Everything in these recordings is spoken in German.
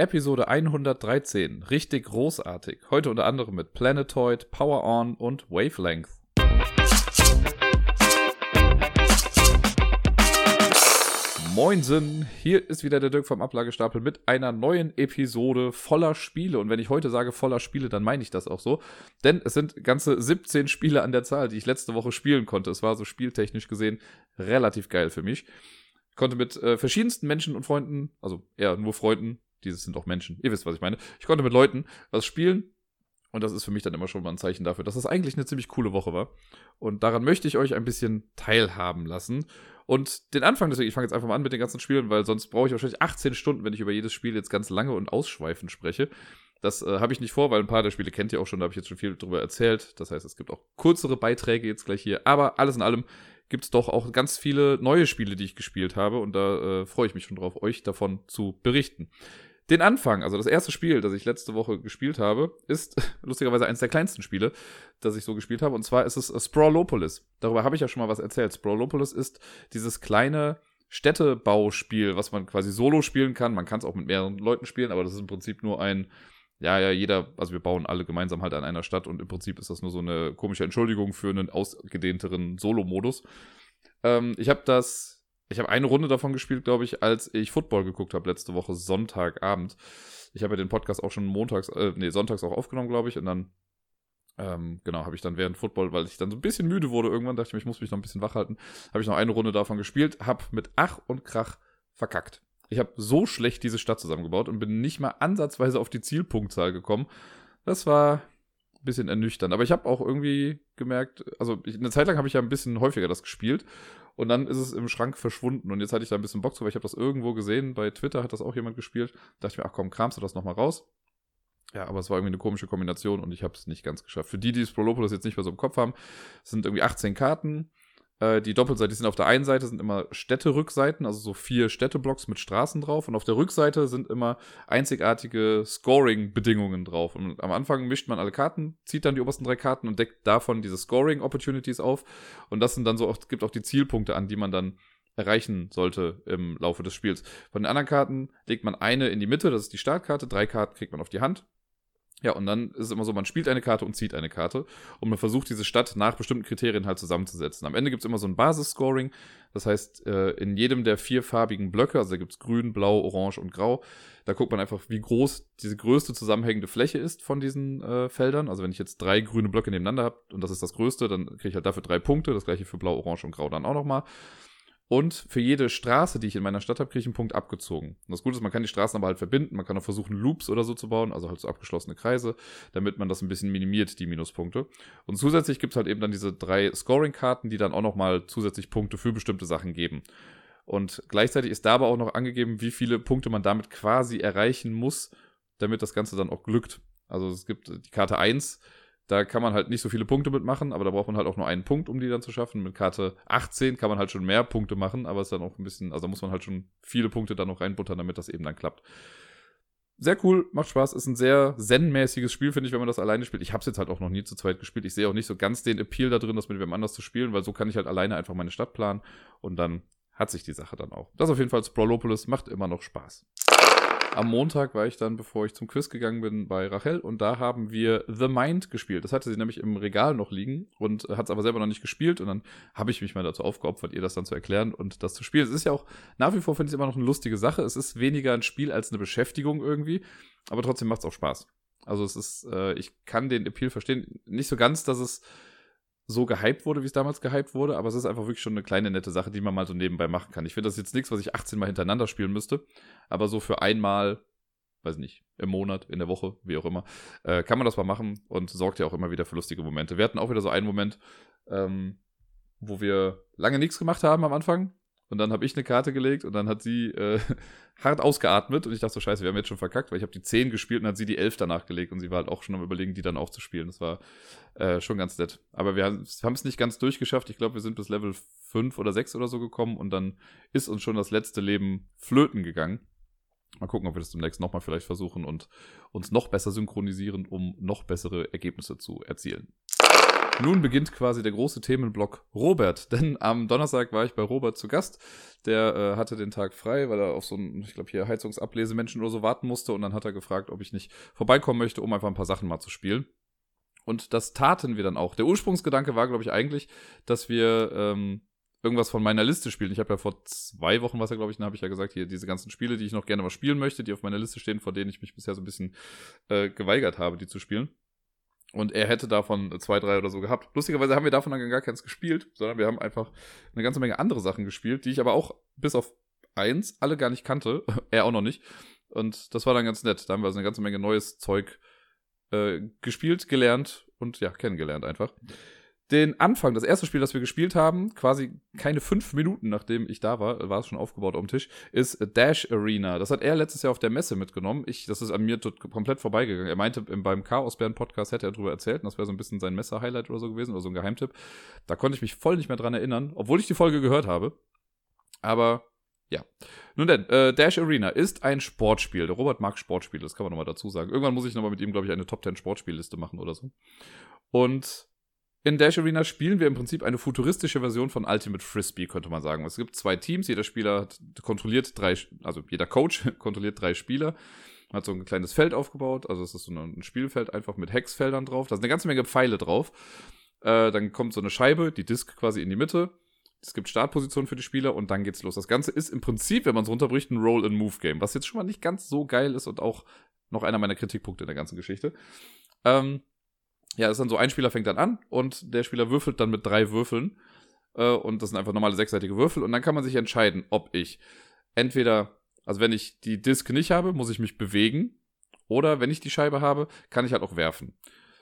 Episode 113. Richtig großartig. Heute unter anderem mit Planetoid, Power On und Wavelength. Moinsen, hier ist wieder der Dirk vom Ablagestapel mit einer neuen Episode voller Spiele. Und wenn ich heute sage voller Spiele, dann meine ich das auch so. Denn es sind ganze 17 Spiele an der Zahl, die ich letzte Woche spielen konnte. Es war so spieltechnisch gesehen relativ geil für mich. Ich konnte mit äh, verschiedensten Menschen und Freunden, also eher nur Freunden, dieses sind auch Menschen, ihr wisst, was ich meine. Ich konnte mit Leuten was spielen. Und das ist für mich dann immer schon mal ein Zeichen dafür, dass das eigentlich eine ziemlich coole Woche war. Und daran möchte ich euch ein bisschen teilhaben lassen. Und den Anfang, deswegen, ich fange jetzt einfach mal an mit den ganzen Spielen, weil sonst brauche ich wahrscheinlich 18 Stunden, wenn ich über jedes Spiel jetzt ganz lange und ausschweifend spreche. Das äh, habe ich nicht vor, weil ein paar der Spiele kennt ihr auch schon, da habe ich jetzt schon viel drüber erzählt. Das heißt, es gibt auch kürzere Beiträge jetzt gleich hier. Aber alles in allem gibt es doch auch ganz viele neue Spiele, die ich gespielt habe. Und da äh, freue ich mich schon drauf, euch davon zu berichten. Den Anfang, also das erste Spiel, das ich letzte Woche gespielt habe, ist lustigerweise eines der kleinsten Spiele, das ich so gespielt habe. Und zwar ist es Sprawlopolis. Darüber habe ich ja schon mal was erzählt. Sprawlopolis ist dieses kleine Städtebauspiel, was man quasi solo spielen kann. Man kann es auch mit mehreren Leuten spielen, aber das ist im Prinzip nur ein, ja, ja, jeder, also wir bauen alle gemeinsam halt an einer Stadt und im Prinzip ist das nur so eine komische Entschuldigung für einen ausgedehnteren Solo-Modus. Ähm, ich habe das ich habe eine Runde davon gespielt, glaube ich, als ich Football geguckt habe letzte Woche Sonntagabend. Ich habe ja den Podcast auch schon montags, äh, nee, sonntags auch aufgenommen, glaube ich, und dann ähm, genau, habe ich dann während Football, weil ich dann so ein bisschen müde wurde, irgendwann dachte ich mir, ich muss mich noch ein bisschen wach halten, habe ich noch eine Runde davon gespielt, habe mit Ach und Krach verkackt. Ich habe so schlecht diese Stadt zusammengebaut und bin nicht mal ansatzweise auf die Zielpunktzahl gekommen. Das war ein bisschen ernüchternd. Aber ich habe auch irgendwie gemerkt, also ich, eine Zeit lang habe ich ja ein bisschen häufiger das gespielt und dann ist es im Schrank verschwunden. Und jetzt hatte ich da ein bisschen Bock zu, weil ich habe das irgendwo gesehen. Bei Twitter hat das auch jemand gespielt. Da dachte ich mir, ach komm, kramst du das nochmal raus? Ja, aber es war irgendwie eine komische Kombination und ich habe es nicht ganz geschafft. Für die, die das Prolopolis jetzt nicht mehr so im Kopf haben, sind irgendwie 18 Karten. Äh, die Doppelseite, die sind auf der einen Seite sind immer Städterückseiten, also so vier Städteblocks mit Straßen drauf. Und auf der Rückseite sind immer einzigartige Scoring-Bedingungen drauf. Und am Anfang mischt man alle Karten, zieht dann die obersten drei Karten und deckt davon diese Scoring-Opportunities auf. Und das sind dann so auch, gibt auch die Zielpunkte an, die man dann erreichen sollte im Laufe des Spiels. Von den anderen Karten legt man eine in die Mitte, das ist die Startkarte, drei Karten kriegt man auf die Hand ja, und dann ist es immer so, man spielt eine Karte und zieht eine Karte und man versucht diese Stadt nach bestimmten Kriterien halt zusammenzusetzen. Am Ende gibt es immer so ein Basisscoring, das heißt, äh, in jedem der vier farbigen Blöcke, also da gibt es grün, blau, orange und grau, da guckt man einfach, wie groß diese größte zusammenhängende Fläche ist von diesen äh, Feldern. Also wenn ich jetzt drei grüne Blöcke nebeneinander habe und das ist das größte, dann kriege ich halt dafür drei Punkte, das gleiche für blau, orange und grau dann auch nochmal. Und für jede Straße, die ich in meiner Stadt habe, kriege ich einen Punkt abgezogen. Und das Gute ist, man kann die Straßen aber halt verbinden. Man kann auch versuchen, Loops oder so zu bauen, also halt so abgeschlossene Kreise, damit man das ein bisschen minimiert, die Minuspunkte. Und zusätzlich gibt es halt eben dann diese drei Scoring-Karten, die dann auch nochmal zusätzlich Punkte für bestimmte Sachen geben. Und gleichzeitig ist da aber auch noch angegeben, wie viele Punkte man damit quasi erreichen muss, damit das Ganze dann auch glückt. Also es gibt die Karte 1, da kann man halt nicht so viele Punkte mitmachen, aber da braucht man halt auch nur einen Punkt, um die dann zu schaffen. Mit Karte 18 kann man halt schon mehr Punkte machen, aber es ist dann auch ein bisschen, also da muss man halt schon viele Punkte dann noch reinbuttern, damit das eben dann klappt. Sehr cool, macht Spaß, ist ein sehr zen-mäßiges Spiel, finde ich, wenn man das alleine spielt. Ich habe es jetzt halt auch noch nie zu zweit gespielt. Ich sehe auch nicht so ganz den Appeal da drin, das mit wem anders zu spielen, weil so kann ich halt alleine einfach meine Stadt planen und dann hat sich die Sache dann auch. Das auf jeden Fall Sprawlopolis macht immer noch Spaß. Am Montag war ich dann, bevor ich zum Quiz gegangen bin, bei Rachel und da haben wir The Mind gespielt. Das hatte sie nämlich im Regal noch liegen und hat es aber selber noch nicht gespielt und dann habe ich mich mal dazu aufgeopfert, ihr das dann zu erklären und das zu spielen. Es ist ja auch nach wie vor, finde ich, immer noch eine lustige Sache. Es ist weniger ein Spiel als eine Beschäftigung irgendwie, aber trotzdem macht es auch Spaß. Also es ist, äh, ich kann den Appeal verstehen. Nicht so ganz, dass es so gehypt wurde, wie es damals gehypt wurde, aber es ist einfach wirklich schon eine kleine nette Sache, die man mal so nebenbei machen kann. Ich finde das jetzt nichts, was ich 18 Mal hintereinander spielen müsste, aber so für einmal, weiß nicht, im Monat, in der Woche, wie auch immer, äh, kann man das mal machen und sorgt ja auch immer wieder für lustige Momente. Wir hatten auch wieder so einen Moment, ähm, wo wir lange nichts gemacht haben am Anfang und dann habe ich eine Karte gelegt und dann hat sie äh, hart ausgeatmet und ich dachte so, scheiße, wir haben jetzt schon verkackt, weil ich habe die 10 gespielt und hat sie die 11 danach gelegt und sie war halt auch schon am überlegen, die dann auch zu spielen. Das war äh, schon ganz nett. Aber wir haben es nicht ganz durchgeschafft. Ich glaube, wir sind bis Level 5 oder 6 oder so gekommen und dann ist uns schon das letzte Leben flöten gegangen. Mal gucken, ob wir das demnächst nochmal vielleicht versuchen und uns noch besser synchronisieren, um noch bessere Ergebnisse zu erzielen. Nun beginnt quasi der große Themenblock Robert. Denn am Donnerstag war ich bei Robert zu Gast. Der äh, hatte den Tag frei, weil er auf so einen, ich glaube, hier Heizungsablesemenschen oder so warten musste. Und dann hat er gefragt, ob ich nicht vorbeikommen möchte, um einfach ein paar Sachen mal zu spielen. Und das taten wir dann auch. Der Ursprungsgedanke war, glaube ich, eigentlich, dass wir ähm, irgendwas von meiner Liste spielen. Ich habe ja vor zwei Wochen, was ja, glaube ich, dann habe ich ja gesagt, hier diese ganzen Spiele, die ich noch gerne mal spielen möchte, die auf meiner Liste stehen, vor denen ich mich bisher so ein bisschen äh, geweigert habe, die zu spielen. Und er hätte davon zwei, drei oder so gehabt. Lustigerweise haben wir davon dann gar keins gespielt, sondern wir haben einfach eine ganze Menge andere Sachen gespielt, die ich aber auch bis auf eins alle gar nicht kannte. er auch noch nicht. Und das war dann ganz nett. Da haben wir also eine ganze Menge neues Zeug äh, gespielt, gelernt und ja, kennengelernt einfach den Anfang, das erste Spiel, das wir gespielt haben, quasi keine fünf Minuten nachdem ich da war, war es schon aufgebaut am Tisch, ist Dash Arena. Das hat er letztes Jahr auf der Messe mitgenommen. Ich, das ist an mir komplett vorbeigegangen. Er meinte, beim Chaosbären Podcast hätte er darüber erzählt, und das wäre so ein bisschen sein Messe-Highlight oder so gewesen, oder so ein Geheimtipp. Da konnte ich mich voll nicht mehr dran erinnern, obwohl ich die Folge gehört habe. Aber ja. Nun denn, äh, Dash Arena ist ein Sportspiel. Der Robert mag Sportspiele, das kann man nochmal dazu sagen. Irgendwann muss ich nochmal mit ihm, glaube ich, eine Top 10 Sportspielliste machen oder so. Und in Dash Arena spielen wir im Prinzip eine futuristische Version von Ultimate Frisbee, könnte man sagen. Es gibt zwei Teams, jeder Spieler kontrolliert drei, also jeder Coach kontrolliert drei Spieler, hat so ein kleines Feld aufgebaut, also es ist so ein Spielfeld einfach mit Hexfeldern drauf, da sind eine ganze Menge Pfeile drauf. Äh, dann kommt so eine Scheibe, die Disk quasi in die Mitte. Es gibt Startpositionen für die Spieler und dann geht's los. Das Ganze ist im Prinzip, wenn man es runterbricht, ein Roll-and-Move-Game, was jetzt schon mal nicht ganz so geil ist und auch noch einer meiner Kritikpunkte in der ganzen Geschichte. Ähm, ja, ist dann so, ein Spieler fängt dann an und der Spieler würfelt dann mit drei Würfeln. Äh, und das sind einfach normale sechsseitige Würfel. Und dann kann man sich entscheiden, ob ich entweder, also wenn ich die Disk nicht habe, muss ich mich bewegen. Oder wenn ich die Scheibe habe, kann ich halt auch werfen.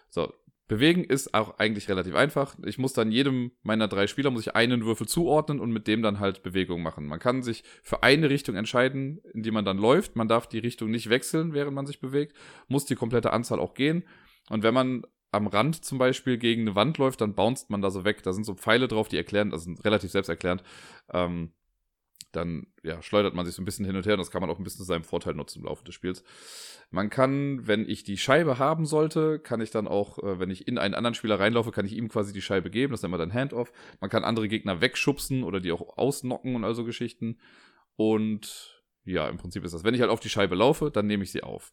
So, bewegen ist auch eigentlich relativ einfach. Ich muss dann jedem meiner drei Spieler muss ich einen Würfel zuordnen und mit dem dann halt Bewegung machen. Man kann sich für eine Richtung entscheiden, in die man dann läuft. Man darf die Richtung nicht wechseln, während man sich bewegt. Muss die komplette Anzahl auch gehen. Und wenn man am Rand zum Beispiel gegen eine Wand läuft, dann bounced man da so weg. Da sind so Pfeile drauf, die erklären, das sind relativ selbsterklärend. Ähm, dann ja, schleudert man sich so ein bisschen hin und her und das kann man auch ein bisschen zu seinem Vorteil nutzen im Laufe des Spiels. Man kann, wenn ich die Scheibe haben sollte, kann ich dann auch, äh, wenn ich in einen anderen Spieler reinlaufe, kann ich ihm quasi die Scheibe geben. Das nennt man dann Handoff. Man kann andere Gegner wegschubsen oder die auch ausnocken und also Geschichten. Und ja, im Prinzip ist das. Wenn ich halt auf die Scheibe laufe, dann nehme ich sie auf.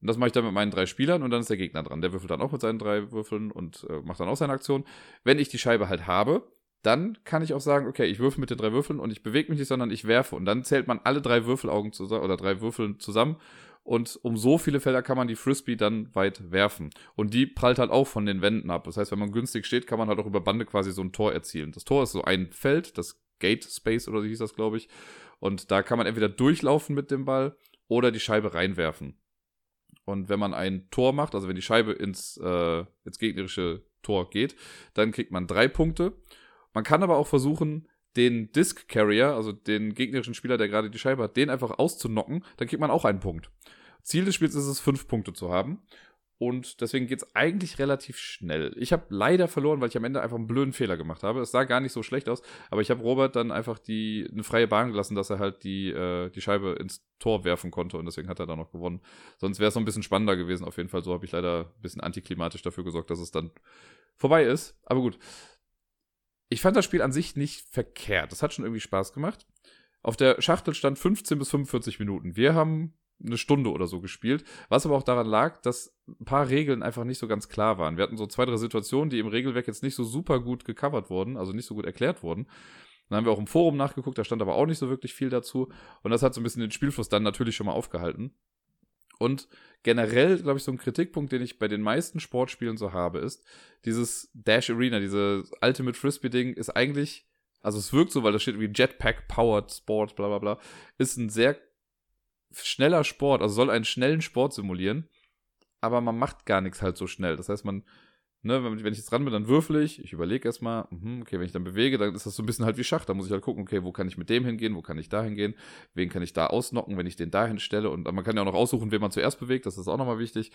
Und das mache ich dann mit meinen drei Spielern und dann ist der Gegner dran. Der würfelt dann auch mit seinen drei Würfeln und äh, macht dann auch seine Aktion. Wenn ich die Scheibe halt habe, dann kann ich auch sagen, okay, ich würfel mit den drei Würfeln und ich bewege mich nicht, sondern ich werfe. Und dann zählt man alle drei Würfelaugen zusammen oder drei Würfeln zusammen. Und um so viele Felder kann man die Frisbee dann weit werfen. Und die prallt halt auch von den Wänden ab. Das heißt, wenn man günstig steht, kann man halt auch über Bande quasi so ein Tor erzielen. Das Tor ist so ein Feld, das Gate Space oder so hieß das, glaube ich. Und da kann man entweder durchlaufen mit dem Ball oder die Scheibe reinwerfen. Und wenn man ein Tor macht, also wenn die Scheibe ins, äh, ins gegnerische Tor geht, dann kriegt man drei Punkte. Man kann aber auch versuchen, den Disc Carrier, also den gegnerischen Spieler, der gerade die Scheibe hat, den einfach auszunocken, dann kriegt man auch einen Punkt. Ziel des Spiels ist es, fünf Punkte zu haben. Und deswegen geht es eigentlich relativ schnell. Ich habe leider verloren, weil ich am Ende einfach einen blöden Fehler gemacht habe. Es sah gar nicht so schlecht aus, aber ich habe Robert dann einfach die eine freie Bahn gelassen, dass er halt die, äh, die Scheibe ins Tor werfen konnte und deswegen hat er da noch gewonnen. Sonst wäre es noch ein bisschen spannender gewesen. Auf jeden Fall, so habe ich leider ein bisschen antiklimatisch dafür gesorgt, dass es dann vorbei ist. Aber gut. Ich fand das Spiel an sich nicht verkehrt. Das hat schon irgendwie Spaß gemacht. Auf der Schachtel stand 15 bis 45 Minuten. Wir haben eine Stunde oder so gespielt, was aber auch daran lag, dass ein paar Regeln einfach nicht so ganz klar waren. Wir hatten so zwei, drei Situationen, die im Regelwerk jetzt nicht so super gut gecovert wurden, also nicht so gut erklärt wurden. Dann haben wir auch im Forum nachgeguckt, da stand aber auch nicht so wirklich viel dazu. Und das hat so ein bisschen den Spielfluss dann natürlich schon mal aufgehalten. Und generell, glaube ich, so ein Kritikpunkt, den ich bei den meisten Sportspielen so habe, ist, dieses Dash Arena, dieses Ultimate Frisbee-Ding ist eigentlich, also es wirkt so, weil da steht wie Jetpack Powered Sport, bla bla bla, ist ein sehr schneller Sport, also soll einen schnellen Sport simulieren, aber man macht gar nichts halt so schnell. Das heißt, man, ne, wenn, ich jetzt dran bin, dann würfel ich, ich überlege erstmal, mh, okay, wenn ich dann bewege, dann ist das so ein bisschen halt wie Schach. Da muss ich halt gucken, okay, wo kann ich mit dem hingehen, wo kann ich da hingehen, wen kann ich da ausnocken, wenn ich den da hinstelle. Und man kann ja auch noch aussuchen, wen man zuerst bewegt, das ist auch nochmal wichtig.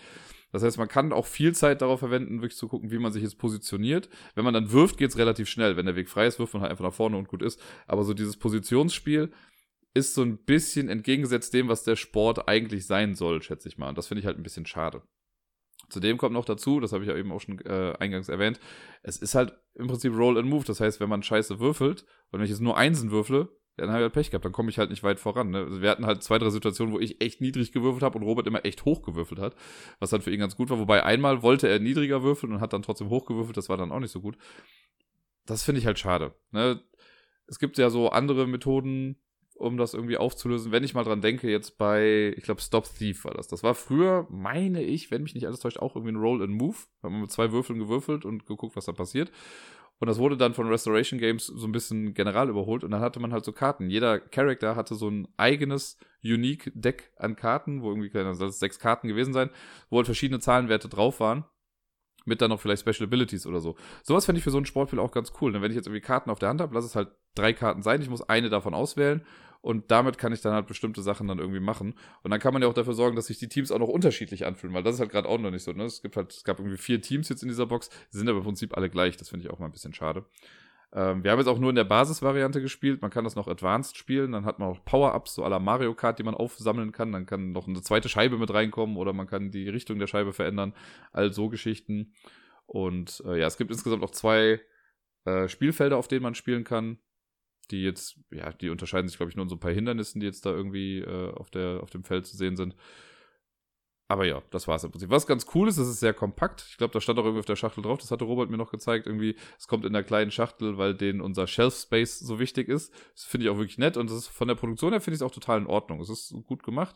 Das heißt, man kann auch viel Zeit darauf verwenden, wirklich zu gucken, wie man sich jetzt positioniert. Wenn man dann wirft, geht es relativ schnell. Wenn der Weg frei ist, wirft man halt einfach nach vorne und gut ist. Aber so dieses Positionsspiel, ist so ein bisschen entgegengesetzt dem, was der Sport eigentlich sein soll, schätze ich mal. Und das finde ich halt ein bisschen schade. Zudem kommt noch dazu, das habe ich ja eben auch schon äh, eingangs erwähnt, es ist halt im Prinzip Roll and Move. Das heißt, wenn man scheiße würfelt und wenn ich jetzt nur Einsen würfle, dann habe ich halt Pech gehabt, dann komme ich halt nicht weit voran. Ne? Also wir hatten halt zwei, drei Situationen, wo ich echt niedrig gewürfelt habe und Robert immer echt hoch gewürfelt hat, was dann für ihn ganz gut war. Wobei einmal wollte er niedriger würfeln und hat dann trotzdem hoch gewürfelt, das war dann auch nicht so gut. Das finde ich halt schade. Ne? Es gibt ja so andere Methoden, um das irgendwie aufzulösen. Wenn ich mal dran denke, jetzt bei, ich glaube, Stop Thief war das. Das war früher, meine ich, wenn mich nicht alles täuscht, auch irgendwie ein Roll and Move. Da haben wir mit zwei Würfeln gewürfelt und geguckt, was da passiert. Und das wurde dann von Restoration Games so ein bisschen general überholt und dann hatte man halt so Karten. Jeder Charakter hatte so ein eigenes Unique Deck an Karten, wo irgendwie, also sechs Karten gewesen sein, wo halt verschiedene Zahlenwerte drauf waren mit dann noch vielleicht Special Abilities oder so. Sowas fände ich für so ein Sportspiel auch ganz cool. Denn wenn ich jetzt irgendwie Karten auf der Hand habe, lass es halt drei Karten sein. Ich muss eine davon auswählen und damit kann ich dann halt bestimmte Sachen dann irgendwie machen. Und dann kann man ja auch dafür sorgen, dass sich die Teams auch noch unterschiedlich anfühlen, weil das ist halt gerade auch noch nicht so. Ne? Es gibt halt, es gab irgendwie vier Teams jetzt in dieser Box, die sind aber im Prinzip alle gleich. Das finde ich auch mal ein bisschen schade. Ähm, wir haben jetzt auch nur in der Basisvariante gespielt. Man kann das noch advanced spielen. Dann hat man auch Power-Ups, so aller Mario Kart, die man aufsammeln kann. Dann kann noch eine zweite Scheibe mit reinkommen oder man kann die Richtung der Scheibe verändern. All so Geschichten. Und äh, ja, es gibt insgesamt auch zwei äh, Spielfelder, auf denen man spielen kann. Die jetzt, ja, die unterscheiden sich, glaube ich, nur in so ein paar Hindernissen, die jetzt da irgendwie äh, auf, der, auf dem Feld zu sehen sind. Aber ja, das war es im Prinzip. Was ganz cool ist, es ist sehr kompakt. Ich glaube, da stand auch irgendwie auf der Schachtel drauf. Das hatte Robert mir noch gezeigt. Irgendwie, es kommt in der kleinen Schachtel, weil denen unser Shelf Space so wichtig ist. Das finde ich auch wirklich nett. Und das ist von der Produktion her finde ich es auch total in Ordnung. Es ist gut gemacht.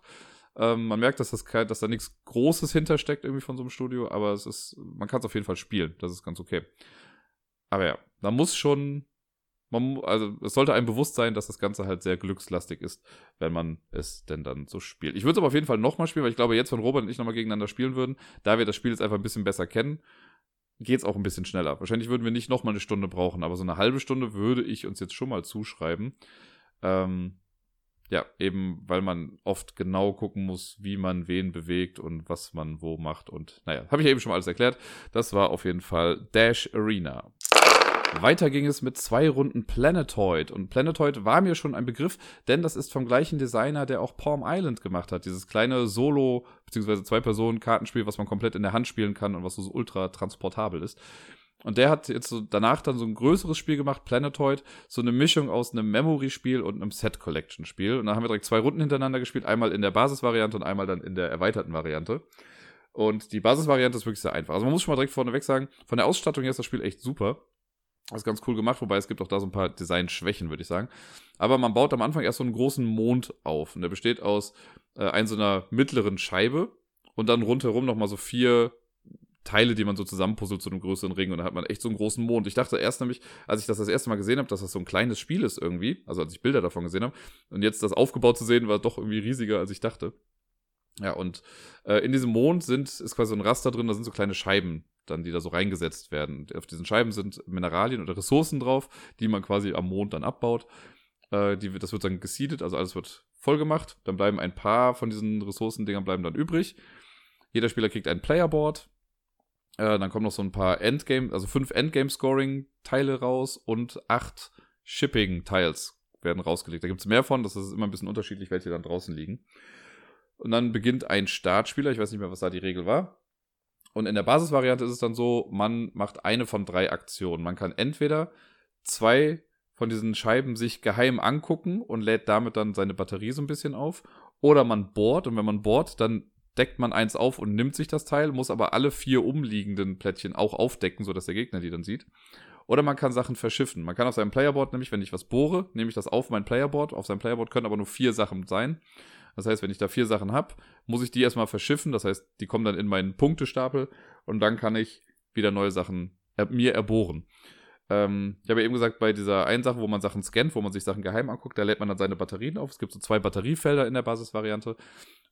Ähm, man merkt, dass, das dass da nichts Großes hintersteckt irgendwie von so einem Studio, aber es ist, man kann es auf jeden Fall spielen. Das ist ganz okay. Aber ja, man muss schon, man, also es sollte einem bewusst sein, dass das Ganze halt sehr glückslastig ist, wenn man es denn dann so spielt. Ich würde es aber auf jeden Fall nochmal spielen, weil ich glaube, jetzt, wenn Robert und ich nochmal gegeneinander spielen würden, da wir das Spiel jetzt einfach ein bisschen besser kennen, geht es auch ein bisschen schneller. Wahrscheinlich würden wir nicht nochmal eine Stunde brauchen, aber so eine halbe Stunde würde ich uns jetzt schon mal zuschreiben. Ähm, ja, eben, weil man oft genau gucken muss, wie man wen bewegt und was man wo macht. Und naja, habe ich eben schon mal alles erklärt. Das war auf jeden Fall Dash Arena. Weiter ging es mit zwei Runden Planetoid. Und Planetoid war mir schon ein Begriff, denn das ist vom gleichen Designer, der auch Palm Island gemacht hat. Dieses kleine Solo- bzw. Zwei-Personen-Kartenspiel, was man komplett in der Hand spielen kann und was so ultra transportabel ist. Und der hat jetzt so danach dann so ein größeres Spiel gemacht, Planetoid, so eine Mischung aus einem Memory-Spiel und einem Set-Collection-Spiel. Und da haben wir direkt zwei Runden hintereinander gespielt, einmal in der Basisvariante und einmal dann in der erweiterten Variante. Und die Basisvariante ist wirklich sehr einfach. Also man muss schon mal direkt vorneweg sagen, von der Ausstattung her ist das Spiel echt super. Das ist ganz cool gemacht, wobei es gibt auch da so ein paar Designschwächen, würde ich sagen. Aber man baut am Anfang erst so einen großen Mond auf. Und der besteht aus äh, einer so einer mittleren Scheibe und dann rundherum nochmal so vier Teile, die man so zusammenpuzzelt zu einem größeren Ring und dann hat man echt so einen großen Mond. Ich dachte erst nämlich, als ich das das erste Mal gesehen habe, dass das so ein kleines Spiel ist irgendwie, also als ich Bilder davon gesehen habe und jetzt das aufgebaut zu sehen, war doch irgendwie riesiger, als ich dachte. Ja, und äh, in diesem Mond sind, ist quasi so ein Raster drin, da sind so kleine Scheiben dann, die da so reingesetzt werden. Auf diesen Scheiben sind Mineralien oder Ressourcen drauf, die man quasi am Mond dann abbaut. Äh, die, das wird dann gesiedet, also alles wird voll gemacht. Dann bleiben ein paar von diesen Ressourcendingern bleiben dann übrig. Jeder Spieler kriegt ein Playerboard, äh, dann kommen noch so ein paar Endgame, also fünf Endgame-Scoring-Teile raus und acht Shipping-Tiles werden rausgelegt. Da gibt es mehr von, das ist immer ein bisschen unterschiedlich, welche dann draußen liegen. Und dann beginnt ein Startspieler, ich weiß nicht mehr, was da die Regel war. Und in der Basisvariante ist es dann so, man macht eine von drei Aktionen. Man kann entweder zwei von diesen Scheiben sich geheim angucken und lädt damit dann seine Batterie so ein bisschen auf. Oder man bohrt und wenn man bohrt, dann deckt man eins auf und nimmt sich das Teil, muss aber alle vier umliegenden Plättchen auch aufdecken, sodass der Gegner die dann sieht. Oder man kann Sachen verschiffen. Man kann auf seinem Playerboard nämlich, wenn ich was bohre, nehme ich das auf mein Playerboard. Auf seinem Playerboard können aber nur vier Sachen sein. Das heißt, wenn ich da vier Sachen habe, muss ich die erstmal verschiffen. Das heißt, die kommen dann in meinen Punktestapel und dann kann ich wieder neue Sachen er mir erbohren. Ähm, ich habe ja eben gesagt, bei dieser einen Sache, wo man Sachen scannt, wo man sich Sachen geheim anguckt, da lädt man dann seine Batterien auf. Es gibt so zwei Batteriefelder in der Basisvariante.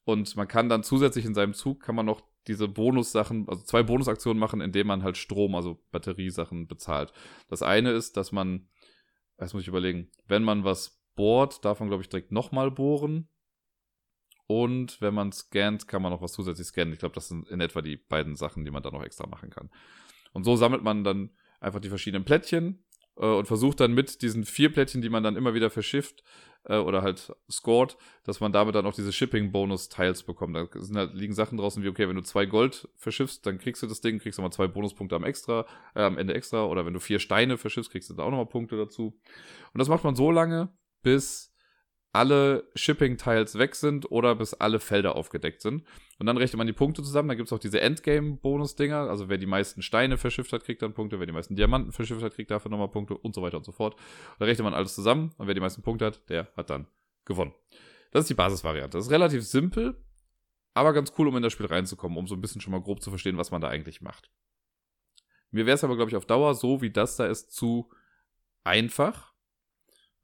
Und man kann dann zusätzlich in seinem Zug, kann man noch diese Bonussachen, also zwei Bonusaktionen machen, indem man halt Strom, also Batteriesachen bezahlt. Das eine ist, dass man, das muss ich überlegen, wenn man was bohrt, darf man, glaube ich, direkt nochmal bohren. Und wenn man scannt, kann man noch was zusätzlich scannen. Ich glaube, das sind in etwa die beiden Sachen, die man da noch extra machen kann. Und so sammelt man dann einfach die verschiedenen Plättchen äh, und versucht dann mit diesen vier Plättchen, die man dann immer wieder verschifft, äh, oder halt scored, dass man damit dann auch diese Shipping-Bonus-Teils bekommt. Da sind halt, liegen Sachen draußen wie, okay, wenn du zwei Gold verschiffst, dann kriegst du das Ding, kriegst du mal zwei Bonuspunkte am extra, äh, am Ende extra. Oder wenn du vier Steine verschiffst, kriegst du da auch nochmal Punkte dazu. Und das macht man so lange, bis alle Shipping-Tiles weg sind oder bis alle Felder aufgedeckt sind. Und dann rechnet man die Punkte zusammen. Dann gibt es auch diese Endgame-Bonus-Dinger. Also wer die meisten Steine verschifft hat, kriegt dann Punkte. Wer die meisten Diamanten verschifft hat, kriegt dafür nochmal Punkte und so weiter und so fort. Da rechnet man alles zusammen und wer die meisten Punkte hat, der hat dann gewonnen. Das ist die Basisvariante. Das ist relativ simpel, aber ganz cool, um in das Spiel reinzukommen, um so ein bisschen schon mal grob zu verstehen, was man da eigentlich macht. Mir wäre es aber, glaube ich, auf Dauer so, wie das da ist, zu einfach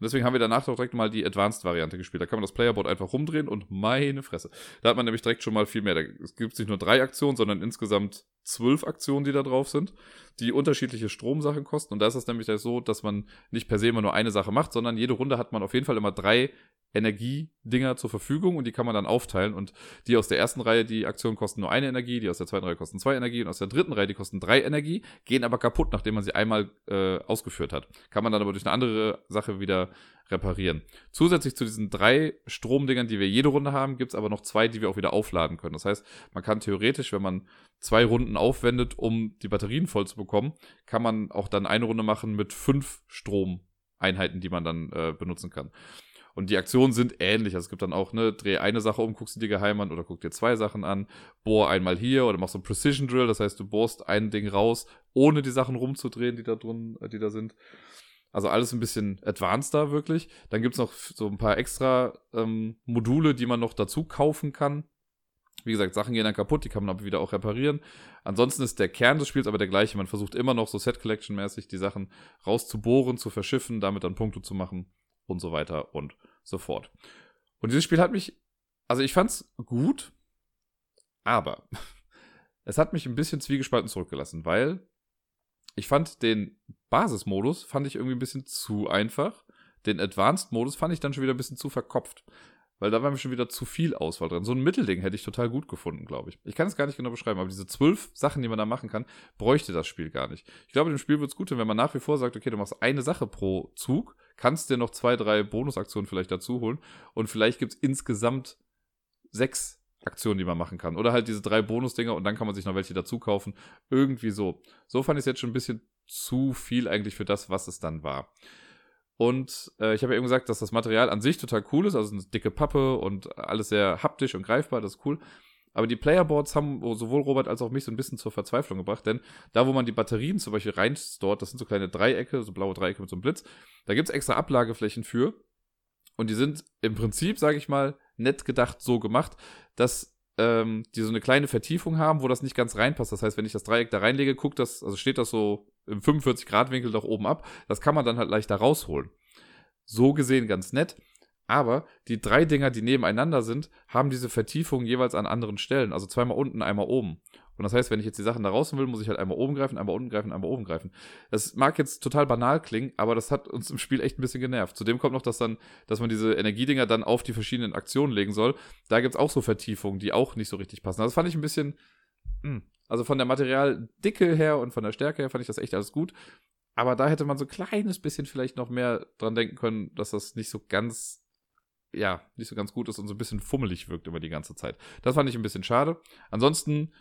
und deswegen haben wir danach doch direkt mal die Advanced-Variante gespielt. Da kann man das Playerboard einfach rumdrehen und meine Fresse. Da hat man nämlich direkt schon mal viel mehr. Da gibt es nicht nur drei Aktionen, sondern insgesamt zwölf Aktionen, die da drauf sind, die unterschiedliche Stromsachen kosten. Und da ist es nämlich so, dass man nicht per se immer nur eine Sache macht, sondern jede Runde hat man auf jeden Fall immer drei Energiedinger zur Verfügung und die kann man dann aufteilen. Und die aus der ersten Reihe, die Aktionen kosten nur eine Energie, die aus der zweiten Reihe kosten zwei Energie und aus der dritten Reihe, die kosten drei Energie, gehen aber kaputt, nachdem man sie einmal äh, ausgeführt hat. Kann man dann aber durch eine andere Sache wieder reparieren. Zusätzlich zu diesen drei Stromdingern, die wir jede Runde haben, gibt es aber noch zwei, die wir auch wieder aufladen können. Das heißt, man kann theoretisch, wenn man zwei Runden aufwendet, um die Batterien voll zu bekommen, kann man auch dann eine Runde machen mit fünf Stromeinheiten, die man dann äh, benutzen kann. Und die Aktionen sind ähnlich. Also es gibt dann auch, ne, dreh eine Sache um, guckst du dir geheim an oder guck dir zwei Sachen an, bohr einmal hier oder machst so ein Precision Drill, das heißt, du bohrst ein Ding raus, ohne die Sachen rumzudrehen, die da drin, äh, die da sind. Also alles ein bisschen advanceder wirklich. Dann gibt's noch so ein paar extra ähm, Module, die man noch dazu kaufen kann. Wie gesagt, Sachen gehen dann kaputt, die kann man aber wieder auch reparieren. Ansonsten ist der Kern des Spiels aber der gleiche. Man versucht immer noch so Set Collection mäßig die Sachen rauszubohren, zu verschiffen, damit dann Punkte zu machen und so weiter und so fort. Und dieses Spiel hat mich, also ich fand's gut, aber es hat mich ein bisschen zwiegespalten zurückgelassen, weil ich fand den Basismodus fand ich irgendwie ein bisschen zu einfach. Den Advanced-Modus fand ich dann schon wieder ein bisschen zu verkopft. Weil da war mir schon wieder zu viel Auswahl drin. So ein Mittelding hätte ich total gut gefunden, glaube ich. Ich kann es gar nicht genau beschreiben, aber diese zwölf Sachen, die man da machen kann, bräuchte das Spiel gar nicht. Ich glaube, dem Spiel wird es gut wenn man nach wie vor sagt, okay, du machst eine Sache pro Zug, kannst dir noch zwei, drei Bonusaktionen vielleicht dazu holen und vielleicht gibt es insgesamt sechs Aktionen, die man machen kann. Oder halt diese drei Bonusdinger und dann kann man sich noch welche dazu kaufen. Irgendwie so. So fand ich es jetzt schon ein bisschen zu viel eigentlich für das, was es dann war. Und äh, ich habe ja eben gesagt, dass das Material an sich total cool ist, also eine dicke Pappe und alles sehr haptisch und greifbar, das ist cool. Aber die Playerboards haben sowohl Robert als auch mich so ein bisschen zur Verzweiflung gebracht, denn da, wo man die Batterien zum Beispiel reinstort, das sind so kleine Dreiecke, so blaue Dreiecke mit so einem Blitz, da gibt's extra Ablageflächen für. Und die sind im Prinzip, sage ich mal, nett gedacht so gemacht, dass ähm, die so eine kleine Vertiefung haben, wo das nicht ganz reinpasst. Das heißt, wenn ich das Dreieck da reinlege, guckt das, also steht das so im 45-Grad-Winkel doch oben ab. Das kann man dann halt leichter rausholen. So gesehen ganz nett. Aber die drei Dinger, die nebeneinander sind, haben diese Vertiefung jeweils an anderen Stellen. Also zweimal unten, einmal oben. Und das heißt, wenn ich jetzt die Sachen da raus will, muss ich halt einmal oben greifen, einmal unten greifen, einmal oben greifen. Das mag jetzt total banal klingen, aber das hat uns im Spiel echt ein bisschen genervt. Zudem kommt noch, dass dann, dass man diese Energiedinger dann auf die verschiedenen Aktionen legen soll. Da gibt's auch so Vertiefungen, die auch nicht so richtig passen. Also das fand ich ein bisschen, mh. Hm, also von der Materialdicke her und von der Stärke her fand ich das echt alles gut. Aber da hätte man so ein kleines bisschen vielleicht noch mehr dran denken können, dass das nicht so ganz ja, nicht so ganz gut ist und so ein bisschen fummelig wirkt über die ganze Zeit. Das fand ich ein bisschen schade. Ansonsten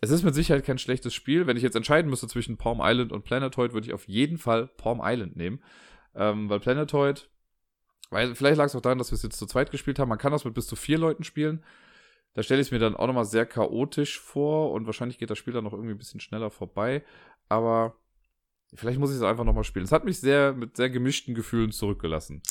es ist mit Sicherheit kein schlechtes Spiel. Wenn ich jetzt entscheiden müsste zwischen Palm Island und Planetoid, würde ich auf jeden Fall Palm Island nehmen. Ähm, weil Planetoid, weil vielleicht lag es auch daran, dass wir es jetzt zu zweit gespielt haben. Man kann das mit bis zu vier Leuten spielen. Da stelle ich es mir dann auch nochmal sehr chaotisch vor und wahrscheinlich geht das Spiel dann noch irgendwie ein bisschen schneller vorbei. Aber vielleicht muss ich es einfach nochmal spielen. Es hat mich sehr mit sehr gemischten Gefühlen zurückgelassen.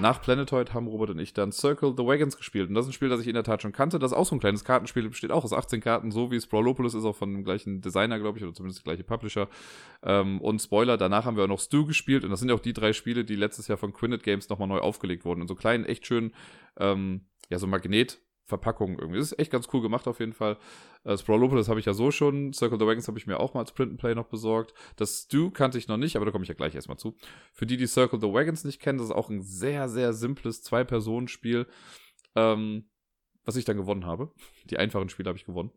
Nach Planetoid haben Robert und ich dann Circle the Wagons gespielt. Und das ist ein Spiel, das ich in der Tat schon kannte. Das ist auch so ein kleines Kartenspiel, besteht auch aus 18 Karten, so wie Sprawlopolis ist auch von dem gleichen Designer, glaube ich, oder zumindest der gleiche Publisher. Ähm, und Spoiler, danach haben wir auch noch Stu gespielt. Und das sind ja auch die drei Spiele, die letztes Jahr von Quinnet Games nochmal neu aufgelegt wurden. In so kleinen, echt schönen, ähm, ja, so Magnet- Verpackung irgendwie. Das ist echt ganz cool gemacht auf jeden Fall. Äh, Sprawlopolis habe ich ja so schon. Circle the Wagons habe ich mir auch mal als Print and Play noch besorgt. Das Stew kannte ich noch nicht, aber da komme ich ja gleich erstmal zu. Für die, die Circle the Wagons nicht kennen, das ist auch ein sehr, sehr simples Zwei-Personen-Spiel, ähm, was ich dann gewonnen habe. Die einfachen Spiele habe ich gewonnen.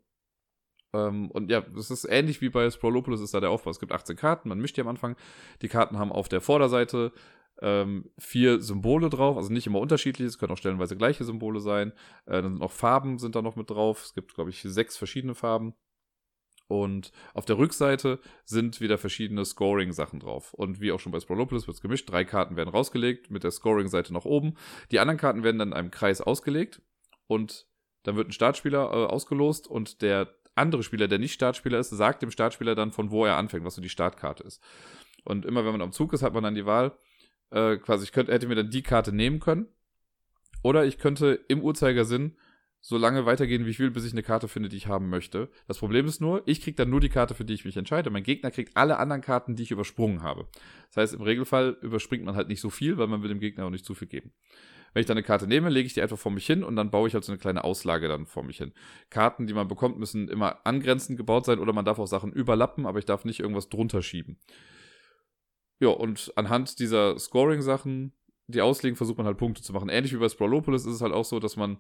Ähm, und ja, es ist ähnlich wie bei Sprawlopolis ist da der Aufbau. Es gibt 18 Karten, man mischt die am Anfang. Die Karten haben auf der Vorderseite ähm, vier Symbole drauf, also nicht immer unterschiedlich, es können auch stellenweise gleiche Symbole sein. Äh, dann sind auch Farben sind da noch mit drauf. Es gibt, glaube ich, sechs verschiedene Farben. Und auf der Rückseite sind wieder verschiedene Scoring-Sachen drauf. Und wie auch schon bei Sprolopolis wird es gemischt. Drei Karten werden rausgelegt mit der Scoring-Seite nach oben. Die anderen Karten werden dann in einem Kreis ausgelegt. Und dann wird ein Startspieler äh, ausgelost und der andere Spieler, der nicht Startspieler ist, sagt dem Startspieler dann, von wo er anfängt, was so die Startkarte ist. Und immer wenn man am Zug ist, hat man dann die Wahl, äh, quasi, ich könnte, hätte mir dann die Karte nehmen können. Oder ich könnte im Uhrzeigersinn so lange weitergehen, wie ich will, bis ich eine Karte finde, die ich haben möchte. Das Problem ist nur, ich kriege dann nur die Karte, für die ich mich entscheide. Mein Gegner kriegt alle anderen Karten, die ich übersprungen habe. Das heißt, im Regelfall überspringt man halt nicht so viel, weil man will dem Gegner auch nicht zu viel geben. Wenn ich dann eine Karte nehme, lege ich die einfach vor mich hin und dann baue ich halt so eine kleine Auslage dann vor mich hin. Karten, die man bekommt, müssen immer angrenzend gebaut sein oder man darf auch Sachen überlappen, aber ich darf nicht irgendwas drunter schieben. Ja, und anhand dieser Scoring-Sachen, die auslegen, versucht man halt Punkte zu machen. Ähnlich wie bei Sprawlopolis ist es halt auch so, dass man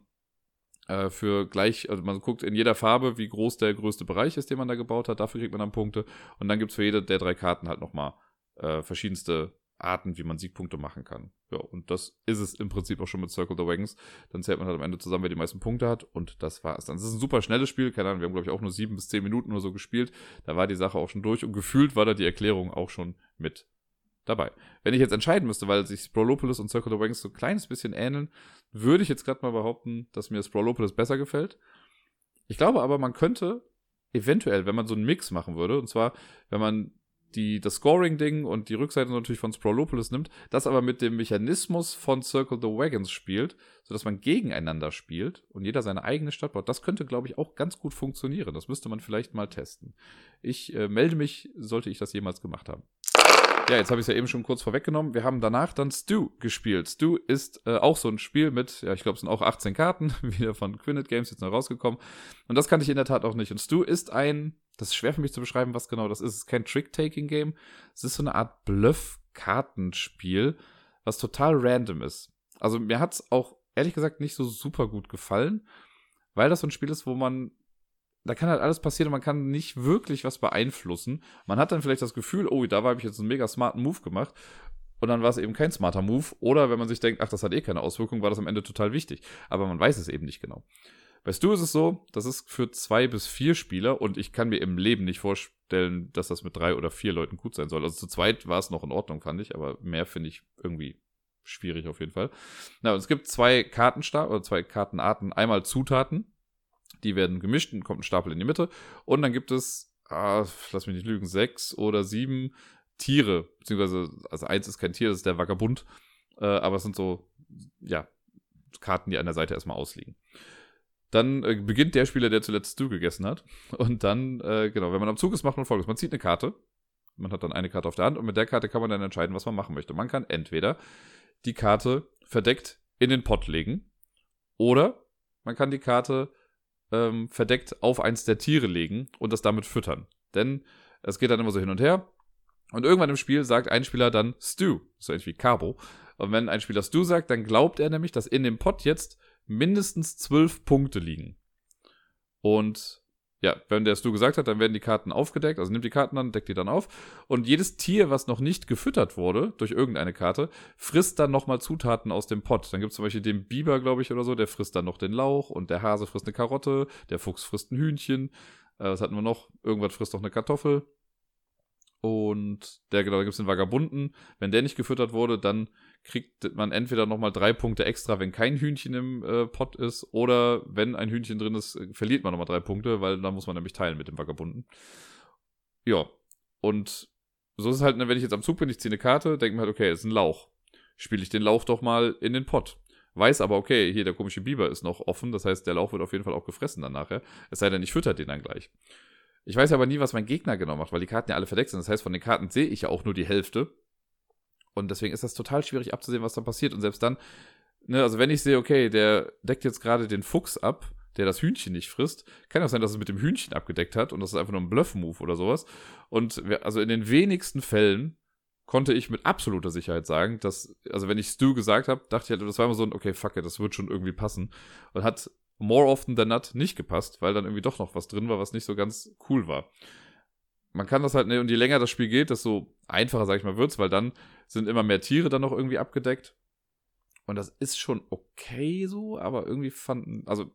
äh, für gleich, also man guckt in jeder Farbe, wie groß der größte Bereich ist, den man da gebaut hat. Dafür kriegt man dann Punkte. Und dann gibt es für jede der drei Karten halt nochmal äh, verschiedenste Arten, wie man Siegpunkte machen kann. Ja, und das ist es im Prinzip auch schon mit Circle the Wagons. Dann zählt man halt am Ende zusammen, wer die meisten Punkte hat. Und das war es dann. Es ist ein super schnelles Spiel. Keine Ahnung, wir haben, glaube ich, auch nur sieben bis zehn Minuten nur so gespielt. Da war die Sache auch schon durch. Und gefühlt war da die Erklärung auch schon mit dabei. Wenn ich jetzt entscheiden müsste, weil sich Sprolopolis und Circle of Wings so ein kleines bisschen ähneln, würde ich jetzt gerade mal behaupten, dass mir Sprolopolis besser gefällt. Ich glaube aber, man könnte eventuell, wenn man so einen Mix machen würde, und zwar, wenn man die, das Scoring-Ding und die Rückseite natürlich von Sprolopolis nimmt, das aber mit dem Mechanismus von Circle the Wagons spielt, sodass man gegeneinander spielt und jeder seine eigene Stadt baut. Das könnte, glaube ich, auch ganz gut funktionieren. Das müsste man vielleicht mal testen. Ich äh, melde mich, sollte ich das jemals gemacht haben. Ja, jetzt habe ich es ja eben schon kurz vorweggenommen. Wir haben danach dann Stu gespielt. Stu ist äh, auch so ein Spiel mit, ja, ich glaube, es sind auch 18 Karten, wieder von Quinnet Games jetzt noch rausgekommen. Und das kannte ich in der Tat auch nicht. Und Stu ist ein, das ist schwer für mich zu beschreiben, was genau das ist. Es ist kein Trick-Taking-Game. Es ist so eine Art Bluff-Kartenspiel, was total random ist. Also mir hat es auch ehrlich gesagt nicht so super gut gefallen, weil das so ein Spiel ist, wo man da kann halt alles passieren und man kann nicht wirklich was beeinflussen. Man hat dann vielleicht das Gefühl, oh, da habe ich jetzt einen mega smarten Move gemacht. Und dann war es eben kein smarter Move. Oder wenn man sich denkt, ach, das hat eh keine Auswirkung, war das am Ende total wichtig. Aber man weiß es eben nicht genau. Bei Stu ist es so, das ist für zwei bis vier Spieler und ich kann mir im Leben nicht vorstellen, dass das mit drei oder vier Leuten gut sein soll. Also zu zweit war es noch in Ordnung, fand ich, aber mehr finde ich irgendwie schwierig auf jeden Fall. Na, und es gibt zwei Kartenstar oder zwei Kartenarten. Einmal Zutaten, die werden gemischt und kommt ein Stapel in die Mitte. Und dann gibt es, ah, lass mich nicht lügen, sechs oder sieben Tiere. Beziehungsweise, also eins ist kein Tier, das ist der Vagabund. Äh, aber es sind so, ja, Karten, die an der Seite erstmal ausliegen. Dann äh, beginnt der Spieler, der zuletzt Stu gegessen hat. Und dann, äh, genau, wenn man am Zug ist, macht man folgendes. Man zieht eine Karte. Man hat dann eine Karte auf der Hand und mit der Karte kann man dann entscheiden, was man machen möchte. Man kann entweder die Karte verdeckt in den Pott legen oder man kann die Karte ähm, verdeckt auf eins der Tiere legen und das damit füttern. Denn es geht dann immer so hin und her. Und irgendwann im Spiel sagt ein Spieler dann Stu, so ähnlich wie Carbo. Und wenn ein Spieler Stu sagt, dann glaubt er nämlich, dass in dem Pot jetzt mindestens zwölf Punkte liegen. Und ja, wenn der Stu gesagt hat, dann werden die Karten aufgedeckt, also nimmt die Karten dann, deckt die dann auf. Und jedes Tier, was noch nicht gefüttert wurde durch irgendeine Karte, frisst dann nochmal Zutaten aus dem Pot. Dann gibt es zum Beispiel den Biber, glaube ich, oder so, der frisst dann noch den Lauch und der Hase frisst eine Karotte, der Fuchs frisst ein Hühnchen. Äh, was hatten wir noch? Irgendwas frisst doch eine Kartoffel. Und der, genau, da gibt es den Vagabunden. Wenn der nicht gefüttert wurde, dann kriegt man entweder nochmal drei Punkte extra, wenn kein Hühnchen im äh, Pot ist, oder wenn ein Hühnchen drin ist, äh, verliert man nochmal drei Punkte, weil dann muss man nämlich teilen mit dem Vagabunden. Ja, und so ist es halt, ne, wenn ich jetzt am Zug bin, ich ziehe eine Karte, denke mir halt, okay, ist ein Lauch. Spiele ich den Lauch doch mal in den Pott. Weiß aber, okay, hier der komische Biber ist noch offen, das heißt, der Lauch wird auf jeden Fall auch gefressen dann nachher. Es sei denn, ich fütter den dann gleich. Ich weiß aber nie, was mein Gegner genau macht, weil die Karten ja alle verdeckt sind. Das heißt, von den Karten sehe ich ja auch nur die Hälfte. Und deswegen ist das total schwierig abzusehen, was da passiert. Und selbst dann, ne, also wenn ich sehe, okay, der deckt jetzt gerade den Fuchs ab, der das Hühnchen nicht frisst, kann auch sein, dass es mit dem Hühnchen abgedeckt hat und das ist einfach nur ein Bluff-Move oder sowas. Und also in den wenigsten Fällen konnte ich mit absoluter Sicherheit sagen, dass, also wenn ich Stu gesagt habe, dachte ich halt, das war immer so ein, okay, fuck it, das wird schon irgendwie passen. Und hat more often than not nicht gepasst, weil dann irgendwie doch noch was drin war, was nicht so ganz cool war. Man kann das halt, ne, und je länger das Spiel geht, desto einfacher, sag ich mal, wird's, weil dann sind immer mehr Tiere dann noch irgendwie abgedeckt. Und das ist schon okay so, aber irgendwie fanden, also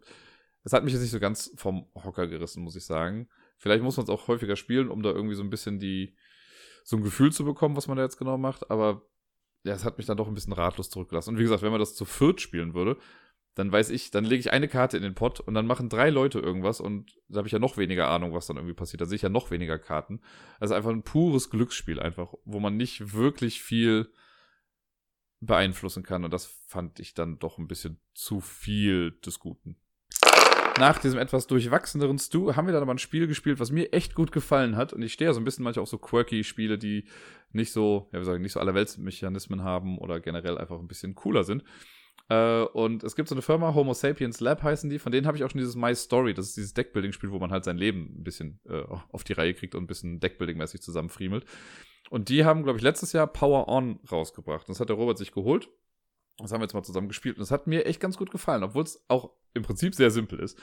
es hat mich jetzt nicht so ganz vom Hocker gerissen, muss ich sagen. Vielleicht muss man es auch häufiger spielen, um da irgendwie so ein bisschen die, so ein Gefühl zu bekommen, was man da jetzt genau macht. Aber ja, es hat mich dann doch ein bisschen ratlos zurückgelassen. Und wie gesagt, wenn man das zu viert spielen würde, dann weiß ich, dann lege ich eine Karte in den Pot und dann machen drei Leute irgendwas und da habe ich ja noch weniger Ahnung, was dann irgendwie passiert. Da sehe ich ja noch weniger Karten. Also einfach ein pures Glücksspiel einfach, wo man nicht wirklich viel beeinflussen kann und das fand ich dann doch ein bisschen zu viel des Guten. Nach diesem etwas durchwachseneren Stu haben wir dann aber ein Spiel gespielt, was mir echt gut gefallen hat. Und ich stehe ja so ein bisschen manchmal auch so quirky Spiele, die nicht so, ja, wir sagen, nicht so allerweltsmechanismen haben oder generell einfach ein bisschen cooler sind. Äh, und es gibt so eine Firma, Homo Sapiens Lab heißen die, von denen habe ich auch schon dieses My Story, das ist dieses Deckbuilding-Spiel, wo man halt sein Leben ein bisschen äh, auf die Reihe kriegt und ein bisschen Deckbuilding-mäßig zusammenfriemelt. Und die haben, glaube ich, letztes Jahr Power On rausgebracht. Das hat der Robert sich geholt. Das haben wir jetzt mal zusammen gespielt und es hat mir echt ganz gut gefallen, obwohl es auch im Prinzip sehr simpel ist.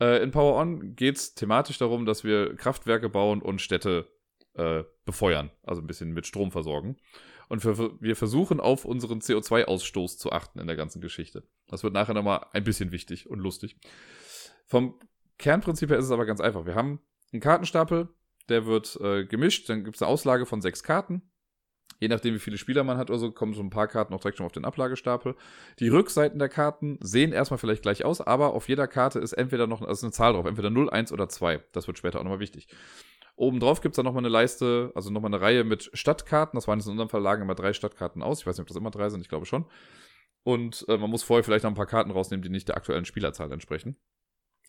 Äh, in Power On geht es thematisch darum, dass wir Kraftwerke bauen und Städte äh, befeuern, also ein bisschen mit Strom versorgen. Und wir, wir versuchen auf unseren CO2-Ausstoß zu achten in der ganzen Geschichte. Das wird nachher nochmal ein bisschen wichtig und lustig. Vom Kernprinzip her ist es aber ganz einfach. Wir haben einen Kartenstapel, der wird äh, gemischt, dann gibt es eine Auslage von sechs Karten. Je nachdem, wie viele Spieler man hat oder so, kommen so ein paar Karten auch direkt schon auf den Ablagestapel. Die Rückseiten der Karten sehen erstmal vielleicht gleich aus, aber auf jeder Karte ist entweder noch also eine Zahl drauf, entweder 0, 1 oder 2. Das wird später auch nochmal wichtig. Obendrauf gibt es dann nochmal eine Leiste, also nochmal eine Reihe mit Stadtkarten. Das waren jetzt in unserem Fall lagen immer drei Stadtkarten aus. Ich weiß nicht, ob das immer drei sind, ich glaube schon. Und äh, man muss vorher vielleicht noch ein paar Karten rausnehmen, die nicht der aktuellen Spielerzahl entsprechen.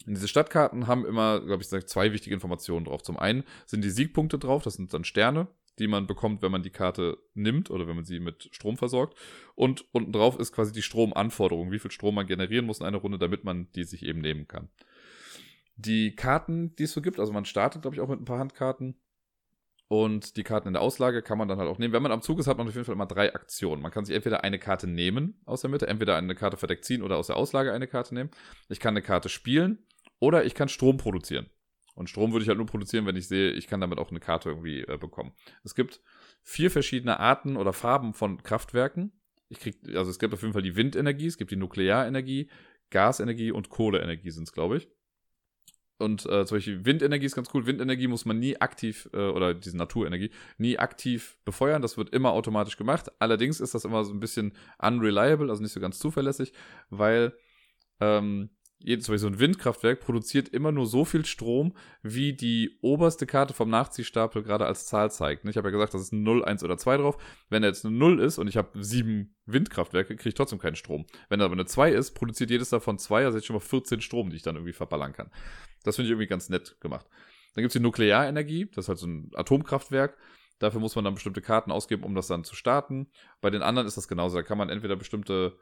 Und diese Stadtkarten haben immer, glaube ich, zwei wichtige Informationen drauf. Zum einen sind die Siegpunkte drauf, das sind dann Sterne, die man bekommt, wenn man die Karte nimmt oder wenn man sie mit Strom versorgt. Und unten drauf ist quasi die Stromanforderung, wie viel Strom man generieren muss in einer Runde, damit man die sich eben nehmen kann. Die Karten, die es so gibt, also man startet, glaube ich, auch mit ein paar Handkarten. Und die Karten in der Auslage kann man dann halt auch nehmen. Wenn man am Zug ist, hat man auf jeden Fall immer drei Aktionen. Man kann sich entweder eine Karte nehmen aus der Mitte, entweder eine Karte verdeckt ziehen oder aus der Auslage eine Karte nehmen. Ich kann eine Karte spielen oder ich kann Strom produzieren. Und Strom würde ich halt nur produzieren, wenn ich sehe, ich kann damit auch eine Karte irgendwie äh, bekommen. Es gibt vier verschiedene Arten oder Farben von Kraftwerken. Ich krieg, also es gibt auf jeden Fall die Windenergie, es gibt die Nuklearenergie, Gasenergie und Kohleenergie sind es, glaube ich. Und äh, zum Beispiel Windenergie ist ganz cool. Windenergie muss man nie aktiv, äh, oder diese Naturenergie, nie aktiv befeuern. Das wird immer automatisch gemacht. Allerdings ist das immer so ein bisschen unreliable, also nicht so ganz zuverlässig, weil ähm, jedes, so ein Windkraftwerk produziert immer nur so viel Strom, wie die oberste Karte vom Nachziehstapel gerade als Zahl zeigt. Ich habe ja gesagt, das ist ein 0, 1 oder 2 drauf. Wenn da jetzt eine 0 ist und ich habe sieben Windkraftwerke, kriege ich trotzdem keinen Strom. Wenn da aber eine 2 ist, produziert jedes davon 2, also jetzt schon mal 14 Strom, die ich dann irgendwie verballern kann. Das finde ich irgendwie ganz nett gemacht. Dann gibt es die Nuklearenergie, das ist halt so ein Atomkraftwerk. Dafür muss man dann bestimmte Karten ausgeben, um das dann zu starten. Bei den anderen ist das genauso. Da kann man entweder bestimmte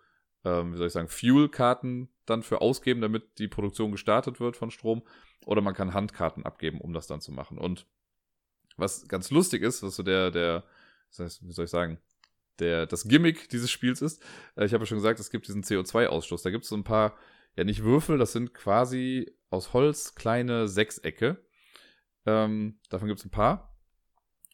ähm, wie soll ich sagen, Fuel-Karten dann für ausgeben, damit die Produktion gestartet wird von Strom. Oder man kann Handkarten abgeben, um das dann zu machen. Und was ganz lustig ist, was so der, der, wie soll ich sagen, der, das Gimmick dieses Spiels ist, äh, ich habe ja schon gesagt, es gibt diesen CO2-Ausstoß. Da gibt es so ein paar, ja nicht Würfel, das sind quasi aus Holz kleine Sechsecke. Ähm, davon gibt es ein paar.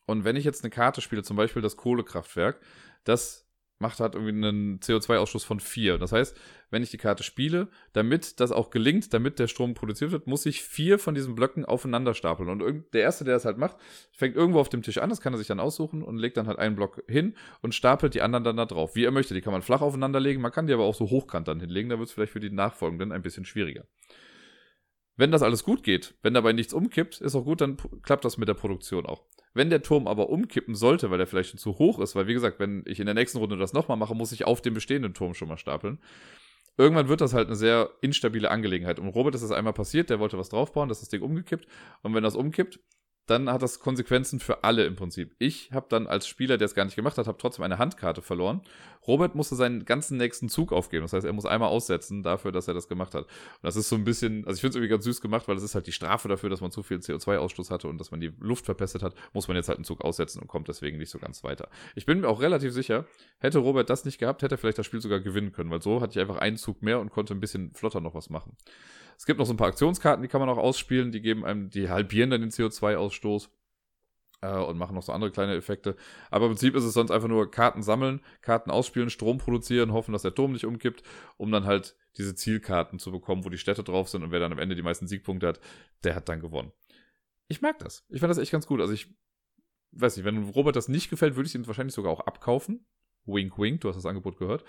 Und wenn ich jetzt eine Karte spiele, zum Beispiel das Kohlekraftwerk, das macht hat irgendwie einen CO2-Ausstoß von 4. Das heißt, wenn ich die Karte spiele, damit das auch gelingt, damit der Strom produziert wird, muss ich vier von diesen Blöcken aufeinander stapeln. Und der Erste, der das halt macht, fängt irgendwo auf dem Tisch an, das kann er sich dann aussuchen und legt dann halt einen Block hin und stapelt die anderen dann da drauf, wie er möchte. Die kann man flach aufeinander legen, man kann die aber auch so hochkant dann hinlegen, da wird es vielleicht für die Nachfolgenden ein bisschen schwieriger. Wenn das alles gut geht, wenn dabei nichts umkippt, ist auch gut, dann klappt das mit der Produktion auch. Wenn der Turm aber umkippen sollte, weil er vielleicht schon zu hoch ist, weil wie gesagt, wenn ich in der nächsten Runde das nochmal mache, muss ich auf dem bestehenden Turm schon mal stapeln. Irgendwann wird das halt eine sehr instabile Angelegenheit. Und Robert ist das einmal passiert, der wollte was draufbauen, das ist das Ding umgekippt. Und wenn das umkippt, dann hat das Konsequenzen für alle im Prinzip. Ich habe dann als Spieler, der es gar nicht gemacht hat, habe trotzdem eine Handkarte verloren. Robert musste seinen ganzen nächsten Zug aufgeben. Das heißt, er muss einmal aussetzen dafür, dass er das gemacht hat. Und das ist so ein bisschen, also ich finde es irgendwie ganz süß gemacht, weil das ist halt die Strafe dafür, dass man zu viel CO2-Ausstoß hatte und dass man die Luft verpestet hat, muss man jetzt halt einen Zug aussetzen und kommt deswegen nicht so ganz weiter. Ich bin mir auch relativ sicher, hätte Robert das nicht gehabt, hätte er vielleicht das Spiel sogar gewinnen können, weil so hatte ich einfach einen Zug mehr und konnte ein bisschen flotter noch was machen. Es gibt noch so ein paar Aktionskarten, die kann man auch ausspielen, die geben einem, die halbieren dann den CO2-Ausstoß. Äh, und machen noch so andere kleine Effekte. Aber im Prinzip ist es sonst einfach nur Karten sammeln, Karten ausspielen, Strom produzieren, hoffen, dass der Turm nicht umkippt, um dann halt diese Zielkarten zu bekommen, wo die Städte drauf sind und wer dann am Ende die meisten Siegpunkte hat, der hat dann gewonnen. Ich mag das. Ich fand das echt ganz gut. Also ich weiß nicht, wenn Robert das nicht gefällt, würde ich ihn wahrscheinlich sogar auch abkaufen. Wink, wink, du hast das Angebot gehört.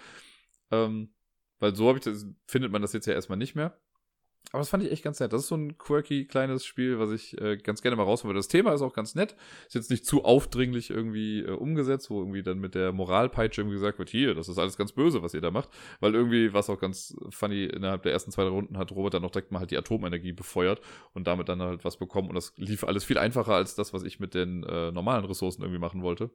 Ähm, weil so ich das, findet man das jetzt ja erstmal nicht mehr. Aber das fand ich echt ganz nett. Das ist so ein quirky kleines Spiel, was ich äh, ganz gerne mal rausholen würde. Das Thema ist auch ganz nett. Ist jetzt nicht zu aufdringlich irgendwie äh, umgesetzt, wo irgendwie dann mit der Moralpeitsche irgendwie gesagt wird, hier, das ist alles ganz böse, was ihr da macht. Weil irgendwie, was auch ganz funny, innerhalb der ersten zwei Runden hat Robert dann noch direkt mal halt die Atomenergie befeuert und damit dann halt was bekommen. Und das lief alles viel einfacher als das, was ich mit den äh, normalen Ressourcen irgendwie machen wollte.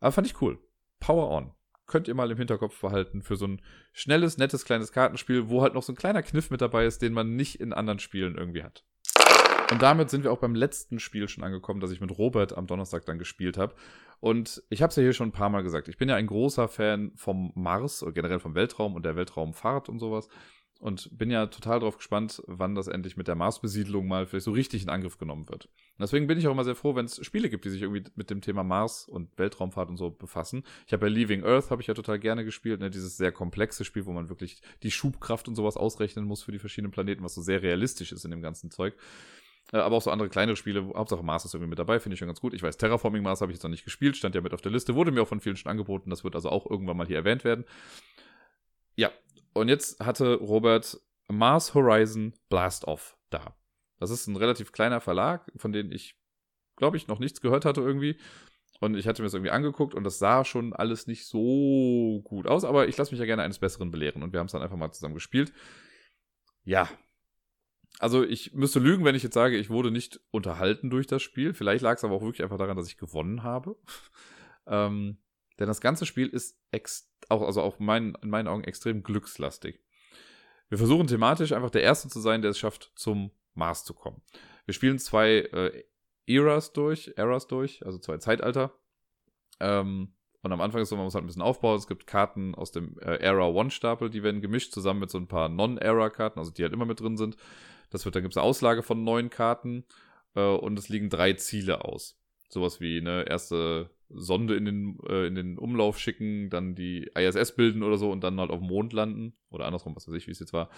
Aber fand ich cool. Power on könnt ihr mal im Hinterkopf behalten für so ein schnelles, nettes, kleines Kartenspiel, wo halt noch so ein kleiner Kniff mit dabei ist, den man nicht in anderen Spielen irgendwie hat. Und damit sind wir auch beim letzten Spiel schon angekommen, das ich mit Robert am Donnerstag dann gespielt habe. Und ich habe es ja hier schon ein paar Mal gesagt. Ich bin ja ein großer Fan vom Mars, generell vom Weltraum und der Weltraumfahrt und sowas. Und bin ja total drauf gespannt, wann das endlich mit der Marsbesiedlung mal vielleicht so richtig in Angriff genommen wird. Und deswegen bin ich auch immer sehr froh, wenn es Spiele gibt, die sich irgendwie mit dem Thema Mars und Weltraumfahrt und so befassen. Ich habe ja Leaving Earth, habe ich ja total gerne gespielt, ne? dieses sehr komplexe Spiel, wo man wirklich die Schubkraft und sowas ausrechnen muss für die verschiedenen Planeten, was so sehr realistisch ist in dem ganzen Zeug. Äh, aber auch so andere kleinere Spiele, Hauptsache Mars ist irgendwie mit dabei, finde ich schon ganz gut. Ich weiß, Terraforming Mars habe ich jetzt noch nicht gespielt, stand ja mit auf der Liste, wurde mir auch von vielen schon angeboten, das wird also auch irgendwann mal hier erwähnt werden. Ja, und jetzt hatte Robert Mars Horizon Blast Off da. Das ist ein relativ kleiner Verlag, von dem ich, glaube ich, noch nichts gehört hatte irgendwie. Und ich hatte mir das irgendwie angeguckt und das sah schon alles nicht so gut aus, aber ich lasse mich ja gerne eines Besseren belehren und wir haben es dann einfach mal zusammen gespielt. Ja. Also ich müsste lügen, wenn ich jetzt sage, ich wurde nicht unterhalten durch das Spiel. Vielleicht lag es aber auch wirklich einfach daran, dass ich gewonnen habe. ähm, denn das ganze Spiel ist auch, also auch mein, in meinen Augen extrem glückslastig. Wir versuchen thematisch einfach der Erste zu sein, der es schafft, zum Mars zu kommen. Wir spielen zwei äh, Eras durch, Eras durch, also zwei Zeitalter. Ähm, und am Anfang ist so, man muss halt ein bisschen aufbauen. Es gibt Karten aus dem äh, Era One Stapel, die werden gemischt zusammen mit so ein paar Non-Era-Karten, also die halt immer mit drin sind. Das wird, dann gibt es eine Auslage von neun Karten äh, und es liegen drei Ziele aus. Sowas wie eine erste Sonde in den, äh, in den Umlauf schicken, dann die ISS bilden oder so und dann halt auf dem Mond landen. Oder andersrum, was weiß ich, wie es jetzt war.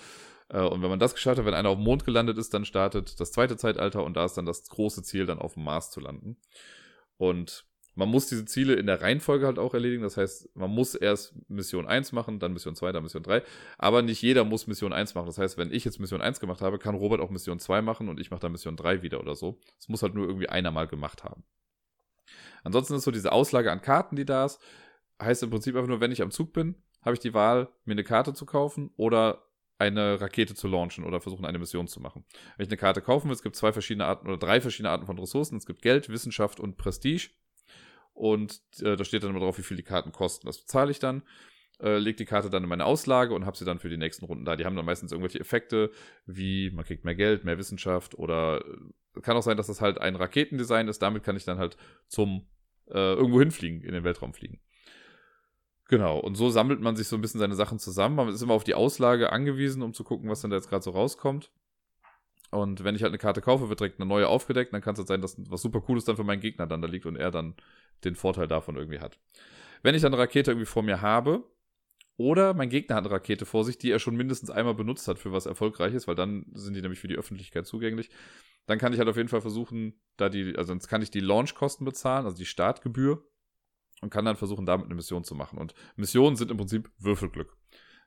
Äh, und wenn man das geschafft hat, wenn einer auf dem Mond gelandet ist, dann startet das zweite Zeitalter und da ist dann das große Ziel, dann auf dem Mars zu landen. Und man muss diese Ziele in der Reihenfolge halt auch erledigen. Das heißt, man muss erst Mission 1 machen, dann Mission 2, dann Mission 3. Aber nicht jeder muss Mission 1 machen. Das heißt, wenn ich jetzt Mission 1 gemacht habe, kann Robert auch Mission 2 machen und ich mache dann Mission 3 wieder oder so. Es muss halt nur irgendwie einer mal gemacht haben. Ansonsten ist so diese Auslage an Karten, die da ist, heißt im Prinzip einfach nur, wenn ich am Zug bin, habe ich die Wahl, mir eine Karte zu kaufen oder eine Rakete zu launchen oder versuchen, eine Mission zu machen. Wenn ich eine Karte kaufen will, es gibt zwei verschiedene Arten oder drei verschiedene Arten von Ressourcen. Es gibt Geld, Wissenschaft und Prestige. Und äh, da steht dann immer drauf, wie viel die Karten kosten. Das bezahle ich dann äh, lege die Karte dann in meine Auslage und habe sie dann für die nächsten Runden da. Die haben dann meistens irgendwelche Effekte, wie man kriegt mehr Geld, mehr Wissenschaft oder äh, kann auch sein, dass das halt ein Raketendesign ist. Damit kann ich dann halt zum äh, irgendwo hinfliegen, in den Weltraum fliegen. Genau, und so sammelt man sich so ein bisschen seine Sachen zusammen. Man ist immer auf die Auslage angewiesen, um zu gucken, was dann da jetzt gerade so rauskommt. Und wenn ich halt eine Karte kaufe, wird direkt eine neue aufgedeckt. Dann kann es halt sein, dass was super Cooles dann für meinen Gegner dann da liegt und er dann den Vorteil davon irgendwie hat. Wenn ich dann eine Rakete irgendwie vor mir habe, oder mein Gegner hat eine Rakete vor sich, die er schon mindestens einmal benutzt hat für was Erfolgreiches, weil dann sind die nämlich für die Öffentlichkeit zugänglich. Dann kann ich halt auf jeden Fall versuchen, da die, also sonst kann ich die Launchkosten bezahlen, also die Startgebühr, und kann dann versuchen, damit eine Mission zu machen. Und Missionen sind im Prinzip Würfelglück.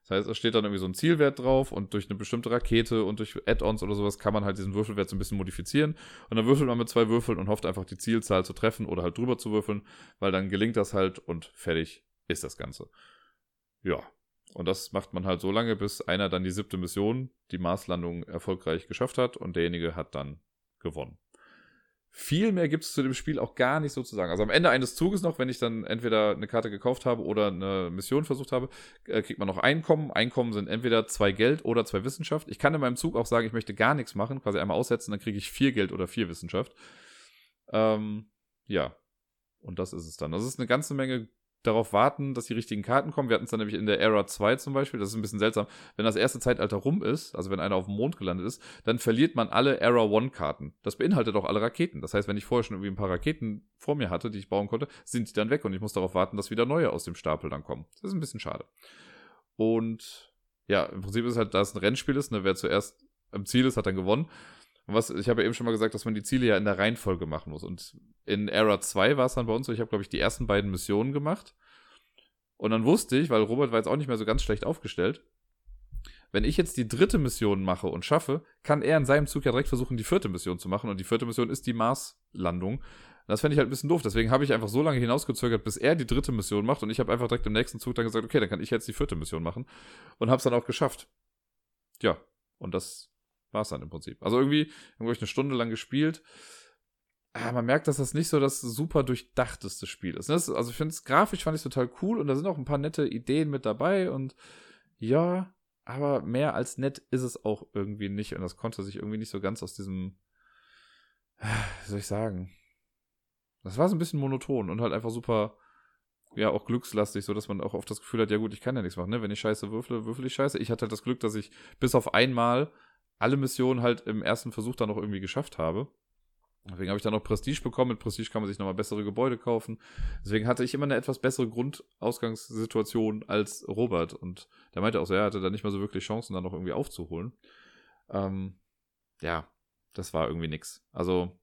Das heißt, es steht dann irgendwie so ein Zielwert drauf und durch eine bestimmte Rakete und durch Add-ons oder sowas kann man halt diesen Würfelwert so ein bisschen modifizieren. Und dann würfelt man mit zwei Würfeln und hofft einfach die Zielzahl zu treffen oder halt drüber zu würfeln, weil dann gelingt das halt und fertig ist das Ganze. Ja. Und das macht man halt so lange, bis einer dann die siebte Mission, die Marslandung, erfolgreich geschafft hat und derjenige hat dann gewonnen. Viel mehr gibt es zu dem Spiel auch gar nicht so zu sagen. Also am Ende eines Zuges noch, wenn ich dann entweder eine Karte gekauft habe oder eine Mission versucht habe, äh, kriegt man noch Einkommen. Einkommen sind entweder zwei Geld oder zwei Wissenschaft. Ich kann in meinem Zug auch sagen, ich möchte gar nichts machen, quasi einmal aussetzen, dann kriege ich vier Geld oder vier Wissenschaft. Ähm, ja. Und das ist es dann. Das ist eine ganze Menge darauf warten, dass die richtigen Karten kommen. Wir hatten es dann nämlich in der Era 2 zum Beispiel, das ist ein bisschen seltsam. Wenn das erste Zeitalter rum ist, also wenn einer auf dem Mond gelandet ist, dann verliert man alle Era 1 Karten. Das beinhaltet auch alle Raketen. Das heißt, wenn ich vorher schon irgendwie ein paar Raketen vor mir hatte, die ich bauen konnte, sind die dann weg und ich muss darauf warten, dass wieder neue aus dem Stapel dann kommen. Das ist ein bisschen schade. Und ja, im Prinzip ist halt, da es ein Rennspiel ist, ne, wer zuerst am Ziel ist, hat dann gewonnen. Was, ich habe ja eben schon mal gesagt, dass man die Ziele ja in der Reihenfolge machen muss. Und in Era 2 war es dann bei uns so, ich habe, glaube ich, die ersten beiden Missionen gemacht. Und dann wusste ich, weil Robert war jetzt auch nicht mehr so ganz schlecht aufgestellt, wenn ich jetzt die dritte Mission mache und schaffe, kann er in seinem Zug ja direkt versuchen, die vierte Mission zu machen. Und die vierte Mission ist die Marslandung. Das fände ich halt ein bisschen doof. Deswegen habe ich einfach so lange hinausgezögert, bis er die dritte Mission macht. Und ich habe einfach direkt im nächsten Zug dann gesagt, okay, dann kann ich jetzt die vierte Mission machen. Und habe es dann auch geschafft. Ja, und das war es dann im Prinzip. Also irgendwie, irgendwie eine Stunde lang gespielt. Ah, man merkt, dass das nicht so das super durchdachteste Spiel ist. Das, also ich finde es grafisch fand ich total cool und da sind auch ein paar nette Ideen mit dabei und ja, aber mehr als nett ist es auch irgendwie nicht und das konnte sich irgendwie nicht so ganz aus diesem, wie soll ich sagen, das war so ein bisschen monoton und halt einfach super, ja, auch glückslastig, so dass man auch oft das Gefühl hat, ja gut, ich kann ja nichts machen, ne? Wenn ich scheiße würfle, würfel ich scheiße. Ich hatte halt das Glück, dass ich bis auf einmal alle Missionen halt im ersten Versuch dann noch irgendwie geschafft habe. Deswegen habe ich dann noch Prestige bekommen. Mit Prestige kann man sich nochmal bessere Gebäude kaufen. Deswegen hatte ich immer eine etwas bessere Grundausgangssituation als Robert. Und der meinte auch so, er hatte da nicht mal so wirklich Chancen, dann noch irgendwie aufzuholen. Ähm, ja, das war irgendwie nix. Also,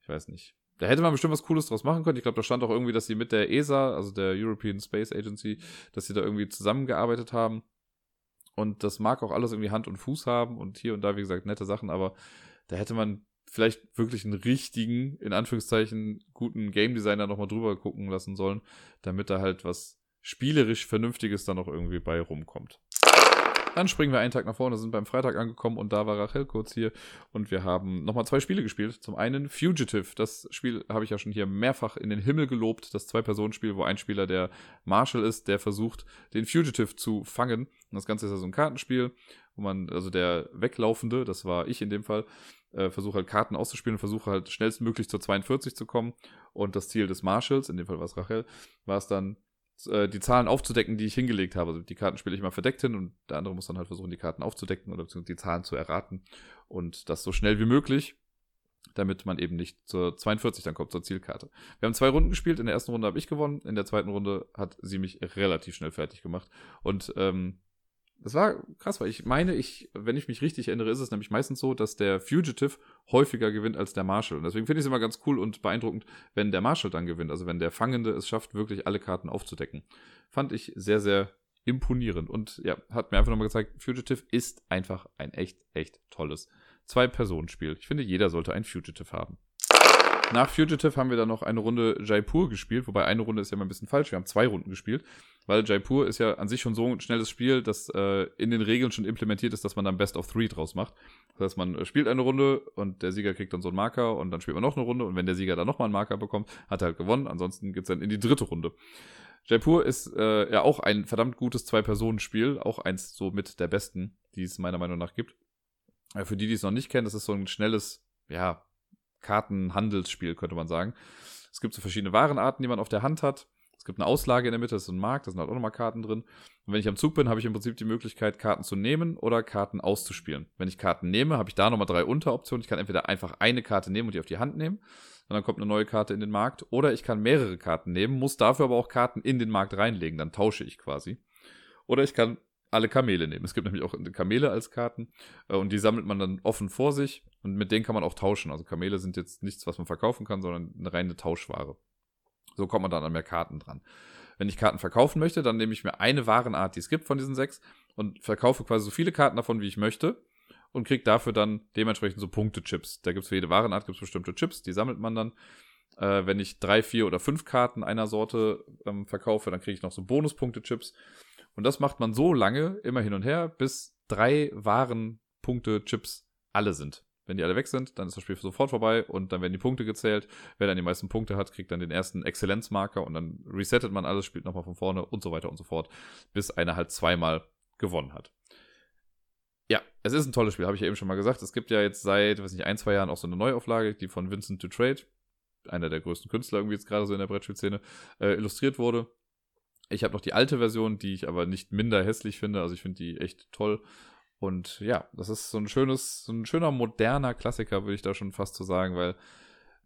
ich weiß nicht. Da hätte man bestimmt was Cooles draus machen können. Ich glaube, da stand auch irgendwie, dass sie mit der ESA, also der European Space Agency, dass sie da irgendwie zusammengearbeitet haben. Und das mag auch alles irgendwie Hand und Fuß haben und hier und da, wie gesagt, nette Sachen, aber da hätte man vielleicht wirklich einen richtigen, in Anführungszeichen, guten Game Designer nochmal drüber gucken lassen sollen, damit da halt was spielerisch Vernünftiges dann noch irgendwie bei rumkommt. Dann springen wir einen Tag nach vorne, sind beim Freitag angekommen und da war Rachel kurz hier und wir haben nochmal zwei Spiele gespielt. Zum einen Fugitive, das Spiel habe ich ja schon hier mehrfach in den Himmel gelobt, das Zwei-Personen-Spiel, wo ein Spieler der Marshall ist, der versucht, den Fugitive zu fangen. Und das Ganze ist ja so ein Kartenspiel, wo man, also der Weglaufende, das war ich in dem Fall, äh, versuche halt Karten auszuspielen und versuche halt schnellstmöglich zur 42 zu kommen. Und das Ziel des Marshalls, in dem Fall war es Rachel, war es dann, die Zahlen aufzudecken, die ich hingelegt habe. Also die Karten spiele ich mal verdeckt hin und der andere muss dann halt versuchen, die Karten aufzudecken oder beziehungsweise die Zahlen zu erraten. Und das so schnell wie möglich, damit man eben nicht zur 42 dann kommt, zur Zielkarte. Wir haben zwei Runden gespielt. In der ersten Runde habe ich gewonnen. In der zweiten Runde hat sie mich relativ schnell fertig gemacht. Und ähm, das war krass, weil ich meine, ich, wenn ich mich richtig erinnere, ist es nämlich meistens so, dass der Fugitive häufiger gewinnt als der Marshall. Und deswegen finde ich es immer ganz cool und beeindruckend, wenn der Marshall dann gewinnt. Also wenn der Fangende es schafft, wirklich alle Karten aufzudecken. Fand ich sehr, sehr imponierend. Und ja, hat mir einfach nochmal gezeigt, Fugitive ist einfach ein echt, echt tolles Zwei-Personen-Spiel. Ich finde, jeder sollte ein Fugitive haben. Nach Fugitive haben wir dann noch eine Runde Jaipur gespielt, wobei eine Runde ist ja mal ein bisschen falsch. Wir haben zwei Runden gespielt, weil Jaipur ist ja an sich schon so ein schnelles Spiel, dass äh, in den Regeln schon implementiert ist, dass man dann Best of Three draus macht. Das heißt, man spielt eine Runde und der Sieger kriegt dann so einen Marker und dann spielt man noch eine Runde und wenn der Sieger dann nochmal einen Marker bekommt, hat er halt gewonnen. Ansonsten geht's dann in die dritte Runde. Jaipur ist äh, ja auch ein verdammt gutes Zwei-Personen-Spiel, auch eins so mit der besten, die es meiner Meinung nach gibt. Äh, für die, die es noch nicht kennen, das ist so ein schnelles, ja, Kartenhandelsspiel, könnte man sagen. Es gibt so verschiedene Warenarten, die man auf der Hand hat. Es gibt eine Auslage in der Mitte, das ist ein Markt, da sind halt auch nochmal Karten drin. Und wenn ich am Zug bin, habe ich im Prinzip die Möglichkeit, Karten zu nehmen oder Karten auszuspielen. Wenn ich Karten nehme, habe ich da nochmal drei Unteroptionen. Ich kann entweder einfach eine Karte nehmen und die auf die Hand nehmen. Und dann kommt eine neue Karte in den Markt. Oder ich kann mehrere Karten nehmen, muss dafür aber auch Karten in den Markt reinlegen. Dann tausche ich quasi. Oder ich kann alle Kamele nehmen. Es gibt nämlich auch Kamele als Karten äh, und die sammelt man dann offen vor sich und mit denen kann man auch tauschen. Also Kamele sind jetzt nichts, was man verkaufen kann, sondern eine reine Tauschware. So kommt man dann an mehr Karten dran. Wenn ich Karten verkaufen möchte, dann nehme ich mir eine Warenart, die es gibt von diesen sechs und verkaufe quasi so viele Karten davon, wie ich möchte und kriege dafür dann dementsprechend so Punkte-Chips. Da gibt es für jede Warenart gibt's bestimmte Chips, die sammelt man dann. Äh, wenn ich drei, vier oder fünf Karten einer Sorte ähm, verkaufe, dann kriege ich noch so Bonuspunkte-Chips. Und das macht man so lange, immer hin und her, bis drei Warenpunkte Chips alle sind. Wenn die alle weg sind, dann ist das Spiel sofort vorbei und dann werden die Punkte gezählt. Wer dann die meisten Punkte hat, kriegt dann den ersten Exzellenzmarker und dann resettet man alles, spielt nochmal von vorne und so weiter und so fort, bis einer halt zweimal gewonnen hat. Ja, es ist ein tolles Spiel, habe ich ja eben schon mal gesagt. Es gibt ja jetzt seit, weiß nicht, ein, zwei Jahren auch so eine Neuauflage, die von Vincent to Trade einer der größten Künstler irgendwie jetzt gerade so in der Brettspielszene, äh, illustriert wurde. Ich habe noch die alte Version, die ich aber nicht minder hässlich finde. Also ich finde die echt toll. Und ja, das ist so ein schönes, so ein schöner moderner Klassiker, würde ich da schon fast so sagen, weil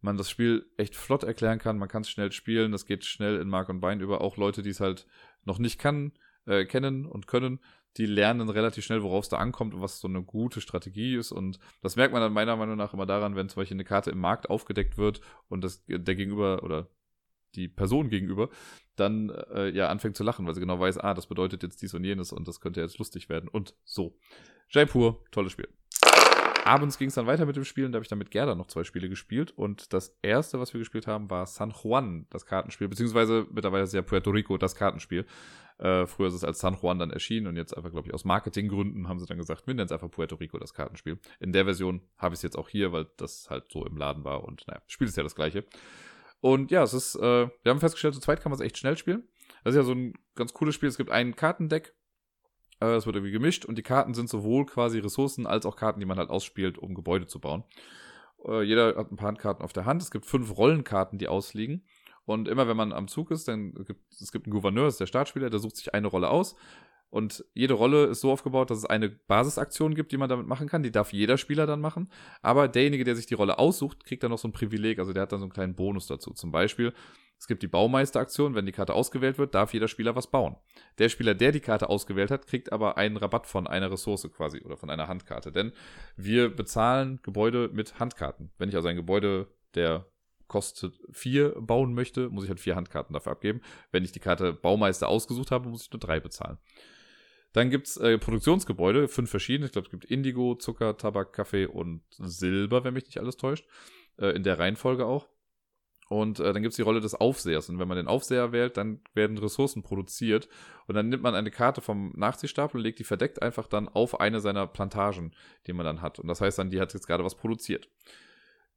man das Spiel echt flott erklären kann. Man kann es schnell spielen. Das geht schnell in Mark und Bein über. Auch Leute, die es halt noch nicht kann, äh, kennen und können, die lernen relativ schnell, worauf es da ankommt und was so eine gute Strategie ist. Und das merkt man dann meiner Meinung nach immer daran, wenn zum Beispiel eine Karte im Markt aufgedeckt wird und das, der Gegenüber oder die Person gegenüber dann äh, ja anfängt zu lachen, weil sie genau weiß, ah, das bedeutet jetzt dies und jenes und das könnte jetzt lustig werden und so. Jaipur, tolles Spiel. Abends ging es dann weiter mit dem Spielen, da habe ich dann mit Gerda noch zwei Spiele gespielt und das erste, was wir gespielt haben, war San Juan, das Kartenspiel, beziehungsweise mittlerweile ist ja Puerto Rico das Kartenspiel. Äh, früher ist es als San Juan dann erschienen und jetzt einfach, glaube ich, aus Marketinggründen haben sie dann gesagt, wir nennen es einfach Puerto Rico das Kartenspiel. In der Version habe ich es jetzt auch hier, weil das halt so im Laden war und naja, Spiel ist ja das gleiche. Und ja, es ist, äh, wir haben festgestellt, zu zweit kann man es echt schnell spielen. Das ist ja so ein ganz cooles Spiel. Es gibt ein Kartendeck, äh, es wird irgendwie gemischt und die Karten sind sowohl quasi Ressourcen als auch Karten, die man halt ausspielt, um Gebäude zu bauen. Äh, jeder hat ein paar Handkarten auf der Hand. Es gibt fünf Rollenkarten, die ausliegen. Und immer wenn man am Zug ist, dann gibt es gibt einen Gouverneur, das ist der Startspieler, der sucht sich eine Rolle aus. Und jede Rolle ist so aufgebaut, dass es eine Basisaktion gibt, die man damit machen kann. Die darf jeder Spieler dann machen. Aber derjenige, der sich die Rolle aussucht, kriegt dann noch so ein Privileg. Also der hat dann so einen kleinen Bonus dazu. Zum Beispiel, es gibt die Baumeisteraktion. Wenn die Karte ausgewählt wird, darf jeder Spieler was bauen. Der Spieler, der die Karte ausgewählt hat, kriegt aber einen Rabatt von einer Ressource quasi oder von einer Handkarte. Denn wir bezahlen Gebäude mit Handkarten. Wenn ich also ein Gebäude der kostet vier bauen möchte, muss ich halt vier Handkarten dafür abgeben. Wenn ich die Karte Baumeister ausgesucht habe, muss ich nur drei bezahlen. Dann gibt's äh, Produktionsgebäude, fünf verschiedene. Ich glaube, es gibt Indigo, Zucker, Tabak, Kaffee und Silber, wenn mich nicht alles täuscht. Äh, in der Reihenfolge auch. Und äh, dann gibt's die Rolle des Aufsehers. Und wenn man den Aufseher wählt, dann werden Ressourcen produziert. Und dann nimmt man eine Karte vom Nachziehstapel und legt die verdeckt einfach dann auf eine seiner Plantagen, die man dann hat. Und das heißt dann, die hat jetzt gerade was produziert.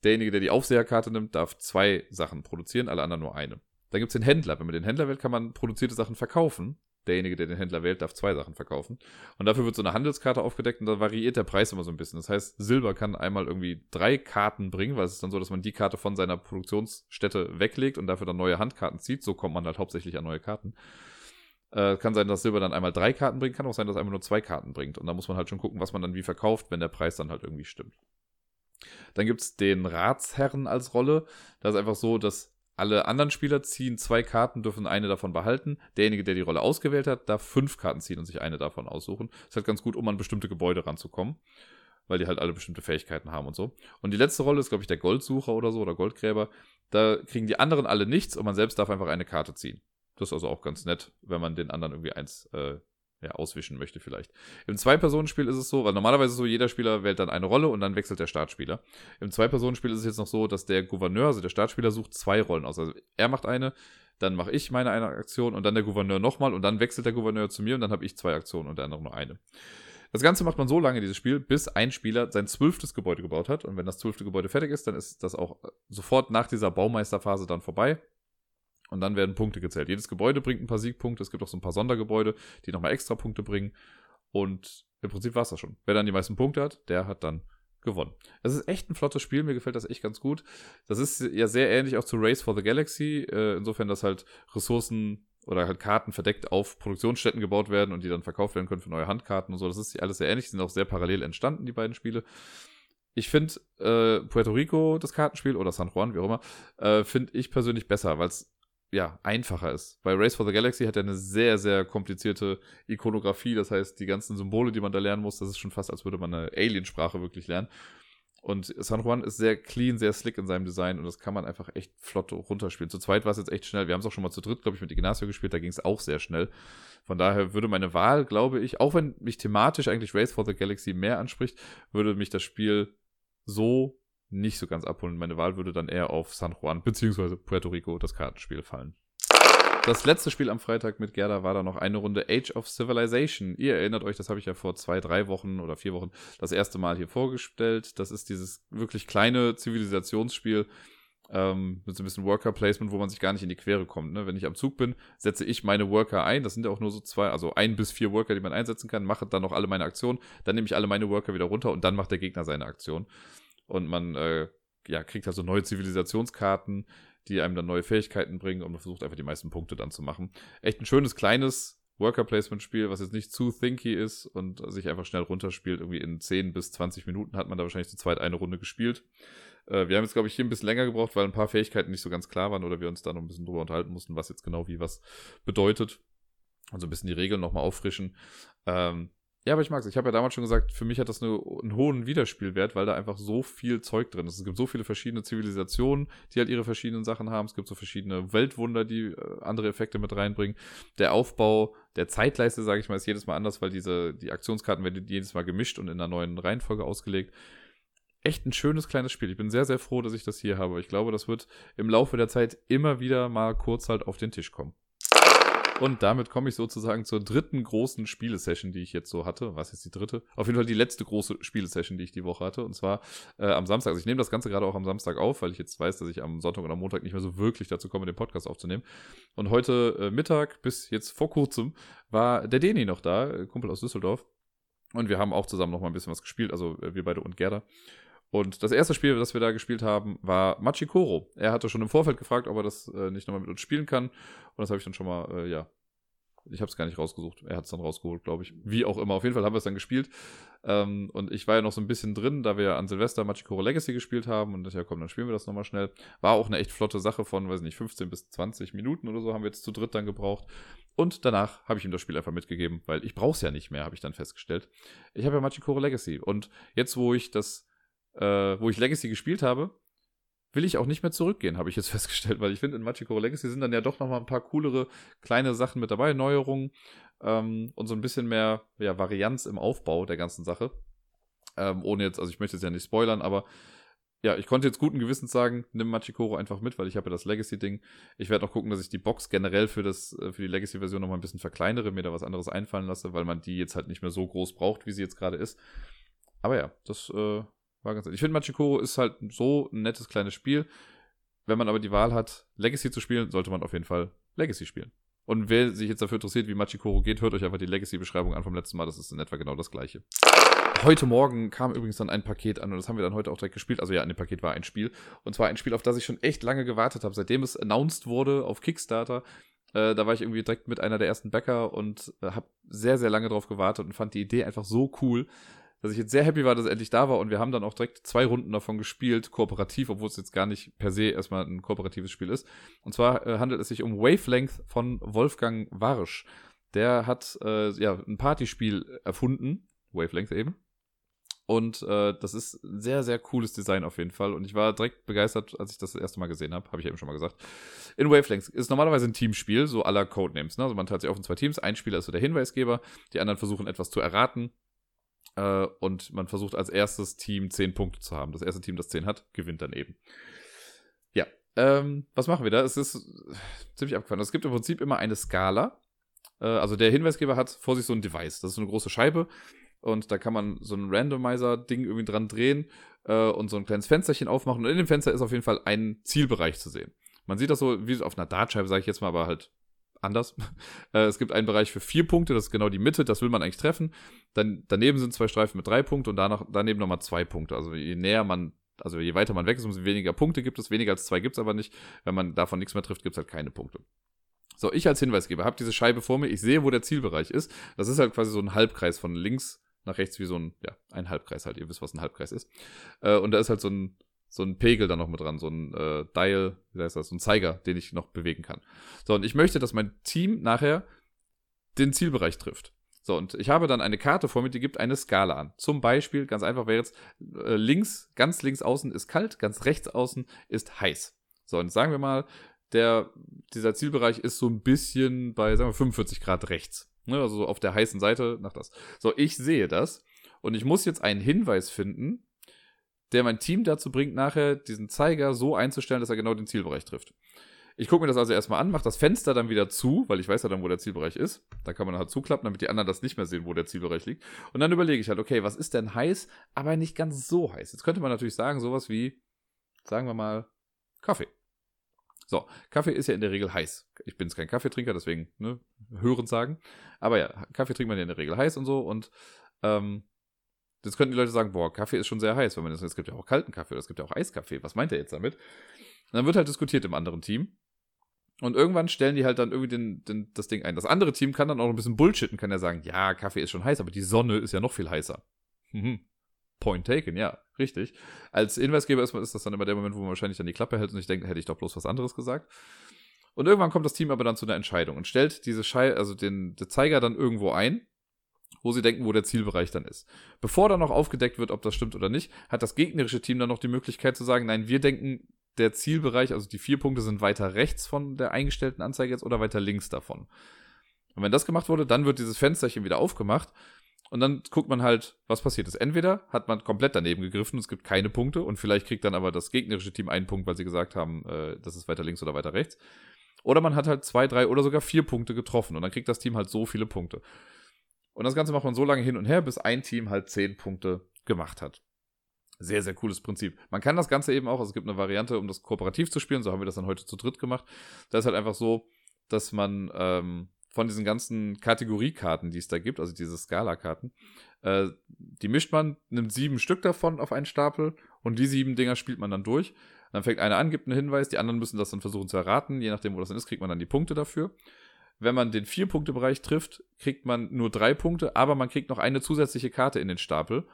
Derjenige, der die Aufseherkarte nimmt, darf zwei Sachen produzieren, alle anderen nur eine. Dann gibt's den Händler. Wenn man den Händler wählt, kann man produzierte Sachen verkaufen derjenige, der den Händler wählt, darf zwei Sachen verkaufen. Und dafür wird so eine Handelskarte aufgedeckt und da variiert der Preis immer so ein bisschen. Das heißt, Silber kann einmal irgendwie drei Karten bringen, weil es ist dann so, dass man die Karte von seiner Produktionsstätte weglegt und dafür dann neue Handkarten zieht. So kommt man halt hauptsächlich an neue Karten. Äh, kann sein, dass Silber dann einmal drei Karten bringt, kann auch sein, dass einmal nur zwei Karten bringt. Und da muss man halt schon gucken, was man dann wie verkauft, wenn der Preis dann halt irgendwie stimmt. Dann gibt's den Ratsherren als Rolle. Das ist einfach so, dass alle anderen Spieler ziehen zwei Karten, dürfen eine davon behalten. Derjenige, der die Rolle ausgewählt hat, darf fünf Karten ziehen und sich eine davon aussuchen. Ist halt ganz gut, um an bestimmte Gebäude ranzukommen, weil die halt alle bestimmte Fähigkeiten haben und so. Und die letzte Rolle ist, glaube ich, der Goldsucher oder so oder Goldgräber. Da kriegen die anderen alle nichts und man selbst darf einfach eine Karte ziehen. Das ist also auch ganz nett, wenn man den anderen irgendwie eins äh, ja, auswischen möchte vielleicht. Im Zwei-Personen-Spiel ist es so, weil normalerweise so, jeder Spieler wählt dann eine Rolle und dann wechselt der Startspieler. Im Zwei-Personen-Spiel ist es jetzt noch so, dass der Gouverneur, also der Startspieler, sucht zwei Rollen aus. Also er macht eine, dann mache ich meine eine Aktion und dann der Gouverneur nochmal und dann wechselt der Gouverneur zu mir und dann habe ich zwei Aktionen und der andere nur eine. Das Ganze macht man so lange, dieses Spiel, bis ein Spieler sein zwölftes Gebäude gebaut hat. Und wenn das zwölfte Gebäude fertig ist, dann ist das auch sofort nach dieser Baumeisterphase dann vorbei. Und dann werden Punkte gezählt. Jedes Gebäude bringt ein paar Siegpunkte. Es gibt auch so ein paar Sondergebäude, die nochmal extra Punkte bringen. Und im Prinzip war es das schon. Wer dann die meisten Punkte hat, der hat dann gewonnen. Es ist echt ein flottes Spiel, mir gefällt das echt ganz gut. Das ist ja sehr ähnlich auch zu Race for the Galaxy, äh, insofern, dass halt Ressourcen oder halt Karten verdeckt auf Produktionsstätten gebaut werden und die dann verkauft werden können für neue Handkarten und so. Das ist alles sehr ähnlich, die sind auch sehr parallel entstanden, die beiden Spiele. Ich finde äh, Puerto Rico, das Kartenspiel, oder San Juan, wie auch immer, äh, finde ich persönlich besser, weil es ja, einfacher ist. Weil Race for the Galaxy hat ja eine sehr, sehr komplizierte Ikonografie. Das heißt, die ganzen Symbole, die man da lernen muss, das ist schon fast, als würde man eine Aliensprache wirklich lernen. Und San Juan ist sehr clean, sehr slick in seinem Design und das kann man einfach echt flott runterspielen. Zu zweit war es jetzt echt schnell. Wir haben es auch schon mal zu dritt, glaube ich, mit Ignacio gespielt, da ging es auch sehr schnell. Von daher würde meine Wahl, glaube ich, auch wenn mich thematisch eigentlich Race for the Galaxy mehr anspricht, würde mich das Spiel so nicht so ganz abholen. Meine Wahl würde dann eher auf San Juan bzw. Puerto Rico, das Kartenspiel, fallen. Das letzte Spiel am Freitag mit Gerda war dann noch eine Runde Age of Civilization. Ihr erinnert euch, das habe ich ja vor zwei, drei Wochen oder vier Wochen das erste Mal hier vorgestellt. Das ist dieses wirklich kleine Zivilisationsspiel ähm, mit so ein bisschen Worker Placement, wo man sich gar nicht in die Quere kommt. Ne? Wenn ich am Zug bin, setze ich meine Worker ein. Das sind ja auch nur so zwei, also ein bis vier Worker, die man einsetzen kann. Mache dann noch alle meine Aktionen. Dann nehme ich alle meine Worker wieder runter und dann macht der Gegner seine Aktion und man äh, ja, kriegt halt so neue Zivilisationskarten, die einem dann neue Fähigkeiten bringen und man versucht einfach die meisten Punkte dann zu machen. Echt ein schönes, kleines Worker-Placement-Spiel, was jetzt nicht zu thinky ist und sich einfach schnell runterspielt. Irgendwie in 10 bis 20 Minuten hat man da wahrscheinlich zu zweit eine Runde gespielt. Äh, wir haben jetzt, glaube ich, hier ein bisschen länger gebraucht, weil ein paar Fähigkeiten nicht so ganz klar waren oder wir uns da noch ein bisschen drüber unterhalten mussten, was jetzt genau wie was bedeutet. Also ein bisschen die Regeln nochmal auffrischen. Ähm, ja, aber ich mag es. Ich habe ja damals schon gesagt, für mich hat das eine, einen hohen Wiederspielwert, weil da einfach so viel Zeug drin ist. Es gibt so viele verschiedene Zivilisationen, die halt ihre verschiedenen Sachen haben. Es gibt so verschiedene Weltwunder, die äh, andere Effekte mit reinbringen. Der Aufbau der Zeitleiste, sage ich mal, ist jedes Mal anders, weil diese, die Aktionskarten werden jedes Mal gemischt und in einer neuen Reihenfolge ausgelegt. Echt ein schönes kleines Spiel. Ich bin sehr, sehr froh, dass ich das hier habe. Ich glaube, das wird im Laufe der Zeit immer wieder mal kurz halt auf den Tisch kommen. Und damit komme ich sozusagen zur dritten großen Spielesession, die ich jetzt so hatte. Was ist die dritte? Auf jeden Fall die letzte große Spielesession, die ich die Woche hatte. Und zwar äh, am Samstag. Also ich nehme das Ganze gerade auch am Samstag auf, weil ich jetzt weiß, dass ich am Sonntag am Montag nicht mehr so wirklich dazu komme, den Podcast aufzunehmen. Und heute äh, Mittag bis jetzt vor kurzem war der Deni noch da, Kumpel aus Düsseldorf. Und wir haben auch zusammen noch mal ein bisschen was gespielt, also äh, wir beide und Gerda. Und das erste Spiel, das wir da gespielt haben, war Machikoro. Er hatte schon im Vorfeld gefragt, ob er das äh, nicht nochmal mit uns spielen kann. Und das habe ich dann schon mal, äh, ja, ich habe es gar nicht rausgesucht. Er hat es dann rausgeholt, glaube ich. Wie auch immer. Auf jeden Fall haben wir es dann gespielt. Ähm, und ich war ja noch so ein bisschen drin, da wir an Silvester Machikoro Legacy gespielt haben. Und das ja, komm, dann spielen wir das nochmal schnell. War auch eine echt flotte Sache von, weiß nicht, 15 bis 20 Minuten oder so haben wir jetzt zu dritt dann gebraucht. Und danach habe ich ihm das Spiel einfach mitgegeben, weil ich brauche es ja nicht mehr, habe ich dann festgestellt. Ich habe ja Machikoro Legacy. Und jetzt, wo ich das äh, wo ich Legacy gespielt habe, will ich auch nicht mehr zurückgehen, habe ich jetzt festgestellt, weil ich finde, in Machikoro Legacy sind dann ja doch nochmal ein paar coolere kleine Sachen mit dabei, Neuerungen ähm, und so ein bisschen mehr ja, Varianz im Aufbau der ganzen Sache. Ähm, ohne jetzt, also ich möchte jetzt ja nicht spoilern, aber ja, ich konnte jetzt guten Gewissens sagen, nimm Machikoro einfach mit, weil ich habe ja das Legacy-Ding. Ich werde noch gucken, dass ich die Box generell für, das, äh, für die Legacy-Version nochmal ein bisschen verkleinere, mir da was anderes einfallen lasse, weil man die jetzt halt nicht mehr so groß braucht, wie sie jetzt gerade ist. Aber ja, das äh, war ganz, ich finde, Machikoro ist halt so ein nettes kleines Spiel. Wenn man aber die Wahl hat, Legacy zu spielen, sollte man auf jeden Fall Legacy spielen. Und wer sich jetzt dafür interessiert, wie Machikoro geht, hört euch einfach die Legacy-Beschreibung an vom letzten Mal. Das ist in etwa genau das gleiche. Heute Morgen kam übrigens dann ein Paket an und das haben wir dann heute auch direkt gespielt. Also ja, in dem Paket war ein Spiel. Und zwar ein Spiel, auf das ich schon echt lange gewartet habe. Seitdem es announced wurde auf Kickstarter, äh, da war ich irgendwie direkt mit einer der ersten Bäcker und äh, habe sehr, sehr lange drauf gewartet und fand die Idee einfach so cool dass ich jetzt sehr happy war, dass er endlich da war und wir haben dann auch direkt zwei Runden davon gespielt, kooperativ, obwohl es jetzt gar nicht per se erstmal ein kooperatives Spiel ist. Und zwar äh, handelt es sich um Wavelength von Wolfgang Warsch. Der hat äh, ja ein Partyspiel erfunden, Wavelength eben. Und äh, das ist ein sehr, sehr cooles Design auf jeden Fall. Und ich war direkt begeistert, als ich das das erste Mal gesehen habe. Habe ich eben schon mal gesagt. In Wavelength ist normalerweise ein Teamspiel, so aller Codenames. Ne? Also man teilt sich auf in zwei Teams. Ein Spieler ist so der Hinweisgeber. Die anderen versuchen etwas zu erraten. Äh, und man versucht als erstes Team 10 Punkte zu haben. Das erste Team, das 10 hat, gewinnt dann eben. Ja, ähm, was machen wir da? Es ist ziemlich abgefahren. Es gibt im Prinzip immer eine Skala. Äh, also der Hinweisgeber hat vor sich so ein Device. Das ist so eine große Scheibe. Und da kann man so ein Randomizer-Ding irgendwie dran drehen äh, und so ein kleines Fensterchen aufmachen. Und in dem Fenster ist auf jeden Fall ein Zielbereich zu sehen. Man sieht das so wie auf einer Dartscheibe, sage ich jetzt mal, aber halt anders. Äh, es gibt einen Bereich für vier Punkte, das ist genau die Mitte, das will man eigentlich treffen. Dann, daneben sind zwei Streifen mit drei Punkten und danach, daneben nochmal zwei Punkte. Also je näher man, also je weiter man weg ist, umso weniger Punkte gibt es. Weniger als zwei gibt es aber nicht. Wenn man davon nichts mehr trifft, gibt es halt keine Punkte. So, ich als Hinweisgeber habe diese Scheibe vor mir, ich sehe, wo der Zielbereich ist. Das ist halt quasi so ein Halbkreis von links nach rechts, wie so ein, ja, ein Halbkreis halt. Ihr wisst, was ein Halbkreis ist. Äh, und da ist halt so ein, so ein Pegel dann noch mit dran, so ein äh, Dial, wie heißt das, so ein Zeiger, den ich noch bewegen kann. So, und ich möchte, dass mein Team nachher den Zielbereich trifft. So, und ich habe dann eine Karte vor mir, die gibt eine Skala an. Zum Beispiel, ganz einfach wäre jetzt, äh, links, ganz links außen ist kalt, ganz rechts außen ist heiß. So, und sagen wir mal, der, dieser Zielbereich ist so ein bisschen bei, sagen wir, 45 Grad rechts. Ne, also so auf der heißen Seite nach das. So, ich sehe das und ich muss jetzt einen Hinweis finden, der mein Team dazu bringt, nachher diesen Zeiger so einzustellen, dass er genau den Zielbereich trifft. Ich gucke mir das also erstmal an, mache das Fenster dann wieder zu, weil ich weiß ja dann, wo der Zielbereich ist. Da kann man halt zuklappen, damit die anderen das nicht mehr sehen, wo der Zielbereich liegt. Und dann überlege ich halt, okay, was ist denn heiß, aber nicht ganz so heiß? Jetzt könnte man natürlich sagen, sowas wie, sagen wir mal, Kaffee. So, Kaffee ist ja in der Regel heiß. Ich bin jetzt kein Kaffeetrinker, deswegen, ne, hören sagen. Aber ja, Kaffee trinkt man ja in der Regel heiß und so. Und ähm, Jetzt könnten die Leute sagen, boah, Kaffee ist schon sehr heiß, weil man das, es gibt ja auch kalten Kaffee oder es gibt ja auch Eiskaffee. Was meint er jetzt damit? Und dann wird halt diskutiert im anderen Team. Und irgendwann stellen die halt dann irgendwie den, den, das Ding ein. Das andere Team kann dann auch ein bisschen bullshitten, kann ja sagen, ja, Kaffee ist schon heiß, aber die Sonne ist ja noch viel heißer. Mhm. Point taken, ja, richtig. Als Hinweisgeber ist, ist das dann immer der Moment, wo man wahrscheinlich dann die Klappe hält und ich denke, hätte ich doch bloß was anderes gesagt. Und irgendwann kommt das Team aber dann zu einer Entscheidung und stellt diese Schei also den, den Zeiger dann irgendwo ein, wo sie denken, wo der Zielbereich dann ist. Bevor dann noch aufgedeckt wird, ob das stimmt oder nicht, hat das gegnerische Team dann noch die Möglichkeit zu sagen, nein, wir denken, der Zielbereich, also die vier Punkte sind weiter rechts von der eingestellten Anzeige jetzt oder weiter links davon. Und wenn das gemacht wurde, dann wird dieses Fensterchen wieder aufgemacht und dann guckt man halt, was passiert ist. Entweder hat man komplett daneben gegriffen es gibt keine Punkte und vielleicht kriegt dann aber das gegnerische Team einen Punkt, weil sie gesagt haben, äh, das ist weiter links oder weiter rechts. Oder man hat halt zwei, drei oder sogar vier Punkte getroffen und dann kriegt das Team halt so viele Punkte. Und das Ganze macht man so lange hin und her, bis ein Team halt zehn Punkte gemacht hat. Sehr, sehr cooles Prinzip. Man kann das Ganze eben auch, also es gibt eine Variante, um das kooperativ zu spielen, so haben wir das dann heute zu dritt gemacht. Da ist halt einfach so, dass man ähm, von diesen ganzen Kategoriekarten, die es da gibt, also diese Skala-Karten, äh, die mischt man, nimmt sieben Stück davon auf einen Stapel und die sieben Dinger spielt man dann durch. Dann fängt einer an, gibt einen Hinweis, die anderen müssen das dann versuchen zu erraten. Je nachdem, wo das dann ist, kriegt man dann die Punkte dafür. Wenn man den Vier-Punkte-Bereich trifft, kriegt man nur drei Punkte, aber man kriegt noch eine zusätzliche Karte in den Stapel.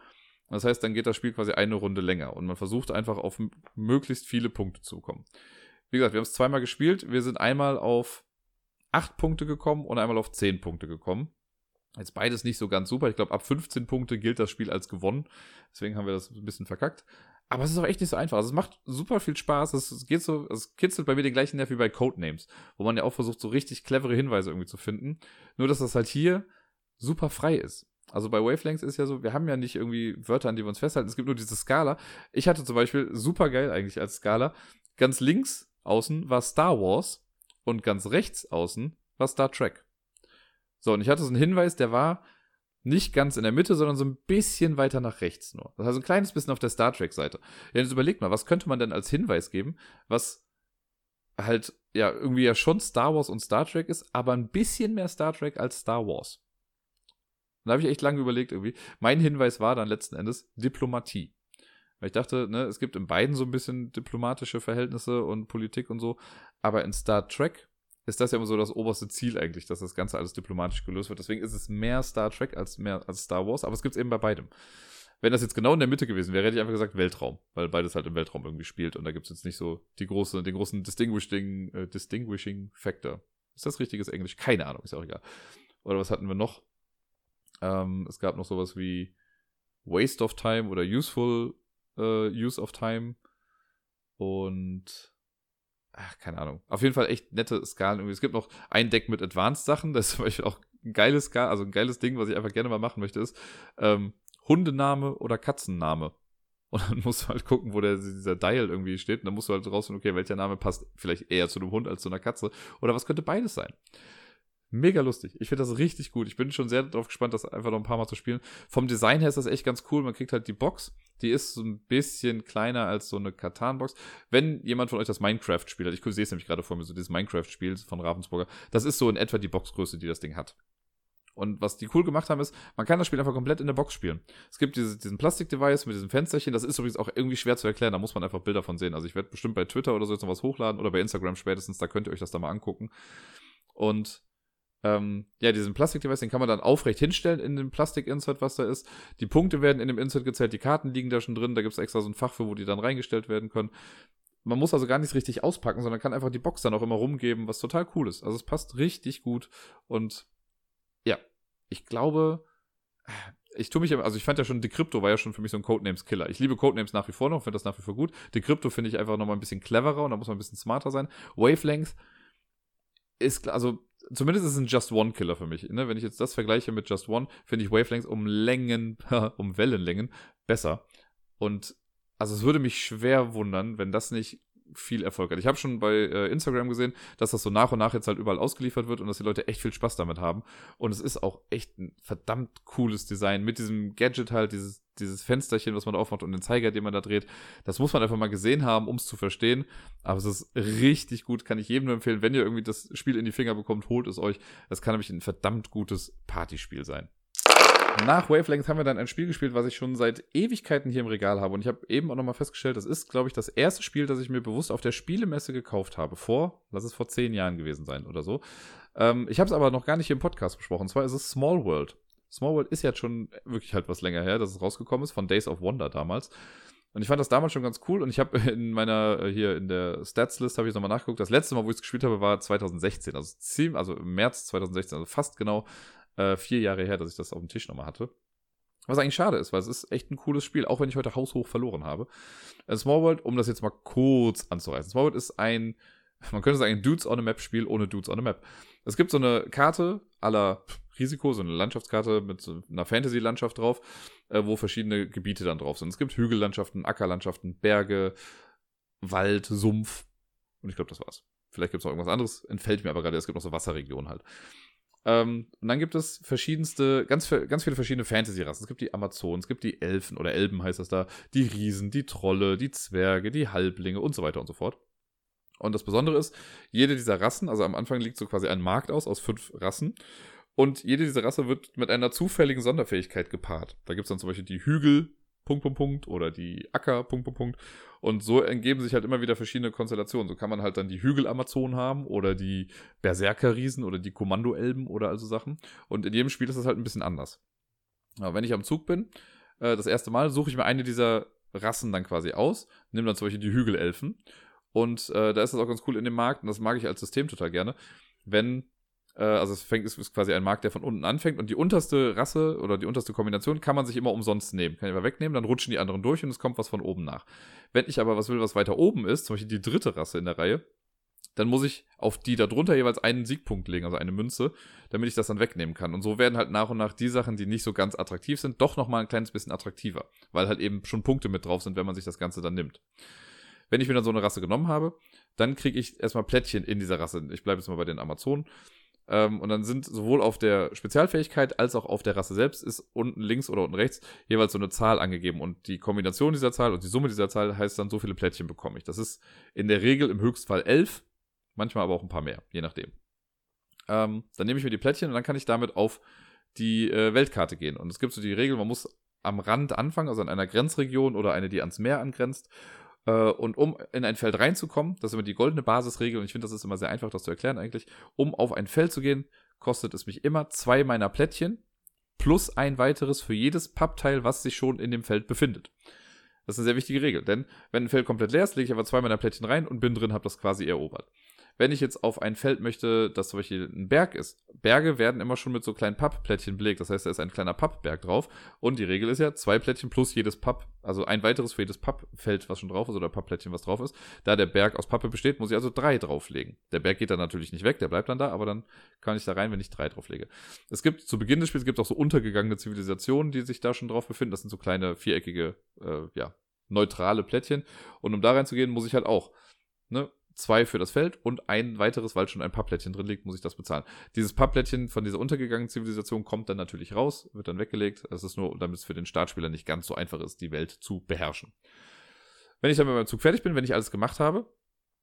Das heißt, dann geht das Spiel quasi eine Runde länger und man versucht einfach auf möglichst viele Punkte zu kommen. Wie gesagt, wir haben es zweimal gespielt. Wir sind einmal auf 8 Punkte gekommen und einmal auf 10 Punkte gekommen. Jetzt beides nicht so ganz super. Ich glaube, ab 15 Punkte gilt das Spiel als gewonnen. Deswegen haben wir das ein bisschen verkackt. Aber es ist auch echt nicht so einfach. Also es macht super viel Spaß. Es geht so, es kitzelt bei mir den gleichen Nerv wie bei Codenames, wo man ja auch versucht, so richtig clevere Hinweise irgendwie zu finden. Nur, dass das halt hier super frei ist. Also bei Wavelengths ist ja so, wir haben ja nicht irgendwie Wörter, an die wir uns festhalten. Es gibt nur diese Skala. Ich hatte zum Beispiel super geil eigentlich als Skala. Ganz links außen war Star Wars und ganz rechts außen war Star Trek. So, und ich hatte so einen Hinweis, der war nicht ganz in der Mitte, sondern so ein bisschen weiter nach rechts nur. Das heißt, ein kleines bisschen auf der Star Trek-Seite. Ja, jetzt überlegt mal, was könnte man denn als Hinweis geben, was halt ja irgendwie ja schon Star Wars und Star Trek ist, aber ein bisschen mehr Star Trek als Star Wars. Da habe ich echt lange überlegt irgendwie. Mein Hinweis war dann letzten Endes Diplomatie. Weil ich dachte, ne, es gibt in beiden so ein bisschen diplomatische Verhältnisse und Politik und so. Aber in Star Trek ist das ja immer so das oberste Ziel eigentlich, dass das Ganze alles diplomatisch gelöst wird. Deswegen ist es mehr Star Trek als mehr als Star Wars, aber es gibt es eben bei beidem. Wenn das jetzt genau in der Mitte gewesen wäre, hätte ich einfach gesagt Weltraum, weil beides halt im Weltraum irgendwie spielt und da gibt es jetzt nicht so die große, den großen Distinguishing, äh, Distinguishing Factor. Ist das richtiges Englisch? Keine Ahnung, ist auch egal. Oder was hatten wir noch? Ähm, es gab noch sowas wie Waste of Time oder Useful äh, Use of Time. Und ach, keine Ahnung. Auf jeden Fall echt nette Skalen irgendwie. Es gibt noch ein Deck mit Advanced-Sachen, das ist zum Beispiel auch ein geiles Skal, also ein geiles Ding, was ich einfach gerne mal machen möchte, ist ähm, Hundename oder Katzenname. Und dann musst du halt gucken, wo der, dieser Dial irgendwie steht. Und dann musst du halt rausfinden, okay, welcher Name passt vielleicht eher zu einem Hund als zu einer Katze. Oder was könnte beides sein? Mega lustig. Ich finde das richtig gut. Ich bin schon sehr darauf gespannt, das einfach noch ein paar Mal zu spielen. Vom Design her ist das echt ganz cool. Man kriegt halt die Box. Die ist so ein bisschen kleiner als so eine Katan-Box. Wenn jemand von euch das Minecraft spielt, ich sehe es nämlich gerade vor mir, so dieses Minecraft-Spiel von Ravensburger, das ist so in etwa die Boxgröße, die das Ding hat. Und was die cool gemacht haben, ist, man kann das Spiel einfach komplett in der Box spielen. Es gibt diese, diesen Plastik-Device mit diesem Fensterchen. Das ist übrigens auch irgendwie schwer zu erklären. Da muss man einfach Bilder von sehen. Also ich werde bestimmt bei Twitter oder so jetzt noch was hochladen oder bei Instagram spätestens. Da könnt ihr euch das da mal angucken. Und ähm, ja, diesen Plastik-Device, den kann man dann aufrecht hinstellen in dem Plastik-Insert, was da ist. Die Punkte werden in dem Insert gezählt, die Karten liegen da schon drin, da gibt es extra so ein Fach für, wo die dann reingestellt werden können. Man muss also gar nichts richtig auspacken, sondern kann einfach die Box dann auch immer rumgeben, was total cool ist. Also es passt richtig gut und ja, ich glaube, ich tue mich, also ich fand ja schon, Decrypto war ja schon für mich so ein Codenames-Killer. Ich liebe Codenames nach wie vor noch, finde das nach wie vor gut. Decrypto finde ich einfach nochmal ein bisschen cleverer und da muss man ein bisschen smarter sein. Wavelength ist, also zumindest ist es ein Just One Killer für mich. Ne? Wenn ich jetzt das vergleiche mit Just One, finde ich Wavelengths um Längen, um Wellenlängen besser. Und also es würde mich schwer wundern, wenn das nicht viel Erfolg hat. Ich habe schon bei äh, Instagram gesehen, dass das so nach und nach jetzt halt überall ausgeliefert wird und dass die Leute echt viel Spaß damit haben. Und es ist auch echt ein verdammt cooles Design mit diesem Gadget halt, dieses, dieses Fensterchen, was man da aufmacht und den Zeiger, den man da dreht. Das muss man einfach mal gesehen haben, um es zu verstehen. Aber es ist richtig gut, kann ich jedem nur empfehlen. Wenn ihr irgendwie das Spiel in die Finger bekommt, holt es euch. Das kann nämlich ein verdammt gutes Partyspiel sein. Nach Wavelength haben wir dann ein Spiel gespielt, was ich schon seit Ewigkeiten hier im Regal habe. Und ich habe eben auch nochmal festgestellt, das ist, glaube ich, das erste Spiel, das ich mir bewusst auf der Spielemesse gekauft habe. Vor, lass es vor zehn Jahren gewesen sein oder so. Ähm, ich habe es aber noch gar nicht hier im Podcast besprochen. Und zwar ist es Small World. Small World ist jetzt schon wirklich halt was länger her, dass es rausgekommen ist, von Days of Wonder damals. Und ich fand das damals schon ganz cool und ich habe in meiner, äh, hier in der Stats-List habe ich nochmal nachgeguckt. Das letzte Mal, wo ich es gespielt habe, war 2016, also, ziemlich, also im März 2016, also fast genau äh, vier Jahre her, dass ich das auf dem Tisch nochmal hatte. Was eigentlich schade ist, weil es ist echt ein cooles Spiel, auch wenn ich heute haushoch verloren habe. Äh, Small World, um das jetzt mal kurz anzureißen. Small World ist ein, man könnte sagen, ein Dudes on a Map Spiel ohne Dudes on a Map. Es gibt so eine Karte aller Risiko, so eine Landschaftskarte mit so einer Fantasy-Landschaft drauf, äh, wo verschiedene Gebiete dann drauf sind. Es gibt Hügellandschaften, Ackerlandschaften, Berge, Wald, Sumpf. Und ich glaube, das war's. Vielleicht gibt es noch irgendwas anderes, entfällt mir aber gerade. Es gibt noch so Wasserregionen halt. Ähm, und dann gibt es verschiedenste, ganz, ganz viele verschiedene Fantasy-Rassen. Es gibt die Amazonen, es gibt die Elfen oder Elben heißt das da, die Riesen, die Trolle, die Zwerge, die Halblinge und so weiter und so fort. Und das Besondere ist, jede dieser Rassen, also am Anfang liegt so quasi ein Markt aus, aus fünf Rassen. Und jede dieser Rasse wird mit einer zufälligen Sonderfähigkeit gepaart. Da gibt es dann zum Beispiel die Hügel, Punkt, Punkt, Punkt, oder die Acker, Punkt, Punkt, Punkt. Und so ergeben sich halt immer wieder verschiedene Konstellationen. So kann man halt dann die Hügel-Amazonen haben oder die Berserker-Riesen oder die Kommando-Elben oder also Sachen. Und in jedem Spiel ist das halt ein bisschen anders. Aber wenn ich am Zug bin, äh, das erste Mal suche ich mir eine dieser Rassen dann quasi aus, nehme dann zum Beispiel die Hügelelfen. Und äh, da ist das auch ganz cool in dem Markt, und das mag ich als System total gerne, wenn also es fängt, es ist quasi ein Markt, der von unten anfängt und die unterste Rasse oder die unterste Kombination kann man sich immer umsonst nehmen. Kann ich aber wegnehmen, dann rutschen die anderen durch und es kommt was von oben nach. Wenn ich aber was will, was weiter oben ist, zum Beispiel die dritte Rasse in der Reihe, dann muss ich auf die darunter jeweils einen Siegpunkt legen, also eine Münze, damit ich das dann wegnehmen kann. Und so werden halt nach und nach die Sachen, die nicht so ganz attraktiv sind, doch nochmal ein kleines bisschen attraktiver, weil halt eben schon Punkte mit drauf sind, wenn man sich das Ganze dann nimmt. Wenn ich mir dann so eine Rasse genommen habe, dann kriege ich erstmal Plättchen in dieser Rasse. Ich bleibe jetzt mal bei den Amazonen. Ähm, und dann sind sowohl auf der Spezialfähigkeit als auch auf der Rasse selbst ist unten links oder unten rechts jeweils so eine Zahl angegeben. Und die Kombination dieser Zahl und die Summe dieser Zahl heißt dann, so viele Plättchen bekomme ich. Das ist in der Regel im Höchstfall elf, manchmal aber auch ein paar mehr, je nachdem. Ähm, dann nehme ich mir die Plättchen und dann kann ich damit auf die äh, Weltkarte gehen. Und es gibt so die Regel, man muss am Rand anfangen, also an einer Grenzregion oder eine, die ans Meer angrenzt. Äh, und um in ein Feld reinzukommen, das ist immer die goldene Basisregel, und ich finde, das ist immer sehr einfach, das zu erklären eigentlich. Um auf ein Feld zu gehen, kostet es mich immer zwei meiner Plättchen plus ein weiteres für jedes Pappteil, was sich schon in dem Feld befindet. Das ist eine sehr wichtige Regel, denn wenn ein Feld komplett leer ist, lege ich aber zwei meiner Plättchen rein und bin drin, habe das quasi erobert. Wenn ich jetzt auf ein Feld möchte, das zum Beispiel ein Berg ist, Berge werden immer schon mit so kleinen Pappplättchen belegt. Das heißt, da ist ein kleiner Pappberg drauf. Und die Regel ist ja zwei Plättchen plus jedes Papp, also ein weiteres für jedes Pappfeld, was schon drauf ist, oder Pappplättchen, was drauf ist. Da der Berg aus Pappe besteht, muss ich also drei drauflegen. Der Berg geht dann natürlich nicht weg, der bleibt dann da, aber dann kann ich da rein, wenn ich drei drauflege. Es gibt zu Beginn des Spiels gibt auch so untergegangene Zivilisationen, die sich da schon drauf befinden. Das sind so kleine viereckige, äh, ja, neutrale Plättchen. Und um da reinzugehen, muss ich halt auch ne, zwei für das Feld und ein weiteres, weil schon ein Pappplättchen drin liegt, muss ich das bezahlen. Dieses Pappplättchen von dieser untergegangenen Zivilisation kommt dann natürlich raus, wird dann weggelegt. Das ist nur, damit es für den Startspieler nicht ganz so einfach ist, die Welt zu beherrschen. Wenn ich dann mit meinem Zug fertig bin, wenn ich alles gemacht habe,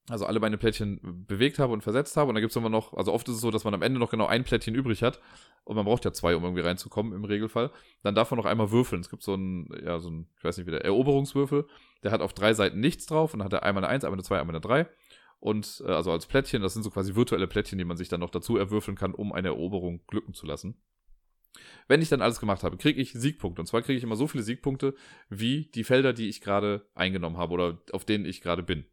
also alle meine Plättchen bewegt habe und versetzt habe. Und dann gibt es immer noch, also oft ist es so, dass man am Ende noch genau ein Plättchen übrig hat. Und man braucht ja zwei, um irgendwie reinzukommen im Regelfall. Dann darf man noch einmal würfeln. Es gibt so einen, ja, so einen, ich weiß nicht wie der, Eroberungswürfel. Der hat auf drei Seiten nichts drauf und dann hat er einmal eine Eins, einmal eine Zwei, einmal eine Drei und äh, also als Plättchen, das sind so quasi virtuelle Plättchen, die man sich dann noch dazu erwürfeln kann, um eine Eroberung glücken zu lassen. Wenn ich dann alles gemacht habe, kriege ich Siegpunkte. Und zwar kriege ich immer so viele Siegpunkte wie die Felder, die ich gerade eingenommen habe oder auf denen ich gerade bin.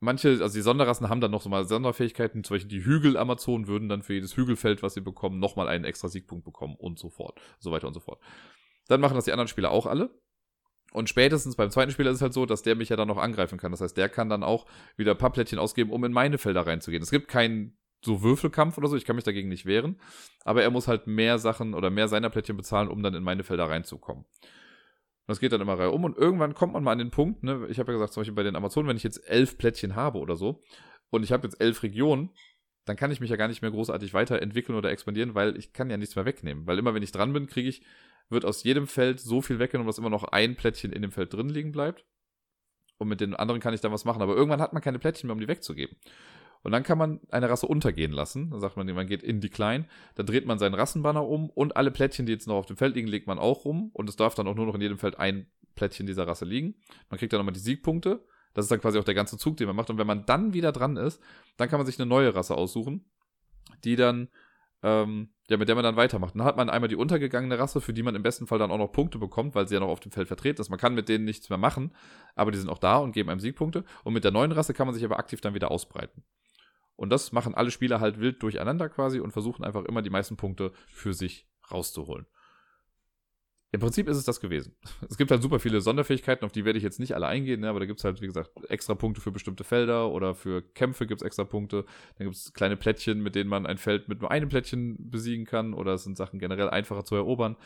Manche, also die Sonderrassen haben dann noch so mal Sonderfähigkeiten, zum Beispiel die Hügel-Amazonen würden dann für jedes Hügelfeld, was sie bekommen, nochmal einen extra Siegpunkt bekommen und so fort. So weiter und so fort. Dann machen das die anderen Spieler auch alle. Und spätestens beim zweiten Spieler ist es halt so, dass der mich ja dann noch angreifen kann. Das heißt, der kann dann auch wieder ein paar Plättchen ausgeben, um in meine Felder reinzugehen. Es gibt keinen so Würfelkampf oder so, ich kann mich dagegen nicht wehren. Aber er muss halt mehr Sachen oder mehr seiner Plättchen bezahlen, um dann in meine Felder reinzukommen. Und das geht dann immer um und irgendwann kommt man mal an den Punkt, ne, ich habe ja gesagt, zum Beispiel bei den Amazonen, wenn ich jetzt elf Plättchen habe oder so und ich habe jetzt elf Regionen, dann kann ich mich ja gar nicht mehr großartig weiterentwickeln oder expandieren, weil ich kann ja nichts mehr wegnehmen. Weil immer wenn ich dran bin, kriege ich wird aus jedem Feld so viel weggenommen, dass immer noch ein Plättchen in dem Feld drin liegen bleibt. Und mit den anderen kann ich dann was machen. Aber irgendwann hat man keine Plättchen mehr, um die wegzugeben. Und dann kann man eine Rasse untergehen lassen. Dann sagt man, man geht in Decline. Dann dreht man seinen Rassenbanner um und alle Plättchen, die jetzt noch auf dem Feld liegen, legt man auch rum. Und es darf dann auch nur noch in jedem Feld ein Plättchen dieser Rasse liegen. Man kriegt dann nochmal die Siegpunkte. Das ist dann quasi auch der ganze Zug, den man macht. Und wenn man dann wieder dran ist, dann kann man sich eine neue Rasse aussuchen, die dann, ähm, ja, mit der man dann weitermacht. Dann hat man einmal die untergegangene Rasse, für die man im besten Fall dann auch noch Punkte bekommt, weil sie ja noch auf dem Feld vertreten ist. Man kann mit denen nichts mehr machen, aber die sind auch da und geben einem Siegpunkte. Und mit der neuen Rasse kann man sich aber aktiv dann wieder ausbreiten. Und das machen alle Spieler halt wild durcheinander quasi und versuchen einfach immer die meisten Punkte für sich rauszuholen. Im Prinzip ist es das gewesen. Es gibt halt super viele Sonderfähigkeiten, auf die werde ich jetzt nicht alle eingehen, ne, aber da gibt es halt, wie gesagt, extra Punkte für bestimmte Felder oder für Kämpfe gibt es extra Punkte. Dann gibt es kleine Plättchen, mit denen man ein Feld mit nur einem Plättchen besiegen kann oder es sind Sachen generell einfacher zu erobern.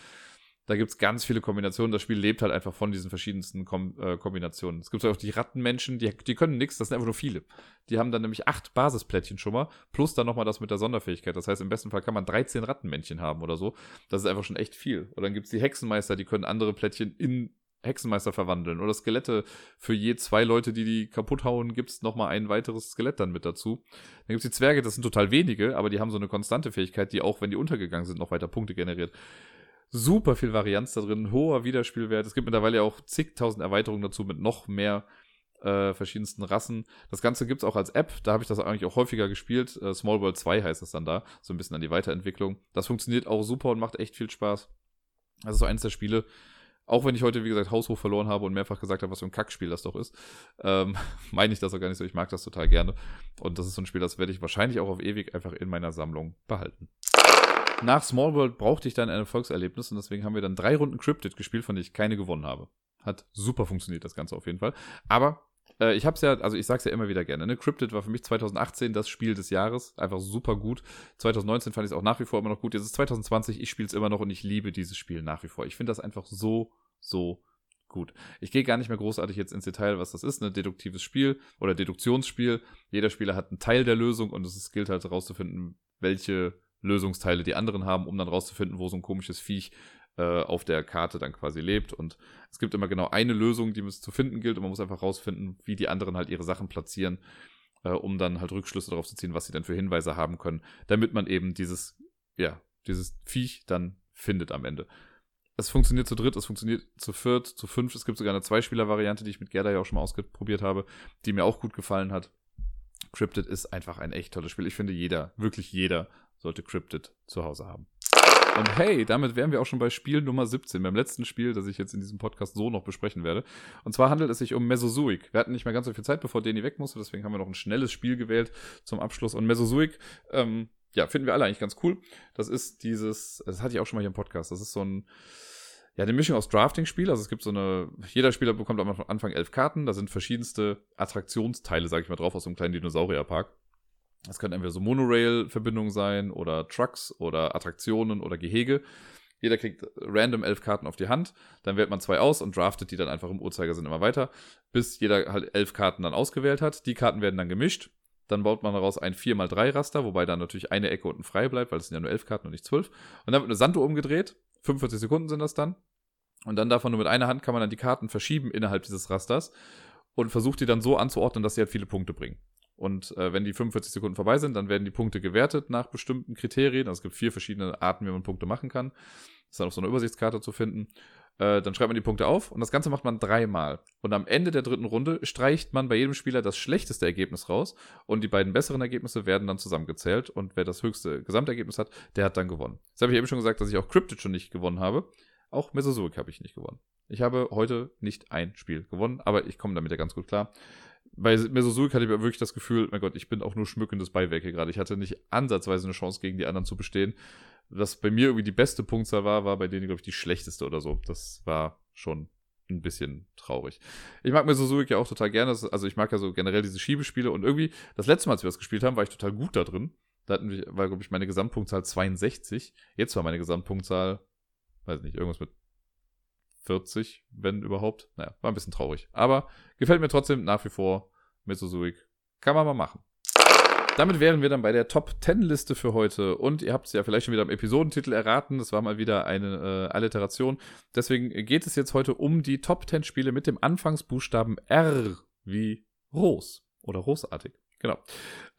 Da gibt es ganz viele Kombinationen. Das Spiel lebt halt einfach von diesen verschiedensten Kom äh, Kombinationen. Es gibt auch die Rattenmenschen, die, die können nichts, das sind einfach nur viele. Die haben dann nämlich acht Basisplättchen schon mal, plus dann nochmal das mit der Sonderfähigkeit. Das heißt, im besten Fall kann man 13 Rattenmännchen haben oder so. Das ist einfach schon echt viel. Und dann gibt es die Hexenmeister, die können andere Plättchen in Hexenmeister verwandeln. Oder Skelette für je zwei Leute, die die kaputt hauen, gibt es nochmal ein weiteres Skelett dann mit dazu. Dann gibt es die Zwerge, das sind total wenige, aber die haben so eine konstante Fähigkeit, die auch, wenn die untergegangen sind, noch weiter Punkte generiert super viel Varianz da drin, hoher Wiederspielwert. Es gibt mittlerweile auch zigtausend Erweiterungen dazu mit noch mehr äh, verschiedensten Rassen. Das Ganze gibt es auch als App, da habe ich das eigentlich auch häufiger gespielt. Äh, Small World 2 heißt es dann da, so ein bisschen an die Weiterentwicklung. Das funktioniert auch super und macht echt viel Spaß. Das ist so eines der Spiele, auch wenn ich heute, wie gesagt, haushoch verloren habe und mehrfach gesagt habe, was für ein Kackspiel das doch ist, ähm, meine ich das auch gar nicht so. Ich mag das total gerne. Und das ist so ein Spiel, das werde ich wahrscheinlich auch auf ewig einfach in meiner Sammlung behalten nach Small World brauchte ich dann ein Erfolgserlebnis und deswegen haben wir dann drei Runden Cryptid gespielt, von denen ich keine gewonnen habe. Hat super funktioniert, das Ganze auf jeden Fall. Aber äh, ich habe es ja, also ich sage es ja immer wieder gerne, ne? Cryptid war für mich 2018 das Spiel des Jahres. Einfach super gut. 2019 fand ich es auch nach wie vor immer noch gut. Jetzt ist 2020, ich spiele es immer noch und ich liebe dieses Spiel nach wie vor. Ich finde das einfach so, so gut. Ich gehe gar nicht mehr großartig jetzt ins Detail, was das ist. Ein deduktives Spiel oder Deduktionsspiel. Jeder Spieler hat einen Teil der Lösung und es gilt halt herauszufinden, welche Lösungsteile die anderen haben, um dann rauszufinden, wo so ein komisches Viech äh, auf der Karte dann quasi lebt. Und es gibt immer genau eine Lösung, die es zu finden gilt und man muss einfach rausfinden, wie die anderen halt ihre Sachen platzieren, äh, um dann halt Rückschlüsse darauf zu ziehen, was sie dann für Hinweise haben können, damit man eben dieses, ja, dieses Viech dann findet am Ende. Es funktioniert zu dritt, es funktioniert zu viert, zu fünf. Es gibt sogar eine Zweispieler-Variante, die ich mit Gerda ja auch schon mal ausprobiert habe, die mir auch gut gefallen hat. Cryptid ist einfach ein echt tolles Spiel. Ich finde, jeder, wirklich jeder, sollte Cryptid zu Hause haben. Und hey, damit wären wir auch schon bei Spiel Nummer 17, beim letzten Spiel, das ich jetzt in diesem Podcast so noch besprechen werde. Und zwar handelt es sich um Mesozoic. Wir hatten nicht mehr ganz so viel Zeit, bevor Danny weg musste, deswegen haben wir noch ein schnelles Spiel gewählt zum Abschluss. Und Mesozoic, ähm, ja, finden wir alle eigentlich ganz cool. Das ist dieses, das hatte ich auch schon mal hier im Podcast, das ist so ein, ja, eine Mischung aus Drafting-Spiel. Also es gibt so eine, jeder Spieler bekommt am Anfang elf Karten, da sind verschiedenste Attraktionsteile, sag ich mal, drauf, aus so einem kleinen Dinosaurierpark. Das können entweder so Monorail-Verbindungen sein oder Trucks oder Attraktionen oder Gehege. Jeder kriegt random elf Karten auf die Hand, dann wählt man zwei aus und draftet die dann einfach im Uhrzeigersinn immer weiter, bis jeder halt elf Karten dann ausgewählt hat. Die Karten werden dann gemischt. Dann baut man daraus ein 4x3-Raster, wobei dann natürlich eine Ecke unten frei bleibt, weil es sind ja nur elf Karten und nicht zwölf. Und dann wird eine Sanduhr umgedreht. 45 Sekunden sind das dann. Und dann davon nur mit einer Hand kann man dann die Karten verschieben innerhalb dieses Rasters und versucht die dann so anzuordnen, dass sie halt viele Punkte bringen. Und äh, wenn die 45 Sekunden vorbei sind, dann werden die Punkte gewertet nach bestimmten Kriterien. Also es gibt vier verschiedene Arten, wie man Punkte machen kann. Das ist dann auf so einer Übersichtskarte zu finden. Äh, dann schreibt man die Punkte auf und das Ganze macht man dreimal. Und am Ende der dritten Runde streicht man bei jedem Spieler das schlechteste Ergebnis raus und die beiden besseren Ergebnisse werden dann zusammengezählt und wer das höchste Gesamtergebnis hat, der hat dann gewonnen. Jetzt habe ich eben schon gesagt, dass ich auch Cryptid schon nicht gewonnen habe. Auch Mesozoic habe ich nicht gewonnen. Ich habe heute nicht ein Spiel gewonnen, aber ich komme damit ja ganz gut klar bei Mesozoic hatte ich wirklich das Gefühl, mein Gott, ich bin auch nur schmückendes Beiwerk hier gerade. Ich hatte nicht ansatzweise eine Chance gegen die anderen zu bestehen. Was bei mir irgendwie die beste Punktzahl war, war bei denen, glaube ich, die schlechteste oder so. Das war schon ein bisschen traurig. Ich mag Mesozoic ja auch total gerne. Also ich mag ja so generell diese Schiebespiele und irgendwie, das letzte Mal, als wir das gespielt haben, war ich total gut da drin. Da hatten wir, war, glaube ich, meine Gesamtpunktzahl 62. Jetzt war meine Gesamtpunktzahl, weiß nicht, irgendwas mit 40, wenn überhaupt. Naja, war ein bisschen traurig. Aber gefällt mir trotzdem nach wie vor Mesozoic. Kann man mal machen. Damit wären wir dann bei der Top 10 Liste für heute. Und ihr habt es ja vielleicht schon wieder im Episodentitel erraten. Das war mal wieder eine äh, Alliteration. Deswegen geht es jetzt heute um die Top 10 Spiele mit dem Anfangsbuchstaben R wie Ros oder großartig. Genau.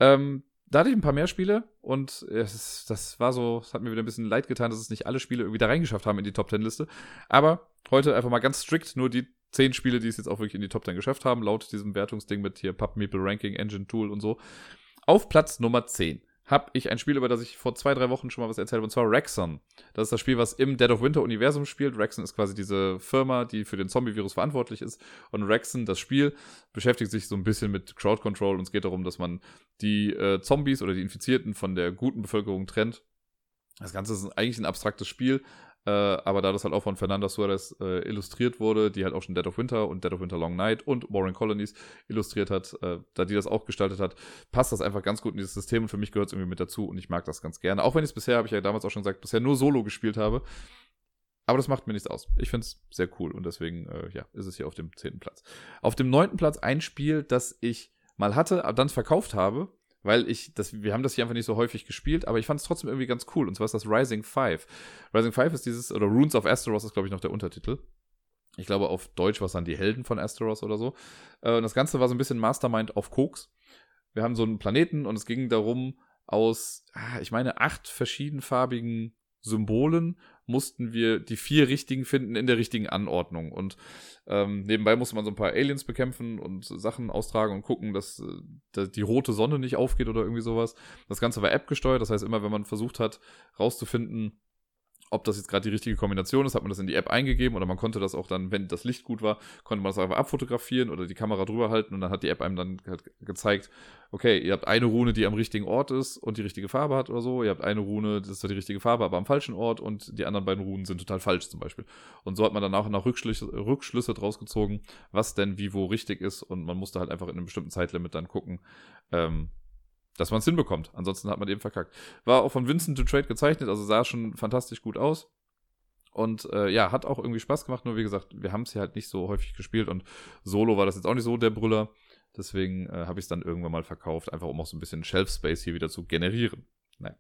Ähm, da hatte ich ein paar mehr Spiele und es, das war so, es hat mir wieder ein bisschen leid getan, dass es nicht alle Spiele irgendwie da reingeschafft haben in die Top 10 Liste. Aber heute einfach mal ganz strikt nur die zehn Spiele, die es jetzt auch wirklich in die Top 10 geschafft haben, laut diesem Wertungsding mit hier PubMeeple Ranking, Engine Tool und so. Auf Platz Nummer 10 habe ich ein Spiel, über das ich vor zwei, drei Wochen schon mal was erzählt habe, und zwar Rexon. Das ist das Spiel, was im Dead of Winter Universum spielt. Rexon ist quasi diese Firma, die für den Zombie-Virus verantwortlich ist. Und Rexon, das Spiel, beschäftigt sich so ein bisschen mit Crowd Control und es geht darum, dass man die äh, Zombies oder die Infizierten von der guten Bevölkerung trennt. Das Ganze ist eigentlich ein abstraktes Spiel, äh, aber da das halt auch von Fernanda Suarez äh, illustriert wurde, die halt auch schon Dead of Winter und Dead of Winter Long Night und Warring Colonies illustriert hat, äh, da die das auch gestaltet hat, passt das einfach ganz gut in dieses System und für mich gehört es irgendwie mit dazu und ich mag das ganz gerne. Auch wenn ich es bisher, habe ich ja damals auch schon gesagt, bisher nur Solo gespielt habe. Aber das macht mir nichts aus. Ich finde es sehr cool und deswegen, äh, ja, ist es hier auf dem zehnten Platz. Auf dem neunten Platz ein Spiel, das ich mal hatte, aber dann verkauft habe weil ich, das, wir haben das hier einfach nicht so häufig gespielt, aber ich fand es trotzdem irgendwie ganz cool. Und zwar ist das Rising 5. Rising 5 ist dieses, oder Runes of Asteros ist, glaube ich, noch der Untertitel. Ich glaube, auf Deutsch war es dann die Helden von Asteros oder so. Äh, und das Ganze war so ein bisschen Mastermind auf Koks. Wir haben so einen Planeten und es ging darum, aus, ah, ich meine, acht verschiedenfarbigen Symbolen mussten wir die vier richtigen finden in der richtigen Anordnung. Und ähm, nebenbei musste man so ein paar Aliens bekämpfen und Sachen austragen und gucken, dass, äh, dass die rote Sonne nicht aufgeht oder irgendwie sowas. Das Ganze war App gesteuert, das heißt immer, wenn man versucht hat, rauszufinden, ob das jetzt gerade die richtige Kombination ist, hat man das in die App eingegeben oder man konnte das auch dann, wenn das Licht gut war, konnte man das einfach abfotografieren oder die Kamera drüber halten und dann hat die App einem dann halt gezeigt, okay, ihr habt eine Rune, die am richtigen Ort ist und die richtige Farbe hat oder so, ihr habt eine Rune, das ist die richtige Farbe, aber am falschen Ort und die anderen beiden Runen sind total falsch zum Beispiel. Und so hat man dann auch nach Rückschlüsse, Rückschlüsse draus gezogen, was denn wie wo richtig ist und man musste halt einfach in einem bestimmten Zeitlimit dann gucken, ähm, dass man es hinbekommt. Ansonsten hat man eben verkackt. War auch von Vincent to Trade gezeichnet, also sah schon fantastisch gut aus. Und äh, ja, hat auch irgendwie Spaß gemacht, nur wie gesagt, wir haben es hier halt nicht so häufig gespielt und Solo war das jetzt auch nicht so der Brüller. Deswegen äh, habe ich es dann irgendwann mal verkauft, einfach um auch so ein bisschen Shelf Space hier wieder zu generieren. Nein.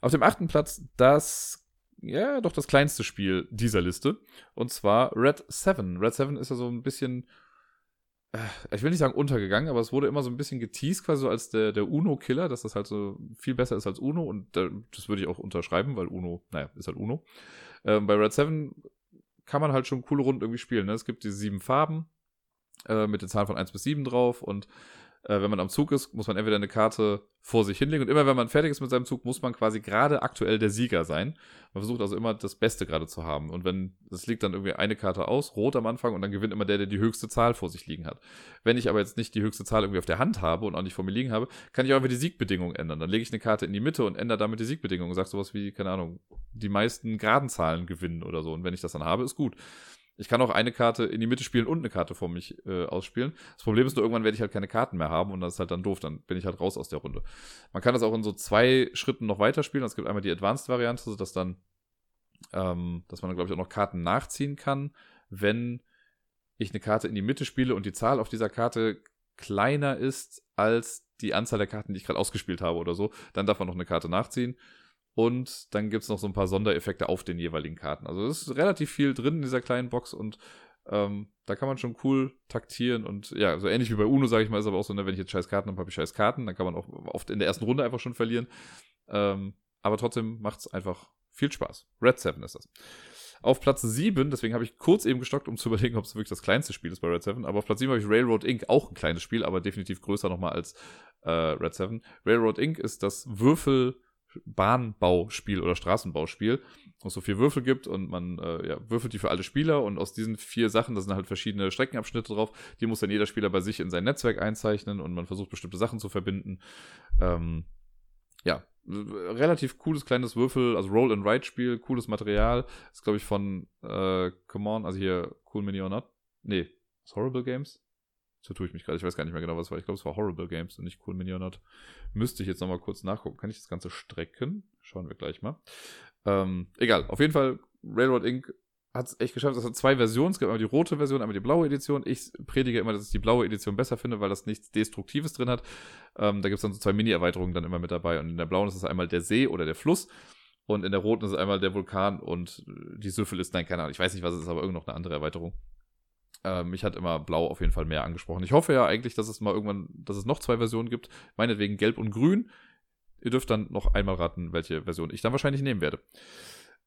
Auf dem achten Platz das, ja, doch das kleinste Spiel dieser Liste. Und zwar Red 7. Red 7 ist ja so ein bisschen ich will nicht sagen untergegangen, aber es wurde immer so ein bisschen geteased, quasi so als der, der Uno-Killer, dass das halt so viel besser ist als Uno und äh, das würde ich auch unterschreiben, weil Uno, naja, ist halt Uno. Ähm, bei Red 7 kann man halt schon coole Runden irgendwie spielen. Ne? Es gibt diese sieben Farben äh, mit den Zahlen von 1 bis 7 drauf und äh, wenn man am Zug ist, muss man entweder eine Karte vor sich hinlegen und immer wenn man fertig ist mit seinem Zug, muss man quasi gerade aktuell der Sieger sein. Man versucht also immer das Beste gerade zu haben. Und wenn, es liegt dann irgendwie eine Karte aus, rot am Anfang, und dann gewinnt immer der, der die höchste Zahl vor sich liegen hat. Wenn ich aber jetzt nicht die höchste Zahl irgendwie auf der Hand habe und auch nicht vor mir liegen habe, kann ich auch einfach die Siegbedingungen ändern. Dann lege ich eine Karte in die Mitte und ändere damit die Siegbedingungen und sage sowas wie, keine Ahnung, die meisten geraden Zahlen gewinnen oder so. Und wenn ich das dann habe, ist gut. Ich kann auch eine Karte in die Mitte spielen und eine Karte vor mich äh, ausspielen. Das Problem ist nur, irgendwann werde ich halt keine Karten mehr haben und das ist halt dann doof. Dann bin ich halt raus aus der Runde. Man kann das auch in so zwei Schritten noch weiterspielen. Es gibt einmal die Advanced-Variante, sodass dann, ähm, dass man dann, glaube ich, auch noch Karten nachziehen kann, wenn ich eine Karte in die Mitte spiele und die Zahl auf dieser Karte kleiner ist als die Anzahl der Karten, die ich gerade ausgespielt habe oder so, dann darf man noch eine Karte nachziehen. Und dann gibt es noch so ein paar Sondereffekte auf den jeweiligen Karten. Also es ist relativ viel drin in dieser kleinen Box und ähm, da kann man schon cool taktieren und ja, so ähnlich wie bei Uno, sage ich mal, ist aber auch so, ne, wenn ich jetzt scheiß Karten habe, habe ich scheiß Karten, dann kann man auch oft in der ersten Runde einfach schon verlieren. Ähm, aber trotzdem macht es einfach viel Spaß. Red 7 ist das. Auf Platz 7, deswegen habe ich kurz eben gestockt, um zu überlegen, ob es wirklich das kleinste Spiel ist bei Red 7, aber auf Platz 7 habe ich Railroad Inc., auch ein kleines Spiel, aber definitiv größer nochmal als äh, Red 7. Railroad Inc. ist das Würfel- Bahnbauspiel oder Straßenbauspiel, wo es so vier Würfel gibt und man äh, ja, würfelt die für alle Spieler und aus diesen vier Sachen, da sind halt verschiedene Streckenabschnitte drauf, die muss dann jeder Spieler bei sich in sein Netzwerk einzeichnen und man versucht bestimmte Sachen zu verbinden. Ähm, ja, relativ cooles kleines Würfel, also Roll and Write Spiel, cooles Material. Ist glaube ich von äh, Come On, also hier Cool Mini or Not. Nee, Horrible Games. So tue ich mich gerade. Ich weiß gar nicht mehr genau, was es war. Ich glaube, es war Horrible Games und nicht Cool Minionat. Müsste ich jetzt nochmal kurz nachgucken. Kann ich das Ganze strecken? Schauen wir gleich mal. Ähm, egal. Auf jeden Fall, Railroad Inc. hat es echt geschafft. Es hat zwei Versionen. Es gibt einmal die rote Version, einmal die blaue Edition. Ich predige immer, dass ich die blaue Edition besser finde, weil das nichts Destruktives drin hat. Ähm, da gibt es dann so zwei Mini-Erweiterungen dann immer mit dabei. Und in der blauen ist es einmal der See oder der Fluss. Und in der roten ist es einmal der Vulkan und die Süffel ist, nein, keine Ahnung. Ich weiß nicht, was es ist, aber irgend noch eine andere Erweiterung. Äh, mich hat immer Blau auf jeden Fall mehr angesprochen. Ich hoffe ja eigentlich, dass es mal irgendwann, dass es noch zwei Versionen gibt. Meinetwegen Gelb und Grün. Ihr dürft dann noch einmal raten, welche Version ich dann wahrscheinlich nehmen werde.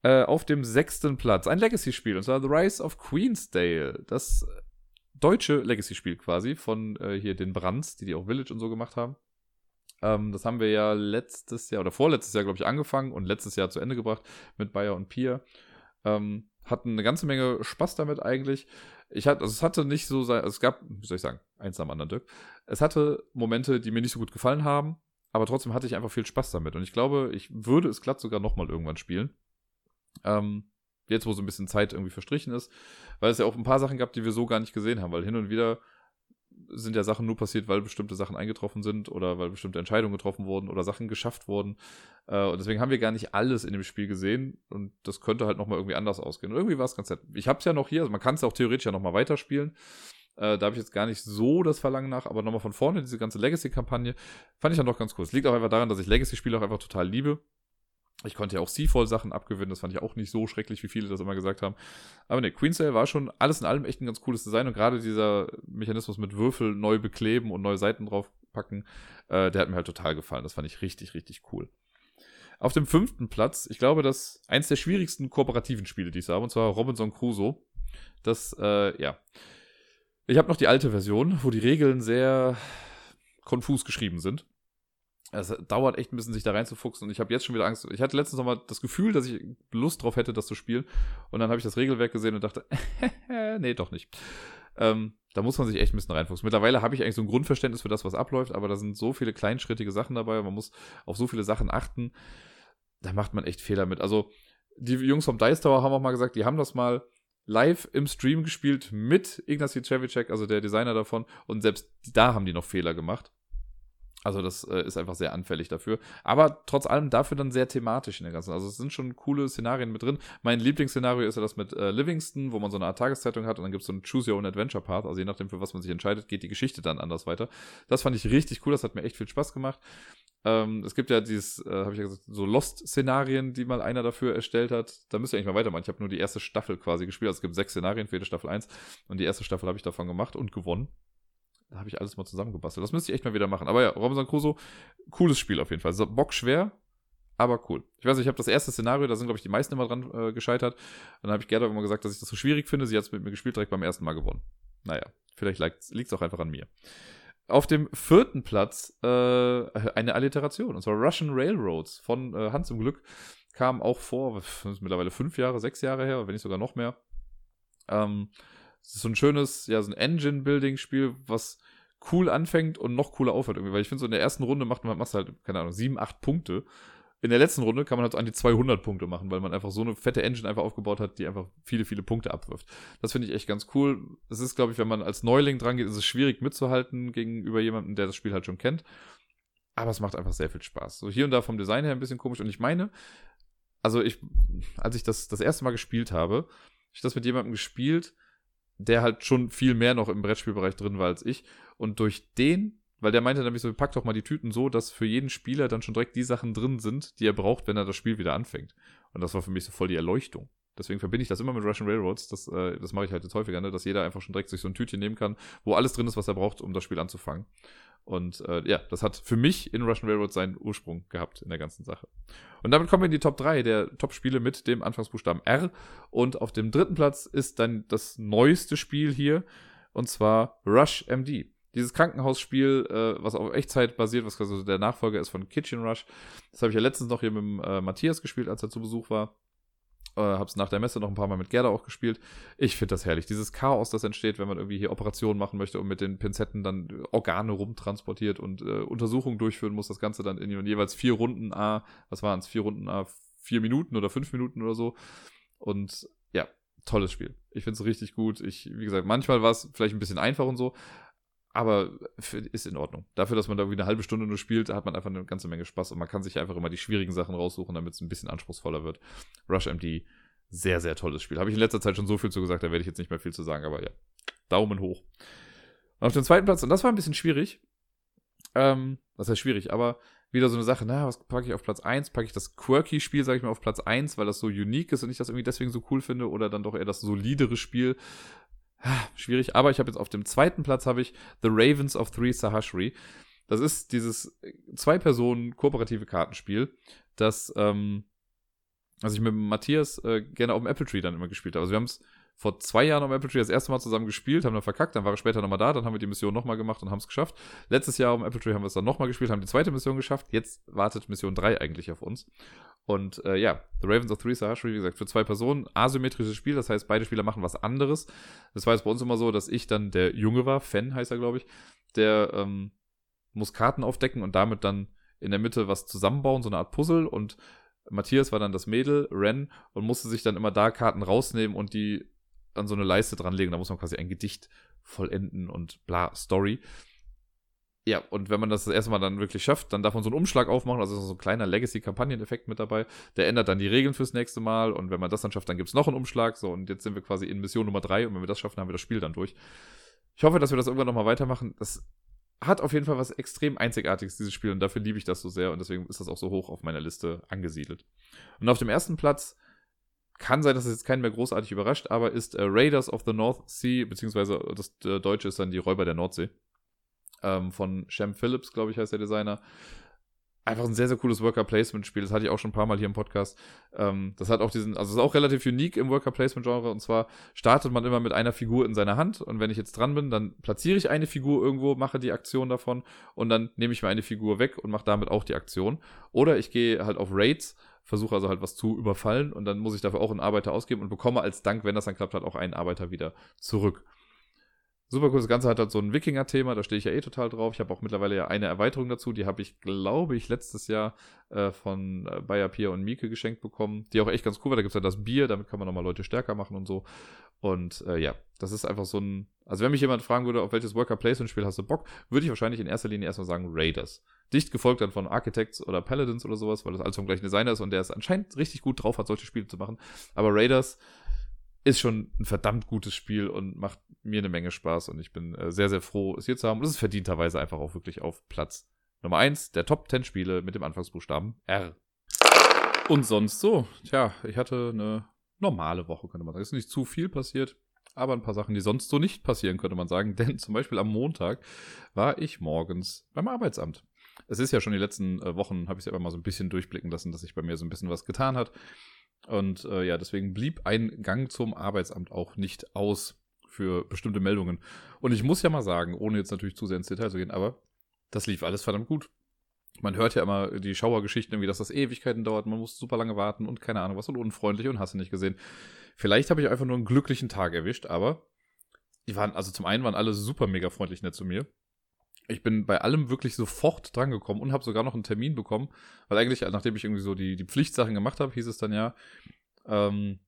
Äh, auf dem sechsten Platz ein Legacy-Spiel, und zwar The Rise of Queensdale. Das deutsche Legacy-Spiel quasi von äh, hier den Brands, die die auch Village und so gemacht haben. Ähm, das haben wir ja letztes Jahr oder vorletztes Jahr, glaube ich, angefangen und letztes Jahr zu Ende gebracht mit Bayer und Pier. Ähm, hatten eine ganze Menge Spaß damit eigentlich. Ich hatte, also es hatte nicht so sein, also es gab, wie soll ich sagen, eins am anderen Dirk. Es hatte Momente, die mir nicht so gut gefallen haben, aber trotzdem hatte ich einfach viel Spaß damit. Und ich glaube, ich würde es glatt sogar nochmal irgendwann spielen. Ähm, jetzt, wo so ein bisschen Zeit irgendwie verstrichen ist, weil es ja auch ein paar Sachen gab, die wir so gar nicht gesehen haben, weil hin und wieder sind ja Sachen nur passiert, weil bestimmte Sachen eingetroffen sind oder weil bestimmte Entscheidungen getroffen wurden oder Sachen geschafft wurden. Äh, und deswegen haben wir gar nicht alles in dem Spiel gesehen und das könnte halt nochmal irgendwie anders ausgehen. Und irgendwie war es ganz nett. Ich habe es ja noch hier, also man kann es auch theoretisch ja nochmal weiterspielen. Äh, da habe ich jetzt gar nicht so das Verlangen nach, aber nochmal von vorne diese ganze Legacy-Kampagne fand ich dann doch ganz cool. Es liegt auch einfach daran, dass ich Legacy-Spiele auch einfach total liebe. Ich konnte ja auch Seafall-Sachen abgewinnen, das fand ich auch nicht so schrecklich, wie viele das immer gesagt haben. Aber ne, Queensdale war schon alles in allem echt ein ganz cooles Design und gerade dieser Mechanismus mit Würfel neu bekleben und neue Seiten draufpacken, äh, der hat mir halt total gefallen. Das fand ich richtig, richtig cool. Auf dem fünften Platz, ich glaube, das eins der schwierigsten kooperativen Spiele, die ich habe, und zwar Robinson Crusoe. Das, äh, ja. Ich habe noch die alte Version, wo die Regeln sehr konfus geschrieben sind es dauert echt ein bisschen, sich da reinzufuchsen. Und ich habe jetzt schon wieder Angst. Ich hatte letztens noch mal das Gefühl, dass ich Lust drauf hätte, das zu spielen. Und dann habe ich das Regelwerk gesehen und dachte, nee, doch nicht. Ähm, da muss man sich echt ein bisschen reinfuchsen. Mittlerweile habe ich eigentlich so ein Grundverständnis für das, was abläuft, aber da sind so viele kleinschrittige Sachen dabei. Man muss auf so viele Sachen achten. Da macht man echt Fehler mit. Also, die Jungs vom Dice Tower haben auch mal gesagt, die haben das mal live im Stream gespielt mit Ignacy Cevicek, also der Designer davon. Und selbst da haben die noch Fehler gemacht. Also das äh, ist einfach sehr anfällig dafür. Aber trotz allem dafür dann sehr thematisch in der ganzen. Also es sind schon coole Szenarien mit drin. Mein Lieblingsszenario ist ja das mit äh, Livingston, wo man so eine Art Tageszeitung hat und dann gibt es so einen Choose Your Own Adventure Part. Also je nachdem, für was man sich entscheidet, geht die Geschichte dann anders weiter. Das fand ich richtig cool. Das hat mir echt viel Spaß gemacht. Ähm, es gibt ja dieses, äh, habe ich ja gesagt, so Lost-Szenarien, die mal einer dafür erstellt hat. Da müsst ihr eigentlich mal weitermachen. Ich habe nur die erste Staffel quasi gespielt. Also es gibt sechs Szenarien für jede Staffel eins Und die erste Staffel habe ich davon gemacht und gewonnen. Da habe ich alles mal zusammengebastelt. Das müsste ich echt mal wieder machen. Aber ja, Robinson Crusoe, cooles Spiel auf jeden Fall. Bock schwer, aber cool. Ich weiß, ich habe das erste Szenario, da sind, glaube ich, die meisten immer dran äh, gescheitert. Und dann habe ich Gerda immer gesagt, dass ich das so schwierig finde. Sie hat es mit mir gespielt, direkt beim ersten Mal gewonnen. Naja, vielleicht liegt es auch einfach an mir. Auf dem vierten Platz äh, eine Alliteration, und zwar Russian Railroads von äh, Hans im Glück. Kam auch vor, das ist mittlerweile fünf Jahre, sechs Jahre her, wenn nicht sogar noch mehr. Ähm, es ist so ein schönes, ja, so ein Engine-Building-Spiel, was cool anfängt und noch cooler aufhört irgendwie. Weil ich finde, so in der ersten Runde macht man machst halt, keine Ahnung, sieben, acht Punkte. In der letzten Runde kann man halt an die 200 Punkte machen, weil man einfach so eine fette Engine einfach aufgebaut hat, die einfach viele, viele Punkte abwirft. Das finde ich echt ganz cool. Es ist, glaube ich, wenn man als Neuling dran geht, ist es schwierig mitzuhalten gegenüber jemandem, der das Spiel halt schon kennt. Aber es macht einfach sehr viel Spaß. So hier und da vom Design her ein bisschen komisch. Und ich meine, also ich, als ich das das erste Mal gespielt habe ich das mit jemandem gespielt, der halt schon viel mehr noch im Brettspielbereich drin war als ich. Und durch den, weil der meinte nämlich so, packt doch mal die Tüten so, dass für jeden Spieler dann schon direkt die Sachen drin sind, die er braucht, wenn er das Spiel wieder anfängt. Und das war für mich so voll die Erleuchtung. Deswegen verbinde ich das immer mit Russian Railroads. Das, äh, das mache ich halt jetzt häufiger, ne? dass jeder einfach schon direkt sich so ein Tütchen nehmen kann, wo alles drin ist, was er braucht, um das Spiel anzufangen. Und äh, ja, das hat für mich in Russian Railroad seinen Ursprung gehabt in der ganzen Sache. Und damit kommen wir in die Top 3 der Top-Spiele mit dem Anfangsbuchstaben R. Und auf dem dritten Platz ist dann das neueste Spiel hier, und zwar Rush MD. Dieses Krankenhausspiel, äh, was auf Echtzeit basiert, was quasi der Nachfolger ist von Kitchen Rush. Das habe ich ja letztens noch hier mit äh, Matthias gespielt, als er zu Besuch war. Äh, hab's nach der Messe noch ein paar Mal mit Gerda auch gespielt. Ich finde das herrlich. Dieses Chaos, das entsteht, wenn man irgendwie hier Operationen machen möchte und mit den Pinzetten dann Organe rumtransportiert und äh, Untersuchungen durchführen muss, das Ganze dann in jeweils vier Runden A, was waren es, vier Runden A, vier Minuten oder fünf Minuten oder so. Und ja, tolles Spiel. Ich finde es richtig gut. Ich, wie gesagt, manchmal war es vielleicht ein bisschen einfach und so, aber ist in Ordnung. Dafür, dass man da irgendwie eine halbe Stunde nur spielt, hat man einfach eine ganze Menge Spaß und man kann sich einfach immer die schwierigen Sachen raussuchen, damit es ein bisschen anspruchsvoller wird. Rush MD, sehr, sehr tolles Spiel. Habe ich in letzter Zeit schon so viel zu gesagt, da werde ich jetzt nicht mehr viel zu sagen, aber ja. Daumen hoch. Und auf dem zweiten Platz, und das war ein bisschen schwierig. Ähm, das heißt schwierig, aber wieder so eine Sache, na, was packe ich auf Platz 1? Packe ich das Quirky-Spiel, sage ich mal, auf Platz 1, weil das so unique ist und ich das irgendwie deswegen so cool finde, oder dann doch eher das solidere Spiel, schwierig. Aber ich habe jetzt auf dem zweiten Platz habe ich The Ravens of Three Sahashri. Das ist dieses äh, zwei Personen kooperative Kartenspiel, das ähm, also ich mit Matthias äh, gerne auf dem Apple Tree dann immer gespielt habe. Also wir haben es vor zwei Jahren am Apple Tree das erste Mal zusammen gespielt, haben dann verkackt, dann war er später nochmal da, dann haben wir die Mission nochmal gemacht und haben es geschafft. Letztes Jahr am Apple Tree haben wir es dann nochmal gespielt, haben die zweite Mission geschafft. Jetzt wartet Mission 3 eigentlich auf uns. Und äh, ja, The Ravens of Three Sahashri, wie gesagt, für zwei Personen, asymmetrisches Spiel, das heißt, beide Spieler machen was anderes. Das war jetzt bei uns immer so, dass ich dann der Junge war, Fan heißt er, glaube ich, der ähm, muss Karten aufdecken und damit dann in der Mitte was zusammenbauen, so eine Art Puzzle und Matthias war dann das Mädel, Ren, und musste sich dann immer da Karten rausnehmen und die an so eine Leiste dranlegen. Da muss man quasi ein Gedicht vollenden und bla, Story. Ja, und wenn man das das erste Mal dann wirklich schafft, dann darf man so einen Umschlag aufmachen, also so ein kleiner Legacy-Kampagnen-Effekt mit dabei. Der ändert dann die Regeln fürs nächste Mal und wenn man das dann schafft, dann gibt es noch einen Umschlag. So, und jetzt sind wir quasi in Mission Nummer drei und wenn wir das schaffen, haben wir das Spiel dann durch. Ich hoffe, dass wir das irgendwann nochmal weitermachen. Das hat auf jeden Fall was extrem Einzigartiges, dieses Spiel, und dafür liebe ich das so sehr und deswegen ist das auch so hoch auf meiner Liste angesiedelt. Und auf dem ersten Platz kann sein, dass es jetzt keinen mehr großartig überrascht, aber ist äh, Raiders of the North Sea, beziehungsweise das äh, Deutsche ist dann die Räuber der Nordsee. Ähm, von Shem Phillips, glaube ich, heißt der Designer einfach ein sehr, sehr cooles Worker-Placement-Spiel. Das hatte ich auch schon ein paar Mal hier im Podcast. Ähm, das hat auch diesen, also ist auch relativ unique im Worker-Placement-Genre. Und zwar startet man immer mit einer Figur in seiner Hand. Und wenn ich jetzt dran bin, dann platziere ich eine Figur irgendwo, mache die Aktion davon. Und dann nehme ich mir eine Figur weg und mache damit auch die Aktion. Oder ich gehe halt auf Raids, versuche also halt was zu überfallen. Und dann muss ich dafür auch einen Arbeiter ausgeben und bekomme als Dank, wenn das dann klappt, halt auch einen Arbeiter wieder zurück. Super cool. Das Ganze hat halt so ein Wikinger-Thema, da stehe ich ja eh total drauf. Ich habe auch mittlerweile ja eine Erweiterung dazu. Die habe ich, glaube ich, letztes Jahr äh, von äh, Bayer Pier und Mieke geschenkt bekommen. Die auch echt ganz cool war. Da gibt es ja das Bier, damit kann man nochmal Leute stärker machen und so. Und äh, ja, das ist einfach so ein. Also, wenn mich jemand fragen würde, auf welches Worker Placement-Spiel hast du Bock, würde ich wahrscheinlich in erster Linie erstmal sagen Raiders. Dicht gefolgt dann von Architects oder Paladins oder sowas, weil das alles vom gleichen Designer ist und der es anscheinend richtig gut drauf hat, solche Spiele zu machen. Aber Raiders ist schon ein verdammt gutes Spiel und macht mir eine Menge Spaß und ich bin äh, sehr, sehr froh, es hier zu haben. Und es ist verdienterweise einfach auch wirklich auf Platz Nummer 1 der Top 10 Spiele mit dem Anfangsbuchstaben R. Und sonst so. Tja, ich hatte eine normale Woche, könnte man sagen. Es ist nicht zu viel passiert, aber ein paar Sachen, die sonst so nicht passieren, könnte man sagen. Denn zum Beispiel am Montag war ich morgens beim Arbeitsamt. Es ist ja schon die letzten äh, Wochen, habe ich es ja immer mal so ein bisschen durchblicken lassen, dass sich bei mir so ein bisschen was getan hat. Und äh, ja, deswegen blieb ein Gang zum Arbeitsamt auch nicht aus für bestimmte Meldungen. Und ich muss ja mal sagen, ohne jetzt natürlich zu sehr ins Detail zu gehen, aber das lief alles verdammt gut. Man hört ja immer die Schauergeschichten irgendwie, dass das Ewigkeiten dauert, man muss super lange warten und keine Ahnung was und unfreundlich und hast du nicht gesehen. Vielleicht habe ich einfach nur einen glücklichen Tag erwischt, aber die waren, also zum einen waren alle super mega freundlich nett zu mir ich bin bei allem wirklich sofort drangekommen und habe sogar noch einen Termin bekommen, weil eigentlich, nachdem ich irgendwie so die, die Pflichtsachen gemacht habe, hieß es dann ja, ähm,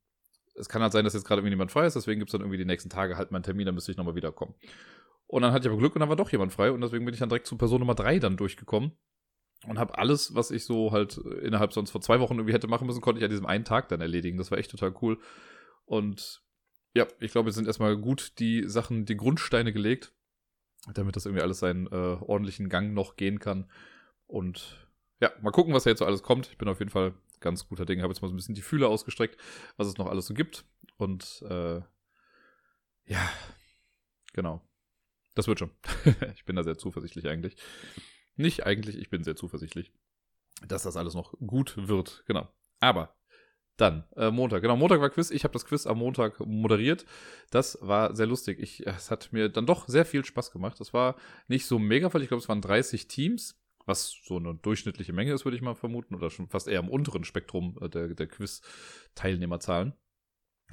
es kann halt sein, dass jetzt gerade irgendwie niemand frei ist, deswegen gibt es dann irgendwie die nächsten Tage halt meinen Termin, dann müsste ich nochmal wiederkommen. Und dann hatte ich aber Glück und dann war doch jemand frei und deswegen bin ich dann direkt zu Person Nummer drei dann durchgekommen und habe alles, was ich so halt innerhalb sonst vor zwei Wochen irgendwie hätte machen müssen, konnte ich an diesem einen Tag dann erledigen. Das war echt total cool. Und ja, ich glaube, es sind erstmal gut die Sachen, die Grundsteine gelegt damit das irgendwie alles seinen äh, ordentlichen Gang noch gehen kann. Und ja, mal gucken, was da jetzt so alles kommt. Ich bin auf jeden Fall ganz guter Ding. Habe jetzt mal so ein bisschen die Fühler ausgestreckt, was es noch alles so gibt. Und äh, ja, genau. Das wird schon. ich bin da sehr zuversichtlich eigentlich. Nicht eigentlich, ich bin sehr zuversichtlich, dass das alles noch gut wird. Genau. Aber dann, äh, Montag. Genau, Montag war Quiz. Ich habe das Quiz am Montag moderiert. Das war sehr lustig. Ich, es hat mir dann doch sehr viel Spaß gemacht. Das war nicht so mega voll. Ich glaube, es waren 30 Teams, was so eine durchschnittliche Menge ist, würde ich mal vermuten. Oder schon fast eher im unteren Spektrum äh, der, der Quiz-Teilnehmerzahlen.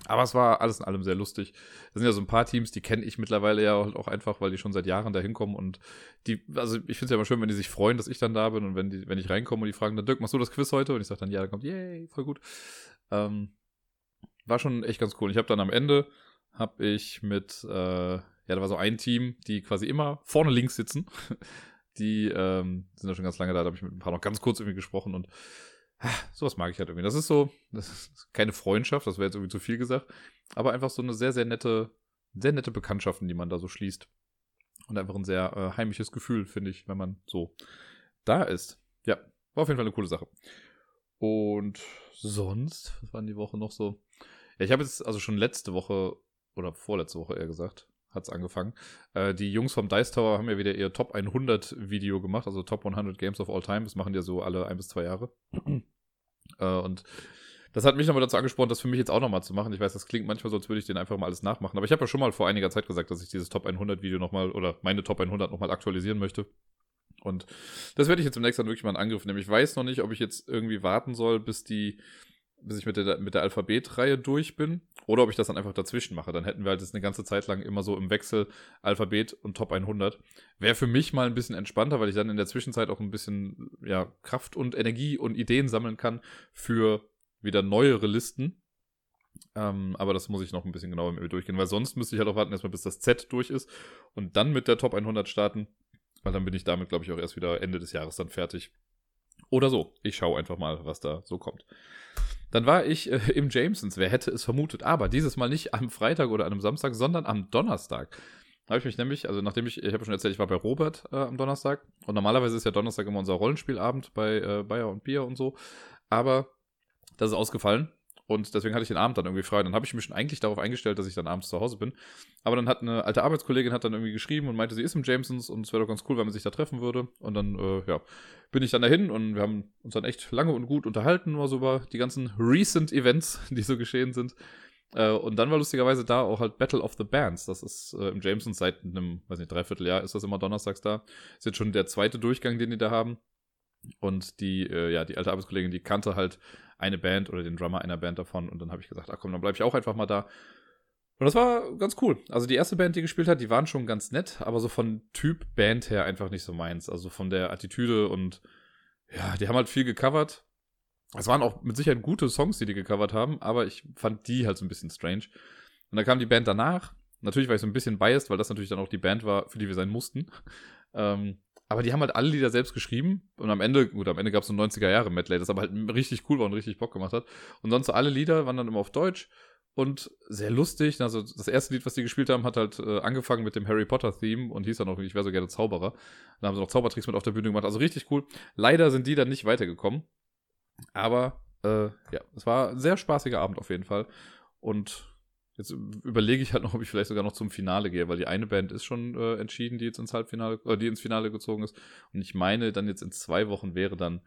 Aber es war alles in allem sehr lustig. Da sind ja so ein paar Teams, die kenne ich mittlerweile ja auch einfach, weil die schon seit Jahren da hinkommen und die, also ich finde es ja immer schön, wenn die sich freuen, dass ich dann da bin und wenn die, wenn ich reinkomme und die fragen dann, Dirk, machst du das Quiz heute? Und ich sage dann, ja, dann kommt, yay, voll gut. Ähm, war schon echt ganz cool. Ich habe dann am Ende, habe ich mit, äh, ja, da war so ein Team, die quasi immer vorne links sitzen. die ähm, sind ja schon ganz lange da, da habe ich mit ein paar noch ganz kurz irgendwie gesprochen und sowas mag ich halt irgendwie. Das ist so, das ist keine Freundschaft, das wäre jetzt irgendwie zu viel gesagt, aber einfach so eine sehr, sehr nette, sehr nette Bekanntschaften, die man da so schließt. Und einfach ein sehr äh, heimisches Gefühl, finde ich, wenn man so da ist. Ja, war auf jeden Fall eine coole Sache. Und sonst, was waren die Woche noch so? Ja, ich habe jetzt also schon letzte Woche oder vorletzte Woche eher gesagt, hat es angefangen. Äh, die Jungs vom Dice Tower haben ja wieder ihr Top 100 Video gemacht, also Top 100 Games of All Time. Das machen die ja so alle ein bis zwei Jahre. äh, und das hat mich nochmal dazu angesprochen, das für mich jetzt auch nochmal zu machen. Ich weiß, das klingt manchmal so, als würde ich den einfach mal alles nachmachen. Aber ich habe ja schon mal vor einiger Zeit gesagt, dass ich dieses Top 100 Video nochmal oder meine Top 100 nochmal aktualisieren möchte. Und das werde ich jetzt im nächsten Mal wirklich mal in Angriff nehmen. Ich weiß noch nicht, ob ich jetzt irgendwie warten soll, bis die, bis ich mit der, mit der Alphabetreihe durch bin. Oder ob ich das dann einfach dazwischen mache. Dann hätten wir halt jetzt eine ganze Zeit lang immer so im Wechsel Alphabet und Top 100. Wäre für mich mal ein bisschen entspannter, weil ich dann in der Zwischenzeit auch ein bisschen ja, Kraft und Energie und Ideen sammeln kann für wieder neuere Listen. Ähm, aber das muss ich noch ein bisschen genauer mit mir durchgehen, weil sonst müsste ich halt auch warten, erstmal bis das Z durch ist und dann mit der Top 100 starten. Weil dann bin ich damit, glaube ich, auch erst wieder Ende des Jahres dann fertig. Oder so. Ich schaue einfach mal, was da so kommt. Dann war ich äh, im Jamesons. Wer hätte es vermutet? Aber dieses Mal nicht am Freitag oder an einem Samstag, sondern am Donnerstag. Da habe ich mich nämlich, also nachdem ich, ich habe schon erzählt, ich war bei Robert äh, am Donnerstag. Und normalerweise ist ja Donnerstag immer unser Rollenspielabend bei äh, Bayer und Bier und so. Aber das ist ausgefallen. Und deswegen hatte ich den Abend dann irgendwie frei. Dann habe ich mich schon eigentlich darauf eingestellt, dass ich dann abends zu Hause bin. Aber dann hat eine alte Arbeitskollegin hat dann irgendwie geschrieben und meinte, sie ist im Jamesons und es wäre doch ganz cool, wenn man sich da treffen würde. Und dann, äh, ja, bin ich dann dahin und wir haben uns dann echt lange und gut unterhalten, mal so über die ganzen recent Events, die so geschehen sind. Äh, und dann war lustigerweise da auch halt Battle of the Bands. Das ist äh, im Jamesons seit einem, weiß nicht, Dreivierteljahr ist das immer donnerstags da. Ist jetzt schon der zweite Durchgang, den die da haben. Und die, äh, ja, die alte Arbeitskollegin, die kannte halt eine Band oder den Drummer einer Band davon. Und dann habe ich gesagt, ach komm, dann bleibe ich auch einfach mal da. Und das war ganz cool. Also die erste Band, die gespielt hat, die waren schon ganz nett, aber so von Typ Band her einfach nicht so meins. Also von der Attitüde und ja, die haben halt viel gecovert. Es waren auch mit Sicherheit gute Songs, die die gecovert haben, aber ich fand die halt so ein bisschen strange. Und dann kam die Band danach. Natürlich war ich so ein bisschen biased, weil das natürlich dann auch die Band war, für die wir sein mussten. Ähm, aber die haben halt alle Lieder selbst geschrieben und am Ende, gut, am Ende gab es so ein 90er-Jahre-Medley, das aber halt richtig cool war und richtig Bock gemacht hat. Und sonst so alle Lieder waren dann immer auf Deutsch und sehr lustig. Also das erste Lied, was die gespielt haben, hat halt äh, angefangen mit dem Harry Potter-Theme und hieß dann auch, ich wäre so gerne Zauberer. Dann haben sie noch Zaubertricks mit auf der Bühne gemacht, also richtig cool. Leider sind die dann nicht weitergekommen. Aber äh, ja, es war ein sehr spaßiger Abend auf jeden Fall. Und Jetzt überlege ich halt noch, ob ich vielleicht sogar noch zum Finale gehe, weil die eine Band ist schon äh, entschieden, die jetzt ins Halbfinale, äh, die ins Finale gezogen ist. Und ich meine, dann jetzt in zwei Wochen wäre dann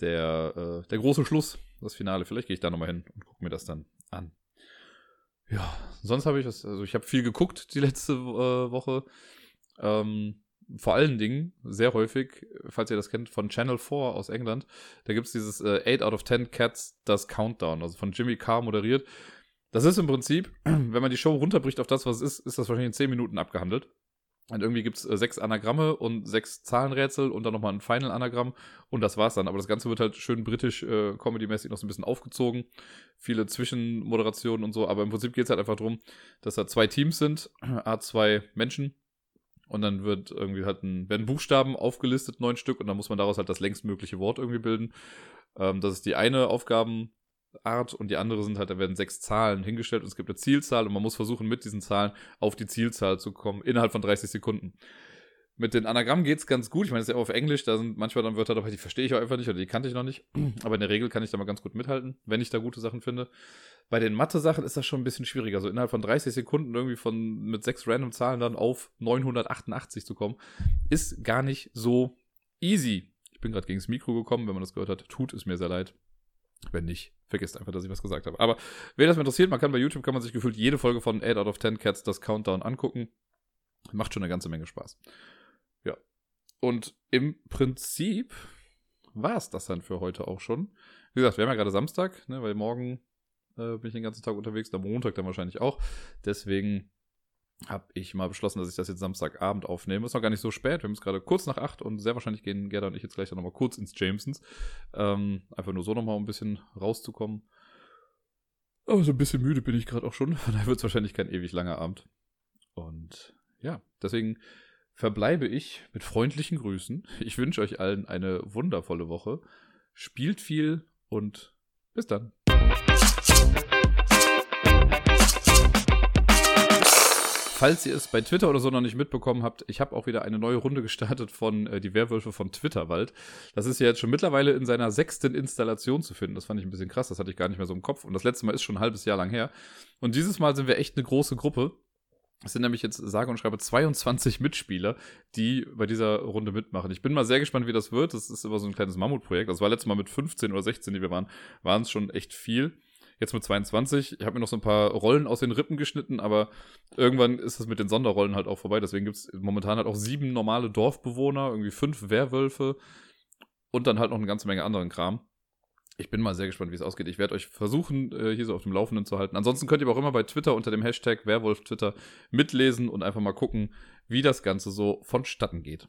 der, äh, der große Schluss, das Finale. Vielleicht gehe ich da nochmal hin und gucke mir das dann an. Ja, sonst habe ich was, also ich habe viel geguckt die letzte äh, Woche. Ähm, vor allen Dingen, sehr häufig, falls ihr das kennt, von Channel 4 aus England, da gibt es dieses äh, 8 out of 10 Cats, das Countdown, also von Jimmy Carr moderiert. Das ist im Prinzip, wenn man die Show runterbricht auf das, was es ist, ist das wahrscheinlich in 10 Minuten abgehandelt. Und irgendwie gibt es äh, sechs Anagramme und sechs Zahlenrätsel und dann nochmal ein Final-Anagramm und das war's dann. Aber das Ganze wird halt schön britisch, äh, noch so ein bisschen aufgezogen. Viele Zwischenmoderationen und so. Aber im Prinzip geht es halt einfach darum, dass da zwei Teams sind, A2 Menschen. Und dann wird irgendwie halt ein, werden Buchstaben aufgelistet, neun Stück, und dann muss man daraus halt das längstmögliche Wort irgendwie bilden. Ähm, das ist die eine Aufgaben, Art und die andere sind halt, da werden sechs Zahlen hingestellt und es gibt eine Zielzahl und man muss versuchen, mit diesen Zahlen auf die Zielzahl zu kommen, innerhalb von 30 Sekunden. Mit den Anagrammen geht es ganz gut. Ich meine, das ist ja auch auf Englisch, da sind manchmal dann Wörter dabei, die verstehe ich auch einfach nicht oder die kannte ich noch nicht. Aber in der Regel kann ich da mal ganz gut mithalten, wenn ich da gute Sachen finde. Bei den Mathe-Sachen ist das schon ein bisschen schwieriger. So innerhalb von 30 Sekunden irgendwie von mit sechs random Zahlen dann auf 988 zu kommen, ist gar nicht so easy. Ich bin gerade gegen das Mikro gekommen, wenn man das gehört hat. Tut es mir sehr leid. Wenn nicht, vergesst einfach, dass ich was gesagt habe. Aber wer das interessiert, man kann bei YouTube, kann man sich gefühlt jede Folge von 8 out of 10 Cats, das Countdown angucken. Macht schon eine ganze Menge Spaß. Ja. Und im Prinzip war es das dann für heute auch schon. Wie gesagt, wir haben ja gerade Samstag, ne, weil morgen äh, bin ich den ganzen Tag unterwegs, am Montag dann wahrscheinlich auch. Deswegen habe ich mal beschlossen, dass ich das jetzt Samstagabend aufnehme. Ist noch gar nicht so spät. Wir haben es gerade kurz nach acht und sehr wahrscheinlich gehen Gerda und ich jetzt gleich dann nochmal kurz ins Jamesons. Ähm, einfach nur so nochmal, um ein bisschen rauszukommen. Aber so ein bisschen müde bin ich gerade auch schon. Von daher wird es wahrscheinlich kein ewig langer Abend. Und ja, deswegen verbleibe ich mit freundlichen Grüßen. Ich wünsche euch allen eine wundervolle Woche. Spielt viel und bis dann. Falls ihr es bei Twitter oder so noch nicht mitbekommen habt, ich habe auch wieder eine neue Runde gestartet von äh, Die Werwölfe von Twitterwald. Das ist ja jetzt schon mittlerweile in seiner sechsten Installation zu finden. Das fand ich ein bisschen krass, das hatte ich gar nicht mehr so im Kopf. Und das letzte Mal ist schon ein halbes Jahr lang her. Und dieses Mal sind wir echt eine große Gruppe. Es sind nämlich jetzt, sage und schreibe, 22 Mitspieler, die bei dieser Runde mitmachen. Ich bin mal sehr gespannt, wie das wird. Das ist immer so ein kleines Mammutprojekt. Das war letztes Mal mit 15 oder 16, die wir waren, waren es schon echt viel. Jetzt mit 22. Ich habe mir noch so ein paar Rollen aus den Rippen geschnitten, aber irgendwann ist es mit den Sonderrollen halt auch vorbei. Deswegen gibt es momentan halt auch sieben normale Dorfbewohner, irgendwie fünf Werwölfe und dann halt noch eine ganze Menge anderen Kram. Ich bin mal sehr gespannt, wie es ausgeht. Ich werde euch versuchen, äh, hier so auf dem Laufenden zu halten. Ansonsten könnt ihr aber auch immer bei Twitter unter dem Hashtag Werwolf Twitter mitlesen und einfach mal gucken, wie das Ganze so vonstatten geht.